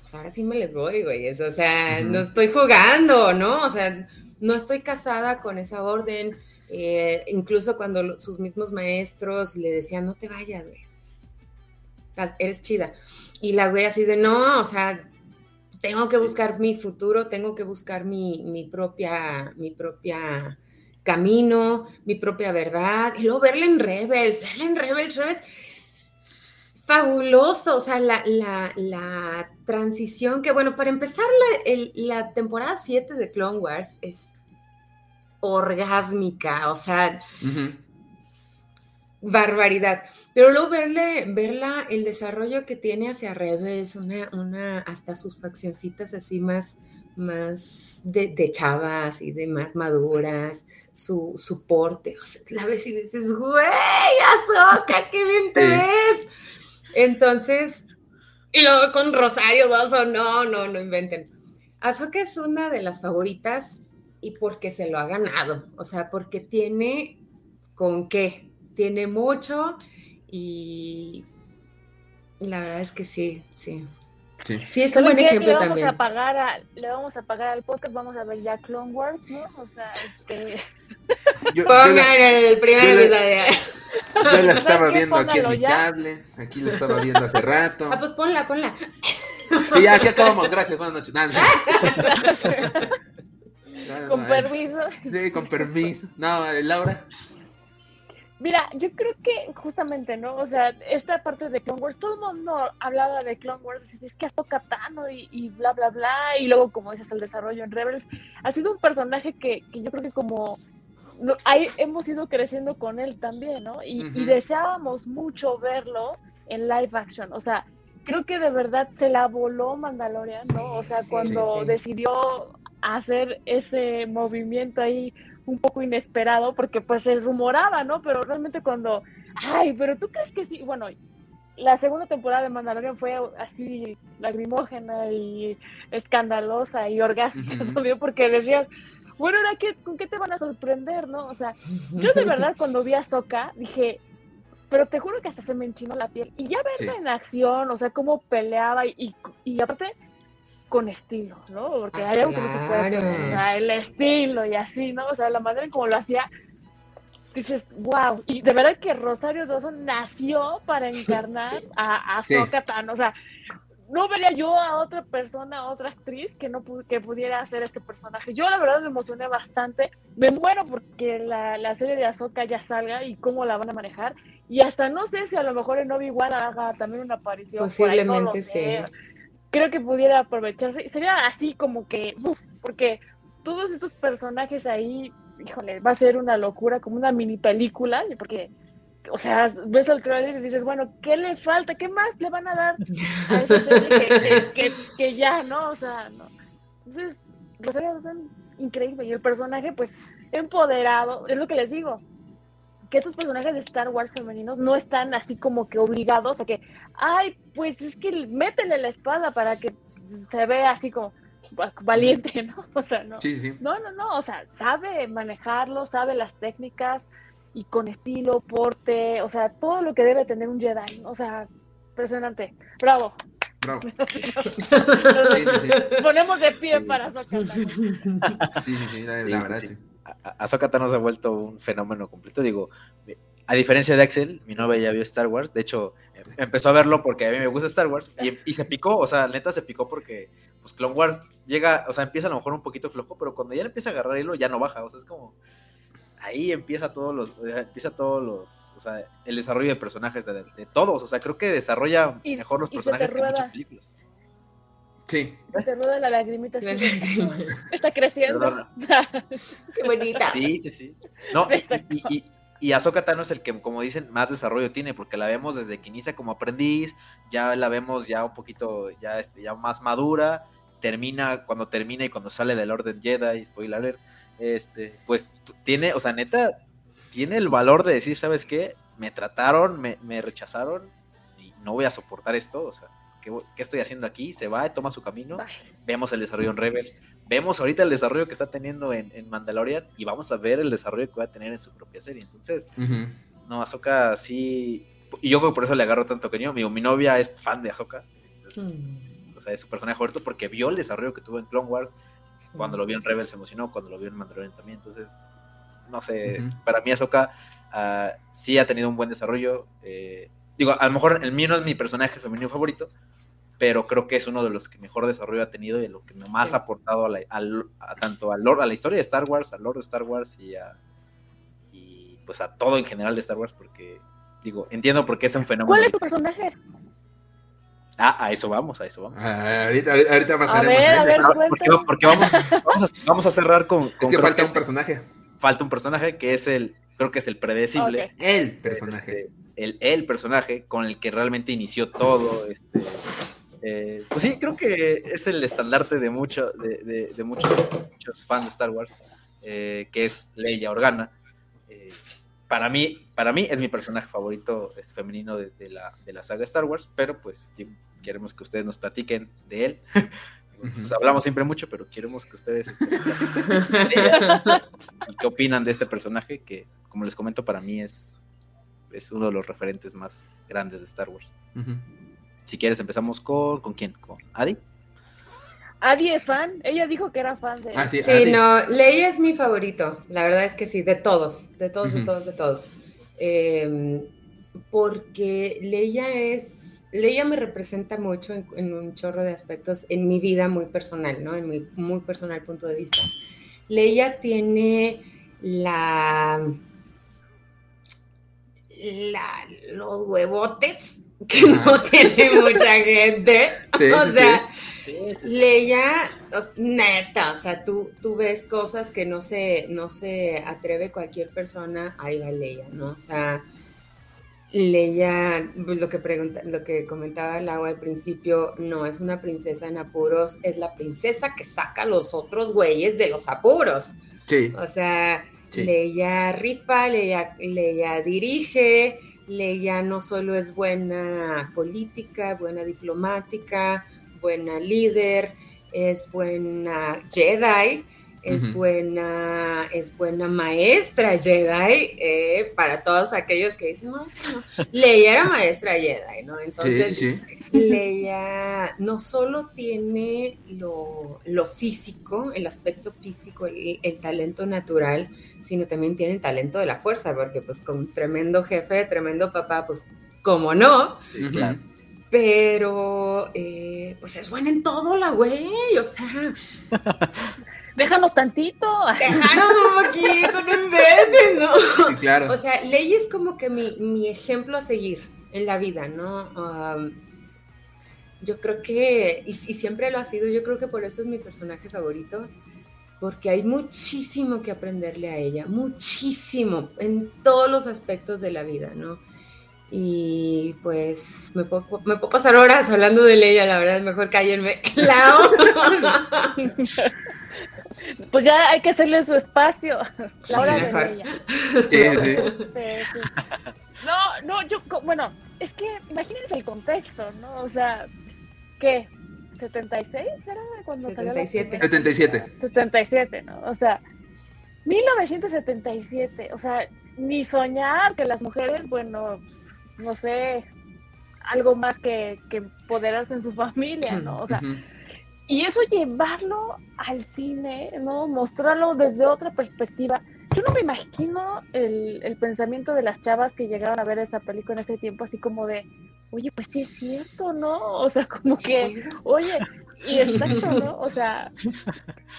pues ahora sí me les voy, güey, o sea, no estoy jugando, ¿no? O sea, no estoy casada con esa orden. Eh, incluso cuando sus mismos maestros le decían, no te vayas, güey, eres chida. Y la güey así de, no, o sea, tengo que buscar mi futuro, tengo que buscar mi, mi propia, mi propia camino, mi propia verdad. Y luego verla en Rebels, verla en Rebels, Rebels, fabuloso, o sea, la, la, transición que, bueno, para empezar, la, la temporada 7 de Clone Wars es orgásmica, o sea, barbaridad. Pero luego verle, verla, el desarrollo que tiene hacia Rebels, una, una, hasta sus faccioncitas así más, más de, de, chavas y de más maduras, su, su porte, o sea, la ves y dices, güey, Azoka, qué bien te ves. Entonces, y luego con Rosario Dawson, no, no, no inventen. Azoka es una de las favoritas y porque se lo ha ganado, o sea, porque tiene con qué, tiene mucho y la verdad es que sí, sí. Sí, es un buen ejemplo le vamos también. A pagar le vamos a pagar al podcast, vamos a ver ya Clone Wars, ¿no? O sea, este... Pongan el primer episodio. Yo la estaba viendo aquí en mi cable, aquí la estaba viendo hace rato. Ah, pues ponla, ponla. Sí, ya, aquí acabamos, gracias, buenas noches. con permiso. Sí, con permiso. No, Laura. Mira, yo creo que justamente, ¿no? O sea, esta parte de Clone Wars, todo el mundo hablaba de Clone Wars, es que Ahsoka Tano y, y bla, bla, bla, y luego, como dices, el desarrollo en Rebels, ha sido un personaje que, que yo creo que como ahí hemos ido creciendo con él también, ¿no? Y, deseábamos mucho verlo en live action, o sea, creo que de verdad se la voló Mandalorian, ¿no? O sea, cuando decidió hacer ese movimiento ahí un poco inesperado, porque pues se rumoraba, ¿no? Pero realmente cuando, ay, pero tú crees que sí, bueno, la segunda temporada de Mandalorian fue así lagrimógena y escandalosa y orgásmica, ¿no? Porque decías, bueno, ahora qué, con qué te van a sorprender, ¿no? O sea, yo de verdad cuando vi a Soka dije, pero te juro que hasta se me enchinó la piel. Y ya verla en acción, o sea, cómo peleaba y, y, aparte con estilo, ¿no? Porque hay algo que no se puede hacer, o sea, el estilo y así, ¿no? O sea, la manera en cómo lo hacía, dices, wow. Y de verdad que Rosario Dawson nació para encarnar a, a o sea, no vería yo a otra persona, a otra actriz que no que pudiera hacer este personaje. Yo la verdad me emocioné bastante. Me muero porque la, la serie de Ahsoka ya salga y cómo la van a manejar. Y hasta no sé si a lo mejor en Obi-Wan haga también una aparición. Posiblemente sí. Creo que pudiera aprovecharse. Sería así como que, porque todos estos personajes ahí, híjole, va a ser una locura, como una mini película, porque o sea, ves el trailer y dices, bueno, ¿qué le falta? ¿Qué más le van a dar a esa que, ya, no? O sea, no. Entonces, los son increíbles y el personaje, pues, empoderado, es lo que les digo, que estos personajes de Star Wars femeninos no están así como que obligados a que, ay, pues es que métele la espada para que se vea así como valiente, ¿no? O sea, no. Sí, sí. No, no, no, o sea, sabe manejarlo, sabe las técnicas, y con estilo, porte, o sea, todo lo que debe tener un Jedi, o sea, impresionante. Bravo. Bravo. Ponemos de pie para Ahsoka. Sí, sí, sí, la, verdad, sí. Ahsoka no se ha vuelto un fenómeno completo, digo, a diferencia de Axel, mi novia ya vio Star Wars, de hecho, empezó a verlo porque a mí me gusta Star Wars y, y, se picó, o sea, neta se picó porque pues Clone Wars llega, o sea, empieza a lo mejor un poquito flojo, pero cuando ya le empieza a agarrar hilo ya no baja, o sea, es como ahí empieza todos los, empieza todos los, o sea, el desarrollo de personajes de, todos, o sea, creo que desarrolla mejor los personajes que muchas películas. Sí. Se te rueda la lagrimita. Está creciendo. Qué bonita. Sí, sí, sí. No, y, y, y Ahsoka Tano es el que, como dicen, más desarrollo tiene, porque la vemos desde que inicia como aprendiz, ya la vemos ya un poquito, ya, este, ya más madura, termina, cuando termina y cuando sale del Orden Jedi, spoiler alert, este, pues tiene, o sea, neta, tiene el valor de decir, ¿sabes qué? Me trataron, me, rechazaron y no voy a soportar esto, o sea, ¿qué, estoy haciendo aquí? Se va, toma su camino, vemos el desarrollo en Rebels, vemos ahorita el desarrollo que está teniendo en, Mandalorian y vamos a ver el desarrollo que va a tener en su propia serie. Entonces, no, Ahsoka sí, y yo creo que por eso le agarro tanto cariño, mi, mi novia es fan de Ahsoka, hmm. o sea, es su personaje favorito porque vio el desarrollo que tuvo en Clone Wars, cuando lo vio en Rebel se emocionó, cuando lo vio en Mandalorian también. Entonces, no sé, para mí Ahsoka uh, sí ha tenido un buen desarrollo. Eh, digo, a lo mejor el mío no es mi personaje femenino favorito, pero creo que es uno de los que mejor desarrollo ha tenido y lo que más ha aportado a, tanto a, a la historia de Star Wars, al lore de Star Wars y a y pues a todo en general de Star Wars, porque digo, entiendo por qué es un fenómeno. ¿Cuál es tu personaje? Ah, a eso vamos, a eso vamos. Ah, ahorita, ahorita pasaremos. A ver, a ver, porque, porque vamos, vamos, a, cerrar con. es que falta un personaje. Falta un personaje que es el. Creo que es el predecible. El personaje. Este, el, el personaje con el que realmente inició todo. Este, eh, pues sí, creo que es el estandarte de, mucho, de, de, muchos, muchos, fans de Star Wars, eh, que es Leia Organa. Eh, para mí, para mí es mi personaje favorito este, femenino de, de, la, de la saga Star Wars, pero pues queremos que ustedes nos platiquen de él. Pues, hablamos siempre mucho, pero queremos que ustedes este, qué opinan de este personaje que, como les comento, para mí es, es uno de los referentes más grandes de Star Wars. Si quieres, empezamos con, ¿con quién? ¿Con Adi? Adi es fan, ella dijo que era fan de ah, sí, no, Leia es mi favorito, la verdad es que sí, de todos, de todos, de todos, de todos. Em, porque Leia es Leia me representa mucho en, un chorro de aspectos en mi vida muy personal, ¿no? En mi muy personal punto de vista. Leia tiene la, los huevotes que no tiene mucha gente. o sea, Leia, neta, o sea, tú, tú ves cosas que no se, no se atreve cualquier persona, ahí va Leia, ¿no? O sea, Leia, pues, lo que pregunta, lo que comentaba Lau al principio, no es una princesa en apuros, es la princesa que saca a los otros güeyes de los apuros. Sí. O sea, Leia rifa, Leia, Leia dirige, Leia no solo es buena política, buena diplomática, buena líder, es buena Jedi es buena, es buena maestra Jedi eh, para todos aquellos que dicen, no, es que no. Leia era maestra Jedi, ¿no? Entonces, Leia no solo tiene lo, físico, el aspecto físico, el, talento natural, sino también tiene el talento de la fuerza, porque pues con tremendo jefe, tremendo papá, pues, ¿cómo no? Pero, eh, pues es buena en todo la güey, o sea. Déjanos tantito. Déjanos un poquito, no inventes, ¿no? Sí, claro. O sea, Ley es como que mi, mi ejemplo a seguir en la vida, ¿no? Um, yo creo que, y, y, siempre lo ha sido, yo creo que por eso es mi personaje favorito, porque hay muchísimo que aprenderle a ella, muchísimo, en todos los aspectos de la vida, ¿no? Y pues me puedo, me puedo pasar horas hablando de Leia, la verdad, es mejor cállenme. La Pues ya hay que hacerle su espacio. La hora de Leia. Sí, sí. No, no, yo, bueno, es que imagínense el contexto, ¿no? O sea, ¿qué? ¿76 era cuando 77. salió? 77. 77, ¿no? O sea, 1977, o sea, ni soñar que las mujeres, bueno, no sé, algo más que, que empoderarse en su familia, ¿no? O sea, uh -huh. y eso llevarlo al cine, ¿no? Mostrarlo desde otra perspectiva. Yo no me imagino el, el pensamiento de las chavas que llegaron a ver esa película en ese tiempo, así como de, oye, pues sí es cierto, ¿no? O sea, como que, oye, y exacto, ¿no? O sea,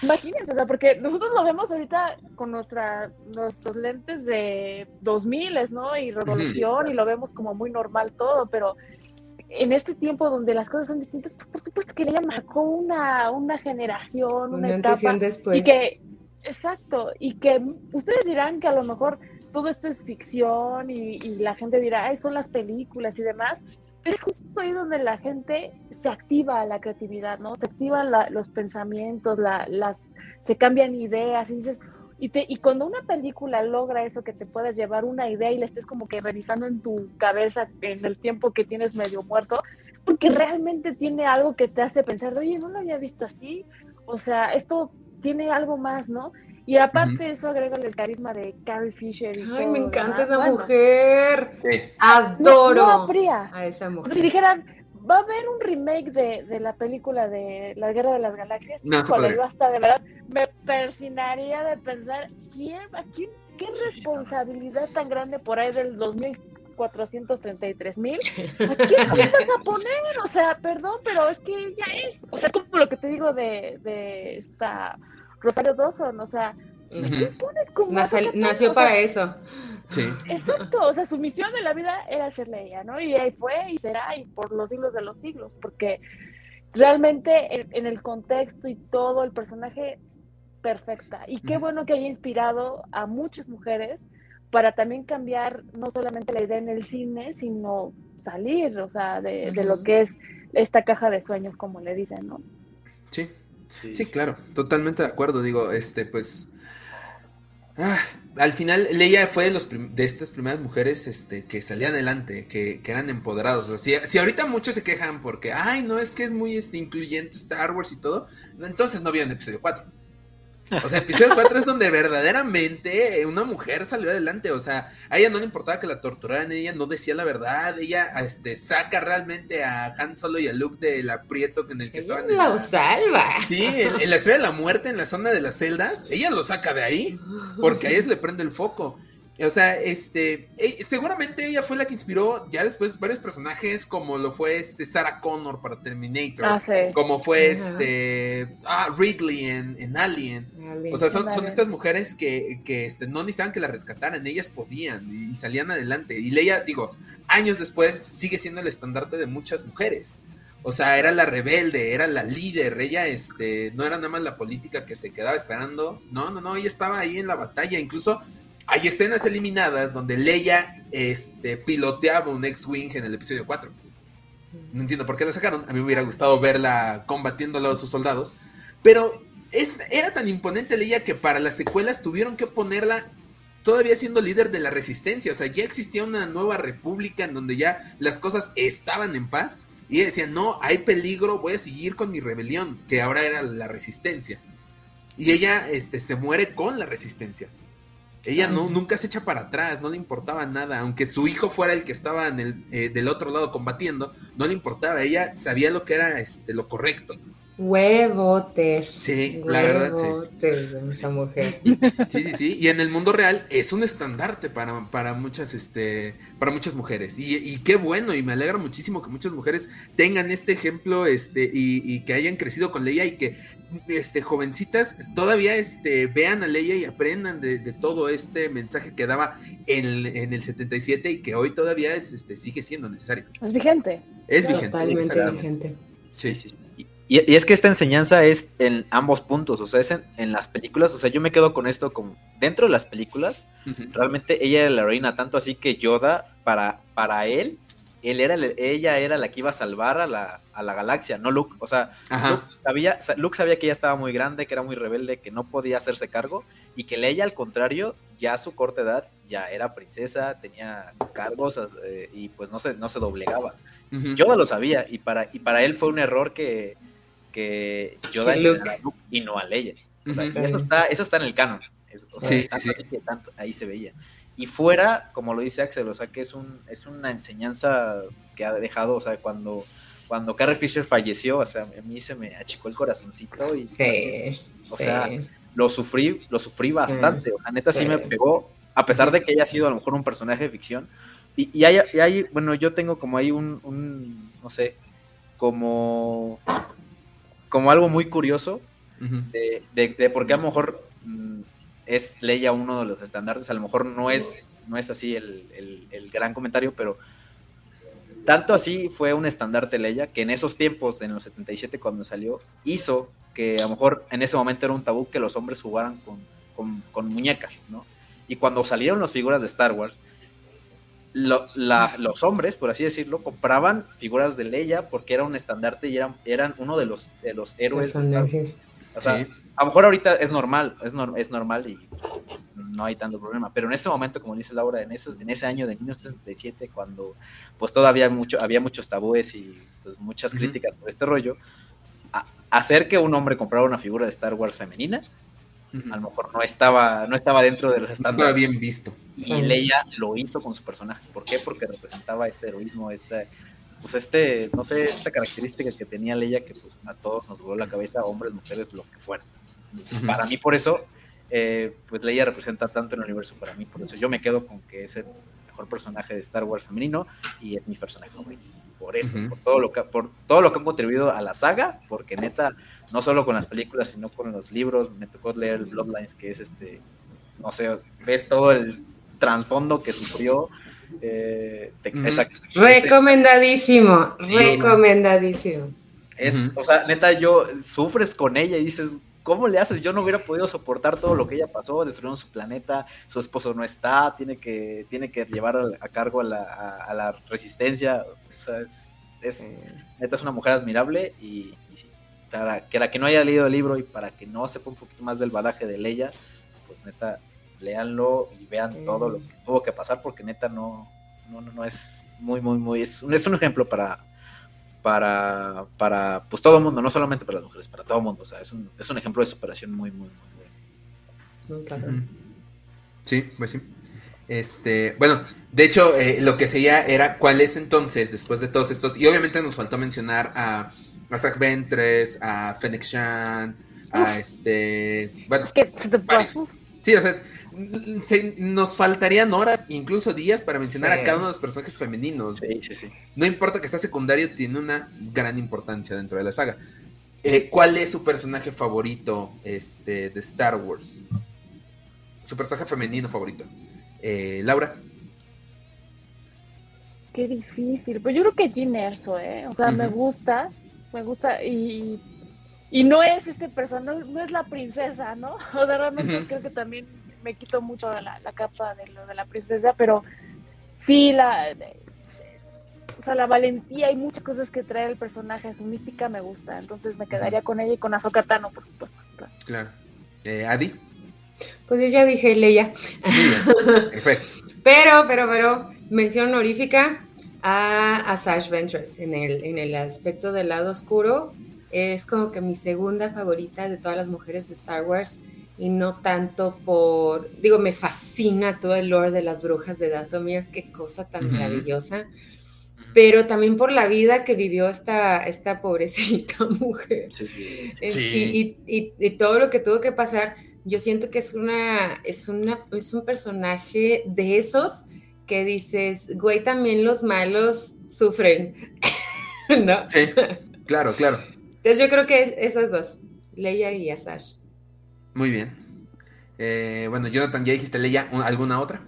imagínense, o sea, porque nosotros lo vemos ahorita con nuestra, nuestros lentes de 2000, ¿no? Y revolución, sí. y lo vemos como muy normal todo, pero en este tiempo donde las cosas son distintas, pues, por supuesto que ella marcó una, una generación, una, una etapa. Después. Y que, exacto, y que ustedes dirán que a lo mejor todo esto es ficción y, y la gente dirá, ay, son las películas y demás, pero es justo ahí donde la gente se activa la creatividad, ¿no? Se activan la, los pensamientos, la, las, se cambian ideas y dices, y, te, y cuando una película logra eso, que te puedas llevar una idea y la estés como que revisando en tu cabeza en el tiempo que tienes medio muerto, es porque realmente tiene algo que te hace pensar, oye, no lo había visto así, o sea, esto tiene algo más, ¿no? Y aparte uh -huh. eso agrega el carisma de Carrie Fisher. Y Ay, todo me encanta esa Bueno, mujer. Sí. Adoro No, no a esa mujer. Si dijeran, va a haber un remake de, de la película de La Guerra de las Galaxias, No, híjole, yo hasta de verdad me persinaría de pensar, ¿quién, a quién, qué responsabilidad tan grande por ahí del 2433 mil? ¿A quién vas a poner? O sea, perdón, pero es que ya es. O sea, es como lo que te digo de, de esta Rosario Dawson, o sea, ¿a quién pones como Nace- esa nació o sea, para eso. Sí. Exacto, o sea, su misión de la vida era ser ella, ¿no? Y ahí fue y será y por los siglos de los siglos, porque realmente en, en el contexto y todo el personaje perfecta. Y qué bueno que haya inspirado a muchas mujeres para también cambiar no solamente la idea en el cine, sino salir, o sea, de, de lo que es esta caja de sueños, como le dicen, ¿no? Sí. Sí, Sí, claro, totalmente de acuerdo. Digo, este, pues. Ah, al final, Leia fue de, los de estas primeras mujeres este, que salían adelante, que, eran empoderados. Si, ahorita muchos se quejan porque, ay, no, es que es muy este, incluyente Star Wars y todo, entonces no vieron episodio 4. O sea, episodio 4 es donde verdaderamente una mujer salió adelante. O sea, a ella no le importaba que la torturaran, ella no decía la verdad. Ella este, saca realmente a Han Solo y a Luke del aprieto en el que Ella estaban. en la la- salva. Sí, en, en la estrella de la muerte, en la zona de las celdas, ella lo saca de ahí, porque a ella se le prende el foco. O sea, este, eh, seguramente ella fue la que inspiró ya después varios personajes, como lo fue este Sarah Connor para Terminator, Ah, sí. como fue Ajá. este ah, Ridley en, en Alien. O sea, son, son estas mujeres que, que este, no necesitaban que la rescataran, ellas podían y, y salían adelante. Y Leia, digo, años después sigue siendo el estandarte de muchas mujeres. O sea, era la rebelde, era la líder, ella este, no era nada más la política que se quedaba esperando. No, no, no, ella estaba ahí en la batalla. Incluso hay escenas eliminadas donde Leia este, piloteaba un X-Wing en el episodio 4. No entiendo por qué la sacaron. A mí me hubiera gustado verla combatiendo a sus soldados. Pero era tan imponente Leia que para las secuelas tuvieron que ponerla todavía siendo líder de la resistencia. O sea, ya existía una nueva república en donde ya las cosas estaban en paz. Y ella decía, no, hay peligro, voy a seguir con mi rebelión, que ahora era la resistencia. Y ella este, se muere con la resistencia. Ella no, nunca se echa para atrás, no le importaba nada, aunque su hijo fuera el que estaba en el, eh, del otro lado combatiendo, no le importaba, ella sabía lo que era este, lo correcto. Huevotes. Sí, la verdad, sí. de esa mujer. Sí, sí, sí. Y en el mundo real es un estandarte para, para muchas, este, para muchas mujeres. Y, y, qué bueno, y me alegra muchísimo que muchas mujeres tengan este ejemplo, este, y, y que hayan crecido con Leia y que este, jovencitas todavía este, vean a Leia y aprendan de, de todo este mensaje que daba en, en, el 77 y que hoy todavía es, este, sigue siendo necesario. Es vigente. Es vigente. Totalmente vigente. Sí, sí. sí. Y, y, es que esta enseñanza es en ambos puntos, o sea, es en, en, las películas, o sea, yo me quedo con esto como dentro de las películas, uh -huh. realmente ella era la reina, tanto así que Yoda, para, para él, él era, ella era la que iba a salvar a la, a la galaxia, no Luke, o sea, Luke sabía, Luke sabía que ella estaba muy grande, que era muy rebelde, que no podía hacerse cargo, y que ella, al contrario, ya a su corta edad, ya era princesa, tenía cargos, eh, y pues no se, no se doblegaba. Uh -huh. Yoda lo sabía, y para, y para él fue un error que que Yoda Luke y no a Leia. O sea, uh -huh. eso, está, eso está en el canon. O sea, sí, tanto, sí. tanto, ahí se veía. Y fuera, como lo dice Axel, o sea, que es, un, es una enseñanza que ha dejado, o sea, cuando, cuando Carrie Fisher falleció, o sea, a mí se me achicó el corazoncito y, sí, o sea, lo sufrí, lo sufrí bastante, o sea, neta sí. me pegó, a pesar de que haya sido a lo mejor un personaje de ficción. Y, y hay, y hay, bueno, yo tengo como ahí un, un no sé, como como algo muy curioso uh -huh. de, de, de, por qué a lo mejor mm, es Leia uno de los estándares, a lo mejor no es, no es así el, el, el, gran comentario, pero tanto así fue un estandarte Leia que en esos tiempos, en los 77 cuando salió, hizo que a lo mejor en ese momento era un tabú que los hombres jugaran con, con, con muñecas, ¿no? Y cuando salieron las figuras de Star Wars, lo, la, los hombres, por así decirlo, compraban figuras de Leia porque era un estandarte y eran, eran uno de los, de los héroes. Los o sea, sí. a lo mejor ahorita es normal, es, no, es normal y no hay tanto problema, pero en ese momento, como dice Laura, en ese, en ese año de 1967, cuando pues todavía había, mucho, había muchos tabúes y pues, muchas uh -huh. críticas por este rollo, a, hacer que un hombre comprara una figura de Star Wars femenina, Uh -huh. a lo mejor no estaba, no estaba dentro de los estándares. Estaba bien visto. Y Leia lo hizo con su personaje. ¿Por qué? Porque representaba este heroísmo, este, pues este, no sé, esta característica que tenía Leia que pues a todos nos voló la cabeza, hombres, mujeres, lo que fuera. Uh -huh. Para mí, por eso, eh, pues Leia representa tanto en el universo para mí. Por eso yo me quedo con que es el mejor personaje de Star Wars femenino y es mi personaje favorito. Por eso, uh -huh. por, todo lo que, por todo lo que han contribuido a la saga, porque neta no solo con las películas, sino con los libros. Me tocó leer el Bloodlines, que es este, no sé, ves todo el trasfondo que sufrió. Eh, te, mm. esa, recomendadísimo, ese, recomendadísimo. Es, o sea, neta, yo sufres con ella y dices, ¿cómo le haces? Yo no hubiera podido soportar todo lo que ella pasó, destruyeron su planeta, su esposo no está, tiene que, tiene que llevar a, a cargo a la, a, a la, resistencia. O sea, es, es neta, es una mujer admirable y, y sí, para que la que no haya leído el libro y para que no sepa un poquito más del badaje de Leia, pues neta, léanlo y vean todo lo que tuvo que pasar, porque neta no, no, no, no es muy, muy, muy, es un, es un ejemplo para, para, para, pues todo el mundo, no solamente para las mujeres, para todo el mundo, o sea, es un, es un ejemplo de superación muy, muy, muy bueno. Sí, pues sí. Este, bueno, de hecho, eh, lo que seguía era cuál es entonces, después de todos estos, y obviamente nos faltó mencionar a a Zach Ventres, a Fennec Shan, a Uf. este. Bueno, varios. Sí, o sea, se, nos faltarían horas, incluso días, para mencionar sí. a cada uno de los personajes femeninos. Sí, sí, sí. No importa que sea secundario, tiene una gran importancia dentro de la saga. Eh, ¿Cuál es su personaje favorito este, de Star Wars? Su personaje femenino favorito. Eh, Laura. Qué difícil. Pues yo creo que Jean Erso, ¿eh? O sea, uh -huh. me gusta me gusta y, y no es este personaje, no, no, es la princesa, ¿no? O sea, realmente uh -huh. creo que también me quito mucho la, la, capa de lo de la princesa, pero sí la o sea, la valentía y muchas cosas que trae el personaje, su mística me gusta, entonces me quedaría con ella y con Ahsoka Tano, por supuesto. Claro. Eh, Adi. Pues yo ya dije Leia. Perfecto. pero, pero, pero, mención honorífica, a, a Sash Ventress en el, en el aspecto del lado oscuro. Es como que mi segunda favorita de todas las mujeres de Star Wars y no tanto por, digo, me fascina todo el lore de las brujas de Dathomir, qué cosa tan uh -huh. maravillosa. pero también por la vida que vivió esta, esta pobrecita mujer. Y, todo lo que tuvo que pasar, yo siento que es una, es una, es un personaje de esos que dices, güey, también los malos sufren. ¿No? Sí, claro, claro. Entonces yo creo que esas dos, Leia y Asash. Muy bien. Eh, bueno, Jonathan, ¿ya dijiste Leia alguna otra?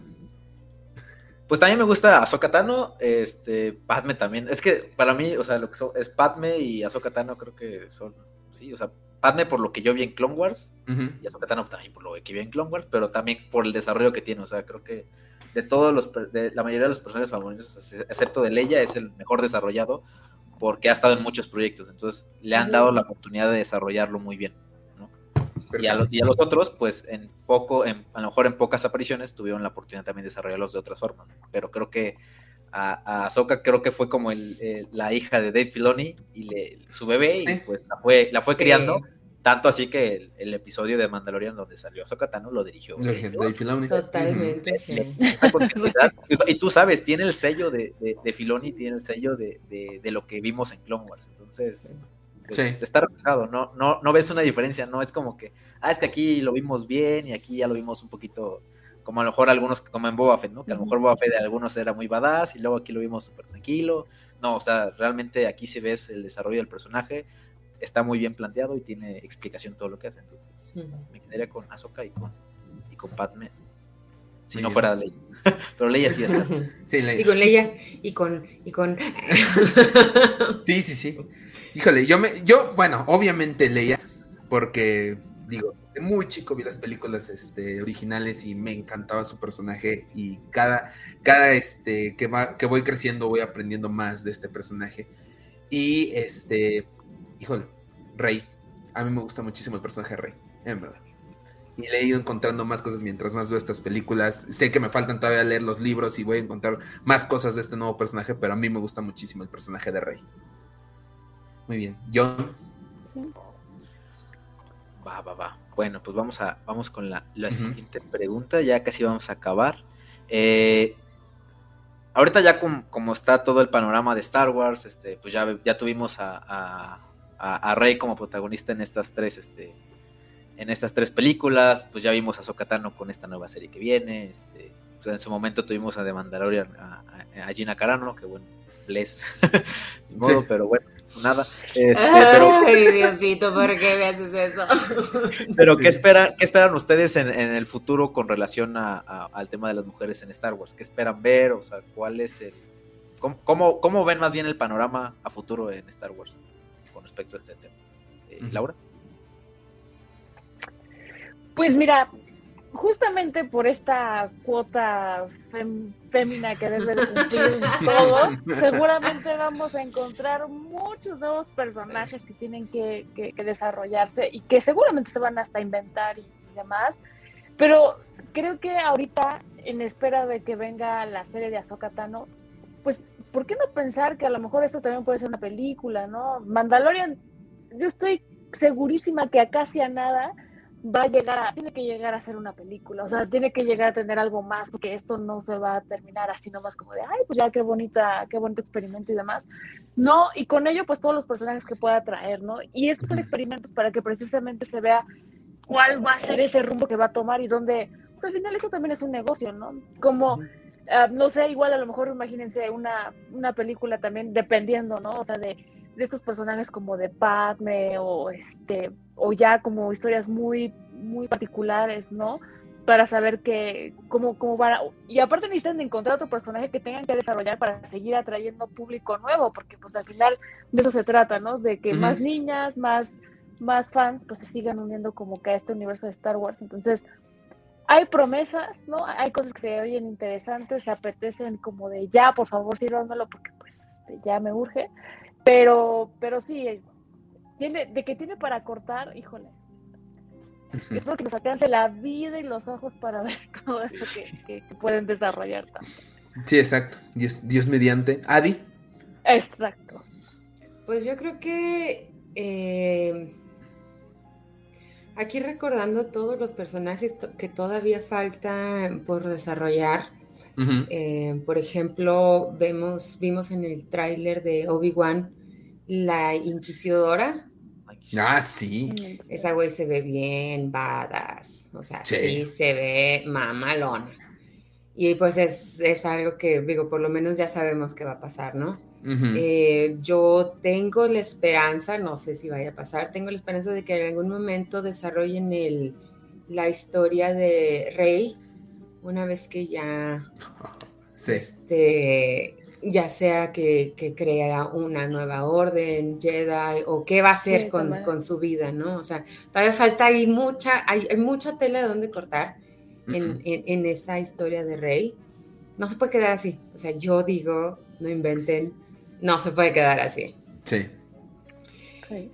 Pues también me gusta Ahsoka Tano, este, Padme también. Es que para mí, o sea, lo que es Padme y Ahsoka Tano creo que son, sí, o sea, Padme por lo que yo vi en Clone Wars y Ahsoka Tano también por lo que vi en Clone Wars, pero también por el desarrollo que tiene, o sea, creo que de todos los, de la mayoría de los personajes favoritos, excepto de Leia, es el mejor desarrollado porque ha estado en muchos proyectos, entonces le han dado la oportunidad de desarrollarlo muy bien. Y a, los, y a, los, otros, pues en poco, en, a lo mejor en pocas apariciones, tuvieron la oportunidad también de desarrollarlos de otras formas. Pero creo que a, a Ahsoka creo que fue como el, la hija de Dave Filoni y le, su bebé, y pues la fue, la fue criando. Tanto así que el, episodio de Mandalorian donde salió Ahsoka Tano lo dirigió Dave Filoni. Totalmente, sí. y tú sabes, tiene el sello de, de, Filoni, tiene el sello de, de, lo que vimos en Clone Wars. Entonces, está reflejado, no, no, no ves una diferencia, no es como que, ah, es que aquí lo vimos bien y aquí ya lo vimos un poquito, como a lo mejor algunos, como en Boba Fett, ¿no? Que a lo mejor Boba Fett de algunos era muy badass y luego aquí lo vimos súper tranquilo. No, o sea, realmente aquí se ves el desarrollo del personaje, está muy bien planteado y tiene explicación todo lo que hace. Entonces, me quedaría con Ahsoka y con, y con Padme. Si no fuera Leia. Pero Leia sí está. Sí, Leia. Y con Leia y con, y con. sí, sí, sí. Híjole, yo me, yo, bueno, obviamente leía, porque digo, de muy chico vi las películas este, originales y me encantaba su personaje y cada, cada este, que, va, que voy creciendo voy aprendiendo más de este personaje. Y este, híjole, Rey. A mí me gusta muchísimo el personaje de Rey, en verdad. Y le he ido encontrando más cosas mientras más veo estas películas. Sé que me faltan todavía leer los libros y voy a encontrar más cosas de este nuevo personaje, pero a mí me gusta muchísimo el personaje de Rey. Muy bien. John. Va, va, va. Bueno, pues vamos a vamos con la, siguiente pregunta. Ya casi vamos a acabar. Eh, ahorita ya como está todo el panorama de Star Wars, este, pues ya, ya tuvimos a, a, Rey como protagonista en estas tres, este, en estas tres películas. Pues ya vimos a Sokatano con esta nueva serie que viene. Este, pues en su momento tuvimos a The Mandalorian, a, a Gina Carano, que bueno, les modo, pero bueno, nada. Este, Ay, Diosito, ¿por qué me haces eso? pero, ¿qué, esperan, ¿qué esperan ustedes en, el futuro con relación al tema de las mujeres en Star Wars? ¿Qué esperan ver? O sea, ¿cuál es el. Cómo, cómo, ven más bien el panorama a futuro en Star Wars respecto a este tema? Eh, Laura. Pues mira, justamente por esta cuota fémina que debe de cumplir todos, seguramente vamos a encontrar muchos nuevos personajes que tienen que, desarrollarse y que seguramente se van hasta inventar y, demás. Pero creo que ahorita, en espera de que venga la serie de Ahsoka Tano, pues, ¿por qué no pensar que a lo mejor esto también puede ser una película, no? Mandalorian, yo estoy segurísima que acá sea nada va a llegar a, tiene que llegar a ser una película, o sea, tiene que llegar a tener algo más, porque esto no se va a terminar así nomás como de, ay, pues ya qué bonita, qué bonito experimento y demás. No, y con ello, pues todos los personajes que pueda traer, ¿no? Y estos son experimentos para que precisamente se vea cuál va a ser ese rumbo que va a tomar y dónde, pues al final esto también es un negocio, ¿no? Como, ah, no sé, igual a lo mejor imagínense una, una película también dependiendo, ¿no? O sea, de de estos personajes como de Padme o este o ya como historias muy muy particulares, ¿no? Para saber que cómo cómo van a, y aparte necesitan encontrar otro personaje que tengan que desarrollar para seguir atrayendo público nuevo, porque pues al final de eso se trata, ¿no? De que más niñas, más más fans pues se sigan uniendo como que a este universo de Star Wars. Entonces, hay promesas, ¿no? Hay cosas que se oyen interesantes, se apetecen como de ya, por favor, sírvanmelo porque pues este, ya me urge. Pero, pero sí, tiene, de que tiene para cortar, híjole. Espero que nos alcance la vida y los ojos para ver todo eso que, pueden desarrollar tanto. Sí, exacto. Dios, Dios mediante. Adi. Exacto. Pues yo creo que eh, aquí recordando todos los personajes que todavía faltan por desarrollar, Eh, por ejemplo, vemos, vimos en el tráiler de Obi-Wan la Inquisidora. Ah, sí. Esa güey se ve bien badass. O sea, sí, se ve mamalón. Y pues es, es, algo que, digo, por lo menos ya sabemos que va a pasar, ¿no? Eh, yo tengo la esperanza, no sé si vaya a pasar, tengo la esperanza de que en algún momento desarrollen el, la historia de Rey, una vez que ya, este, ya sea que, crea una nueva orden Jedi o qué va a hacer con, su vida, ¿no? O sea, todavía falta hay mucha, hay, mucha tela de donde cortar en, en esa historia de Rey. No se puede quedar así. O sea, yo digo, no inventen no se puede quedar así. Sí.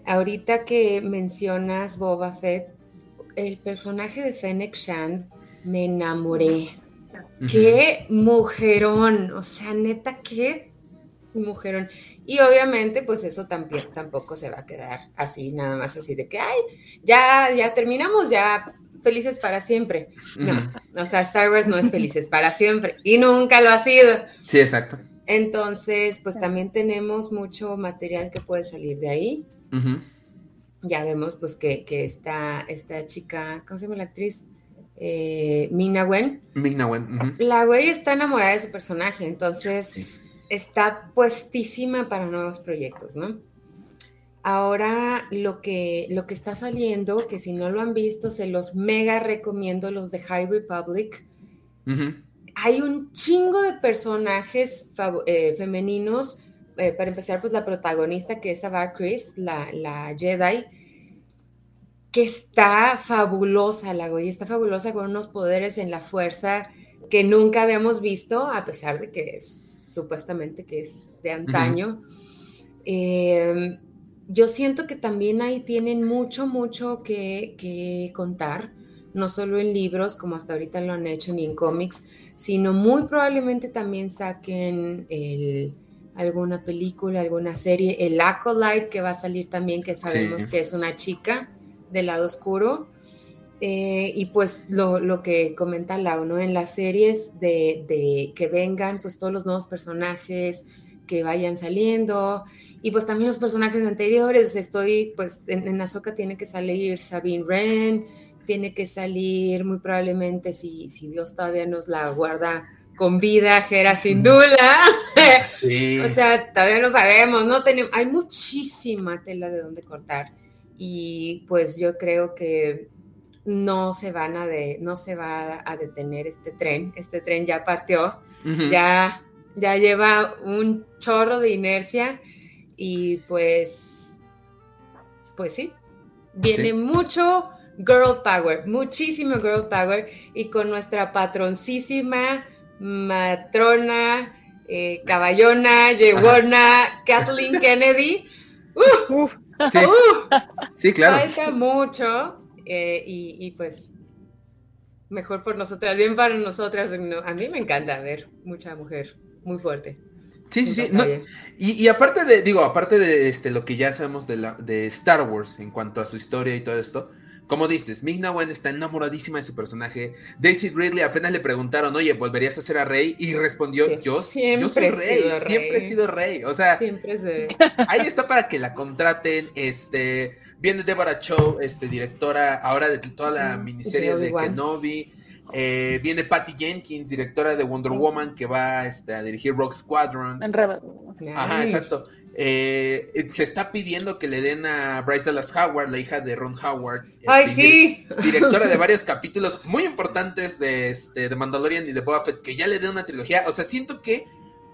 Ahorita que mencionas Boba Fett, el personaje de Fennec Shand, me enamoré. Qué mujerón, o sea, neta, qué mujerón. Y obviamente, pues eso también tampoco se va a quedar así, nada más así de que, ay, ya, ya terminamos, ya felices para siempre. No, o sea, Star Wars no es felices para siempre y nunca lo ha sido. Sí, exacto. Entonces, pues también tenemos mucho material que puede salir de ahí. Ya vemos pues que, que esta, esta chica, ¿cómo se llama la actriz? Eh, Mina Wen. Mina Wen. La güey está enamorada de su personaje, entonces está puestísima para nuevos proyectos, ¿no? Ahora lo que, lo que está saliendo, que si no lo han visto, se los mega recomiendo los de High Republic hay un chingo de personajes eh, femeninos. Eh, para empezar, pues la protagonista que es Avar Chris, la, la Jedi, que está fabulosa, la güey, está fabulosa con unos poderes en la fuerza que nunca habíamos visto, a pesar de que es supuestamente que es de antaño. Em, yo siento que también ahí tienen mucho, mucho que, que contar, no solo en libros, como hasta ahorita lo han hecho, ni en cómics, sino muy probablemente también saquen alguna película, alguna serie, el Acolyte que va a salir también, que sabemos que es una chica del lado oscuro. Eh, y pues lo, que comenta Lau, ¿no? En las series de, que vengan pues todos los nuevos personajes que vayan saliendo y pues también los personajes anteriores, estoy pues en, en Azoka tiene que salir Sabine Wren, tiene que salir muy probablemente, si, si Dios todavía nos la guarda con vida, Jera sin duda. o sea, todavía no sabemos, no tenemos, hay muchísima tela de donde cortar. Y pues yo creo que no se van a de, no se va a detener este tren. Este tren ya partió, ya, ya lleva un chorro de inercia y pues, pues sí, viene mucho girl power, muchísimo girl power y con nuestra patroncísima matrona, eh, caballona, yegona, Kathleen Kennedy. Uh, sí. claro. Falta mucho eh, y, pues mejor por nosotras, bien para nosotras. a mí me encanta ver mucha mujer muy fuerte. Sí, sí, sí. y, aparte de, digo, aparte de este, lo que ya sabemos de, la, de Star Wars en cuanto a su historia y todo esto, como dices, Migna Wen está enamoradísima de su personaje. Daisy Ridley apenas le preguntaron, oye, ¿volverías a ser a Rey? Y respondió, yo, siempre soy rey, siempre he sido Rey. O sea, siempre ahí está para que la contraten. Este, viene Deborah Cho, este, directora ahora de toda la miniserie de, Kenobi. Eh, viene Patty Jenkins, directora de Wonder Woman, que va este, a dirigir Rock Squadron. Ajá, exacto. Eh, se está pidiendo que le den a Bryce Dallas Howard, la hija de Ron Howard. ¡Ay, este, sí! Directora de varios capítulos muy importantes de, este, de Mandalorian y de Boba Fett, que ya le den una trilogía. O sea, siento que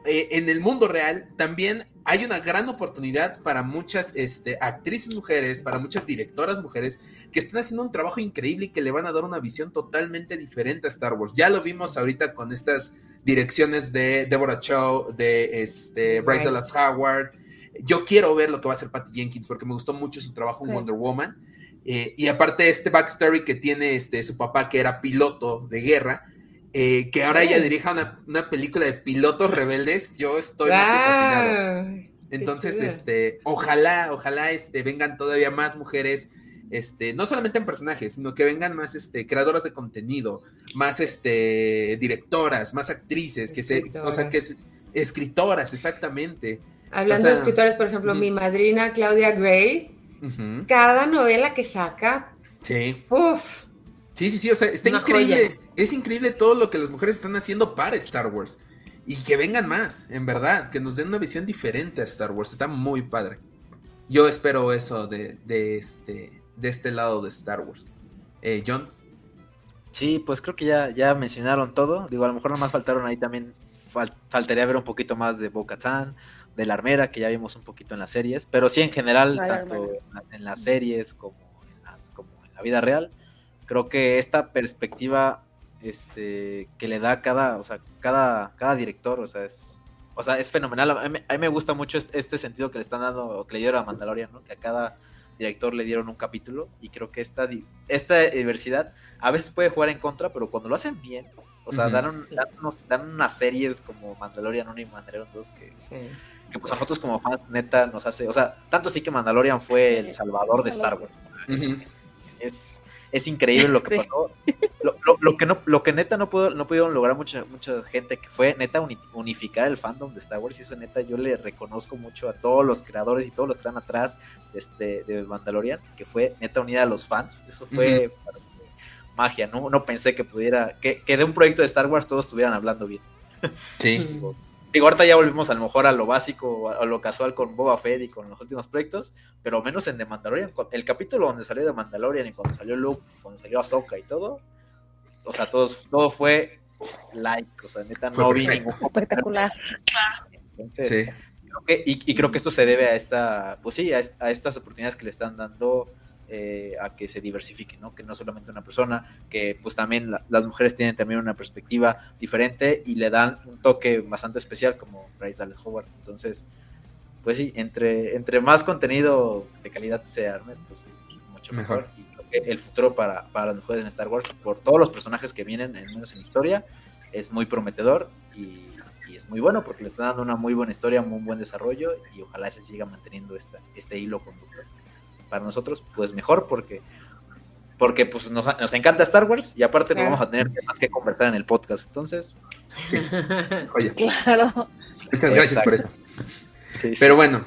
eh, en el mundo real también hay una gran oportunidad para muchas este, actrices mujeres, para muchas directoras mujeres que están haciendo un trabajo increíble y que le van a dar una visión totalmente diferente a Star Wars. Ya lo vimos ahorita con estas direcciones de Deborah Chow, de este, Bryce Dallas Howard, yo quiero ver lo que va a hacer Patty Jenkins porque me gustó mucho su trabajo en Wonder Woman. Eh, y aparte este backstory que tiene este, su papá, que era piloto de guerra, eh, que ahora ella dirija una, película de pilotos rebeldes, yo estoy más que fascinado. Entonces, este, ojalá, ojalá este, vengan todavía más mujeres este, no solamente en personajes, sino que vengan más este, creadoras de contenido, más este, directoras, más actrices, que se, o sea, que escritoras, exactamente. Hablando de escritoras, por ejemplo, mi madrina Claudia Gray, cada novela que saca, sí. Uf, sí, sí, sí, o sea, está increíble. Es increíble todo lo que las mujeres están haciendo para Star Wars. Y que vengan más, en verdad, que nos den una visión diferente a Star Wars. Está muy padre. Yo espero eso de, de este, de este lado de Star Wars. Eh, John. Sí, pues creo que ya, ya mencionaron todo. Digo, a lo mejor nomás faltaron ahí también. faltaría ver un poquito más de Bo Katan, de la armera, que ya vimos un poquito en las series. Pero sí, en general, tanto en, las series como en, las, como en la vida real, creo que esta perspectiva este, que le da cada, o sea, cada, cada director, o sea, es, o sea, es fenomenal. A mí, me gusta mucho este, este, sentido que le están dando, o que le dieron a Mandalorian, ¿no? Que a cada director le dieron un capítulo y creo que esta, esta diversidad a veces puede jugar en contra, pero cuando lo hacen bien, o sea, dan, dan, unas series como Mandalorian 1 y Mandalorian 2 que, que, pues a nosotros como fans neta nos hace, o sea, tanto sí que Mandalorian fue el salvador de Star Wars. es, es increíble lo que pasó. Lo, que no, lo que neta no pudo, no pudieron lograr mucha, mucha gente, que fue neta unificar el fandom de Star Wars, y eso neta yo le reconozco mucho a todos los creadores y todos los que están atrás de, este, de Mandalorian, que fue neta unir a los fans. Eso fue magia, ¿no? No pensé que pudiera, que, que de un proyecto de Star Wars todos estuvieran hablando bien. Sí. Digo, ahorita ya volvimos a lo mejor a lo básico, a lo casual con Boba Fett y con los últimos proyectos, pero menos en The Mandalorian. El capítulo donde salió The Mandalorian y cuando salió Luke, cuando salió Ahsoka y todo, o sea, todos, todo fue like, o sea, neta, no vi ningún... Espectacular. Entonces, sí. creo que, y, y, creo que esto se debe a esta, pues sí, a, a estas oportunidades que le están dando eh, a que se diversifique, ¿no? Que no solamente una persona, que pues también las mujeres tienen también una perspectiva diferente y le dan un toque bastante especial como Bryce Dallas Howard. Entonces, pues sí, entre, entre más contenido de calidad se arme, pues mucho mejor. Y creo que el futuro para, para las mujeres en Star Wars, por todos los personajes que vienen, al menos en historia, es muy prometedor y, es muy bueno porque le están dando una muy buena historia, muy buen desarrollo y ojalá se siga manteniendo esta, este hilo conductor para nosotros, pues mejor porque porque pues nos, encanta Star Wars y aparte no vamos a tener más que conversar en el podcast. Entonces, oye, claro. Muchas gracias por eso. Pero bueno,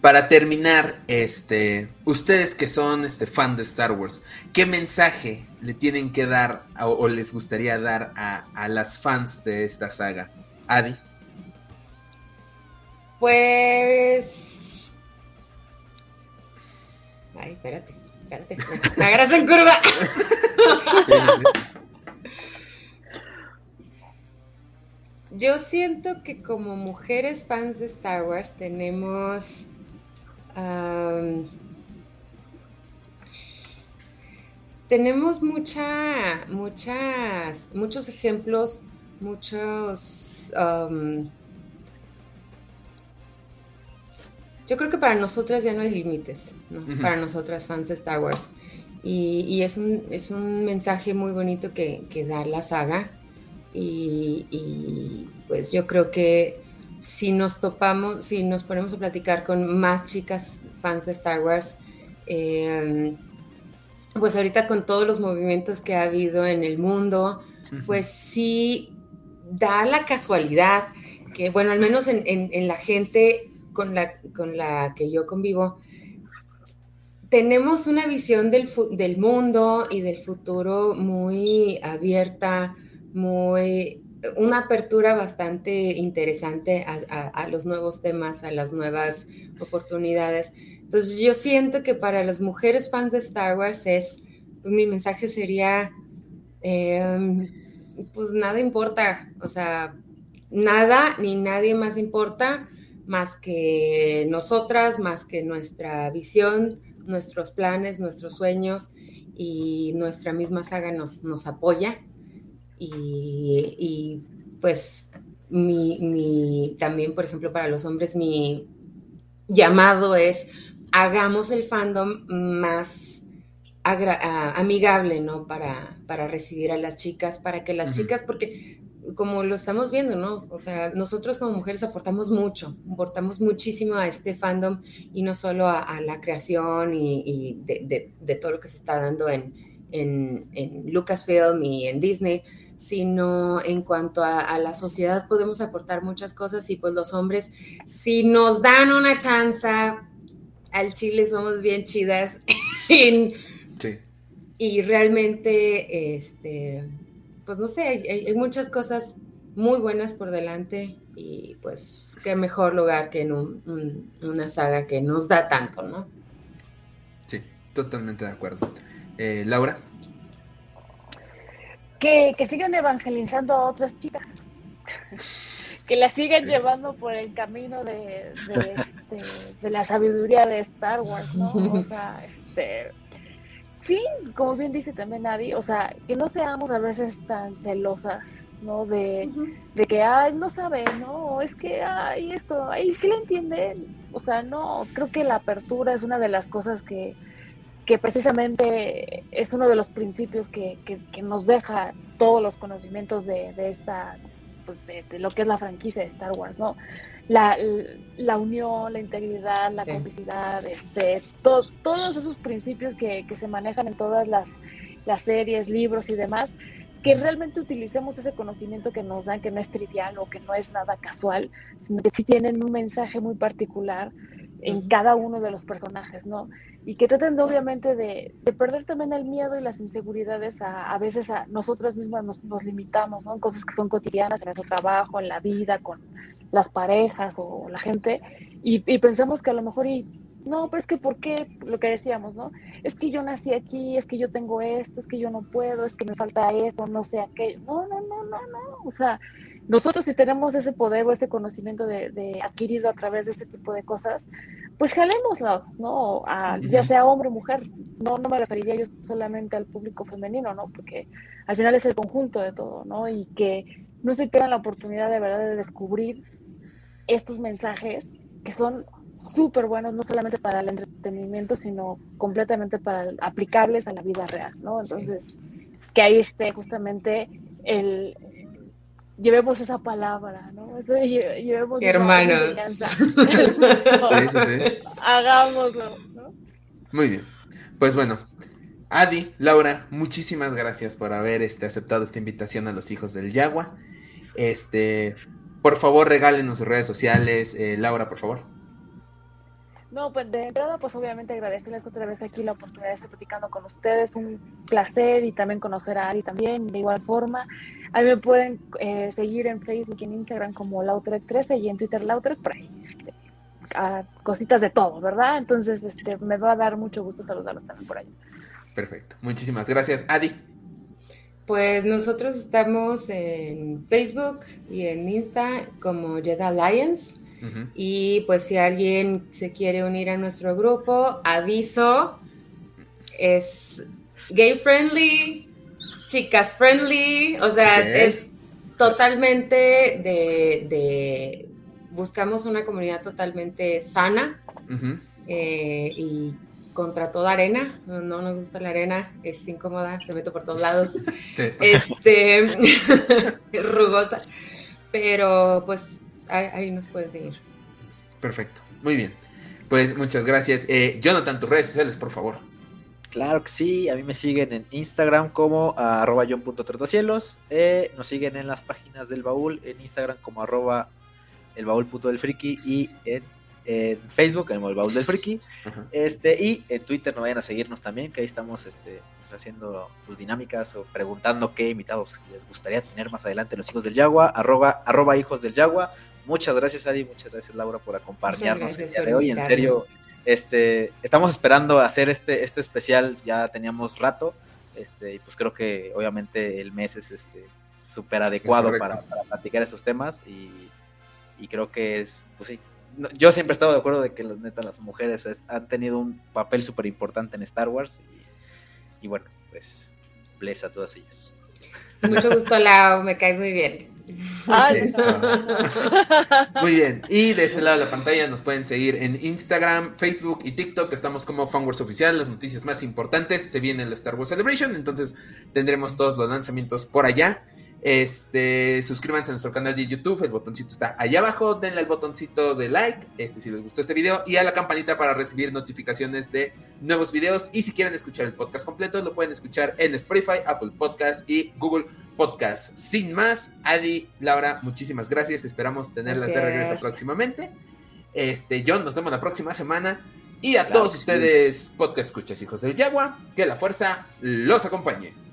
para terminar, este, ustedes que son este fan de Star Wars, ¿qué mensaje le tienen que dar o, les gustaría dar a, a, las fans de esta saga? Adi. Pues Ay, espérate, espérate. Me agarras en curva. Yo siento que como mujeres fans de Star Wars tenemos tenemos mucha, muchas, muchos ejemplos, muchos yo creo que para nosotras ya no hay límites, para nosotras fans de Star Wars. Y, es, un, es un mensaje muy bonito que, da la saga. Y, pues yo creo que si nos topamos, si nos ponemos a platicar con más chicas fans de Star Wars, em, pues ahorita con todos los movimientos que ha habido en el mundo, pues sí da la casualidad que, bueno, al menos en, en la gente con la, con la que yo convivo, tenemos una visión del, del mundo y del futuro muy abierta, muy una apertura bastante interesante a, los nuevos temas, a las nuevas oportunidades. Entonces yo siento que para las mujeres fans de Star Wars es, pues mi mensaje sería, em, pues nada importa, o sea, nada ni nadie más importa más que nosotras, más que nuestra visión, nuestros planes, nuestros sueños y nuestra misma saga nos, nos apoya. Y, pues mi, también, por ejemplo, para los hombres, mi llamado es hagamos el fandom más amigable, ¿no? Para, para recibir a las chicas, para que las chicas, porque como lo estamos viendo, ¿no? O sea, nosotros como mujeres aportamos mucho, aportamos muchísimo a este fandom y no solo a, la creación y, de, todo lo que se está dando en, en, Lucasfilm y en Disney, sino en cuanto a, la sociedad podemos aportar muchas cosas y pues los hombres, si nos dan una chance, al Chile somos bien chidas sí. y realmente, este pues no sé, hay, muchas cosas muy buenas por delante y pues qué mejor lugar que en una saga que nos da tanto, ¿no? Sí, totalmente de acuerdo. Eh, Laura. Que, que sigan evangelizando a otras chicas. que la sigan llevando por el camino de, de, este, de la sabiduría de Star Wars, ¿no? O sea, este Sí, como bien dice también Adi, o sea, que no seamos a veces tan celosas, ¿no? De, que, ay, no sabe, ¿no? Es que, ay, esto, ay, sí lo entienden. O sea, no, creo que la apertura es una de las cosas que, que precisamente es uno de los principios que, que, nos deja todos los conocimientos de, de esta, pues de, de, lo que es la franquicia de Star Wars, ¿no? La, la unión, la integridad, la complicidad, este, todos esos principios que, que, se manejan en todas las, las series, libros y demás, que realmente utilicemos ese conocimiento que nos dan, que no es trivial o que no es nada casual, sino que sí tienen un mensaje muy particular en cada uno de los personajes, ¿no? Y que traten obviamente de, de, perder también el miedo y las inseguridades, a, a veces a nosotras mismas nos, nos limitamos, ¿no? Cosas que son cotidianas en nuestro trabajo, en la vida, con las parejas o la gente, y, pensamos que a lo mejor, y no, pero es que ¿por qué? Lo que decíamos, ¿no? Es que yo nací aquí, es que yo tengo esto, es que yo no puedo, es que me falta esto, no sé aquello. No, no, no, no, no. O sea, nosotros si tenemos ese poder o ese conocimiento de, adquirido a través de este tipo de cosas, pues jalémoslos, ¿no? A, ya sea hombre o mujer. No, no me referiría yo solamente al público femenino, ¿no? Porque al final es el conjunto de todo, ¿no? Y que no se pierdan la oportunidad de verdad de descubrir estos mensajes que son súper buenos, no solamente para el entretenimiento, sino completamente para aplicables a la vida real, ¿no? Entonces, que ahí esté justamente el, llevemos esa palabra, ¿no? llevemos Hermanos. Hagámoslo, ¿no? Muy bien. Pues bueno, Adi, Laura, muchísimas gracias por haber este, aceptado esta invitación a los hijos del Yagua. Este, por favor, regálenos sus redes sociales. Eh, Laura, por favor. No, pues de entrada, pues obviamente agradecerles otra vez aquí la oportunidad de estar platicando con ustedes. Un placer y también conocer a Ari también, de igual forma. A mí me pueden eh, seguir en Facebook y en Instagram como Lautrec13 y en Twitter Lautrec, por ahí. Este, cositas de todo, ¿verdad? Entonces, este, me va a dar mucho gusto saludarlos también por ahí. Perfecto. Muchísimas gracias, Adi. Pues nosotros estamos en Facebook y en Insta como Jedi Alliance. Y pues si alguien se quiere unir a nuestro grupo, aviso, es gay friendly, chicas friendly, o sea, es totalmente de, buscamos una comunidad totalmente sana eh, y contra toda arena, no, nos gusta la arena, es incómoda, se mete por todos lados, este, rugosa, pero pues ahí, nos pueden seguir. Perfecto, muy bien. Pues muchas gracias. Eh, Jonathan, tus redes sociales, por favor. Claro que sí, a mí me siguen en Instagram como arroba john.trotacielos, eh, nos siguen en las páginas del baúl, en Instagram como arroba el friki y en en Facebook, en el Baúl del Friki, este, y en Twitter no vayan a seguirnos también, que ahí estamos este, pues, haciendo pues, dinámicas o preguntando qué invitados les gustaría tener más adelante los hijos del Yagua, arroba, arroba hijos del Yagua. Muchas gracias, Adi, muchas gracias, Laura, por acompañarnos el día de hoy. En serio, este, estamos esperando hacer este, este especial, ya teníamos rato, este, y pues creo que obviamente el mes es este súper adecuado para, para, platicar esos temas y, y creo que es, pues sí, yo siempre he estado de acuerdo de que neta, las mujeres han tenido un papel súper importante en Star Wars y, bueno, pues bless a todas ellas. Mucho gusto, Lau, me caes muy bien. muy bien. Y de este lado de la pantalla nos pueden seguir en Instagram, Facebook y TikTok. Estamos como Wars Oficial. Las noticias más importantes se vienen en la Star Wars Celebration. Entonces tendremos todos los lanzamientos por allá. Este, suscríbanse a nuestro canal de YouTube, el botoncito está allá abajo, denle al botoncito de like, este si les gustó este video y a la campanita para recibir notificaciones de nuevos videos y si quieren escuchar el podcast completo lo pueden escuchar en Spotify, Apple Podcast y Google Podcast. Sin más, Adi, Laura, muchísimas gracias, esperamos tenerlas de regreso próximamente. Este, John, nos vemos la próxima semana. Y a todos ustedes, podcast escuchas, hijos del Yagua, que la fuerza los acompañe.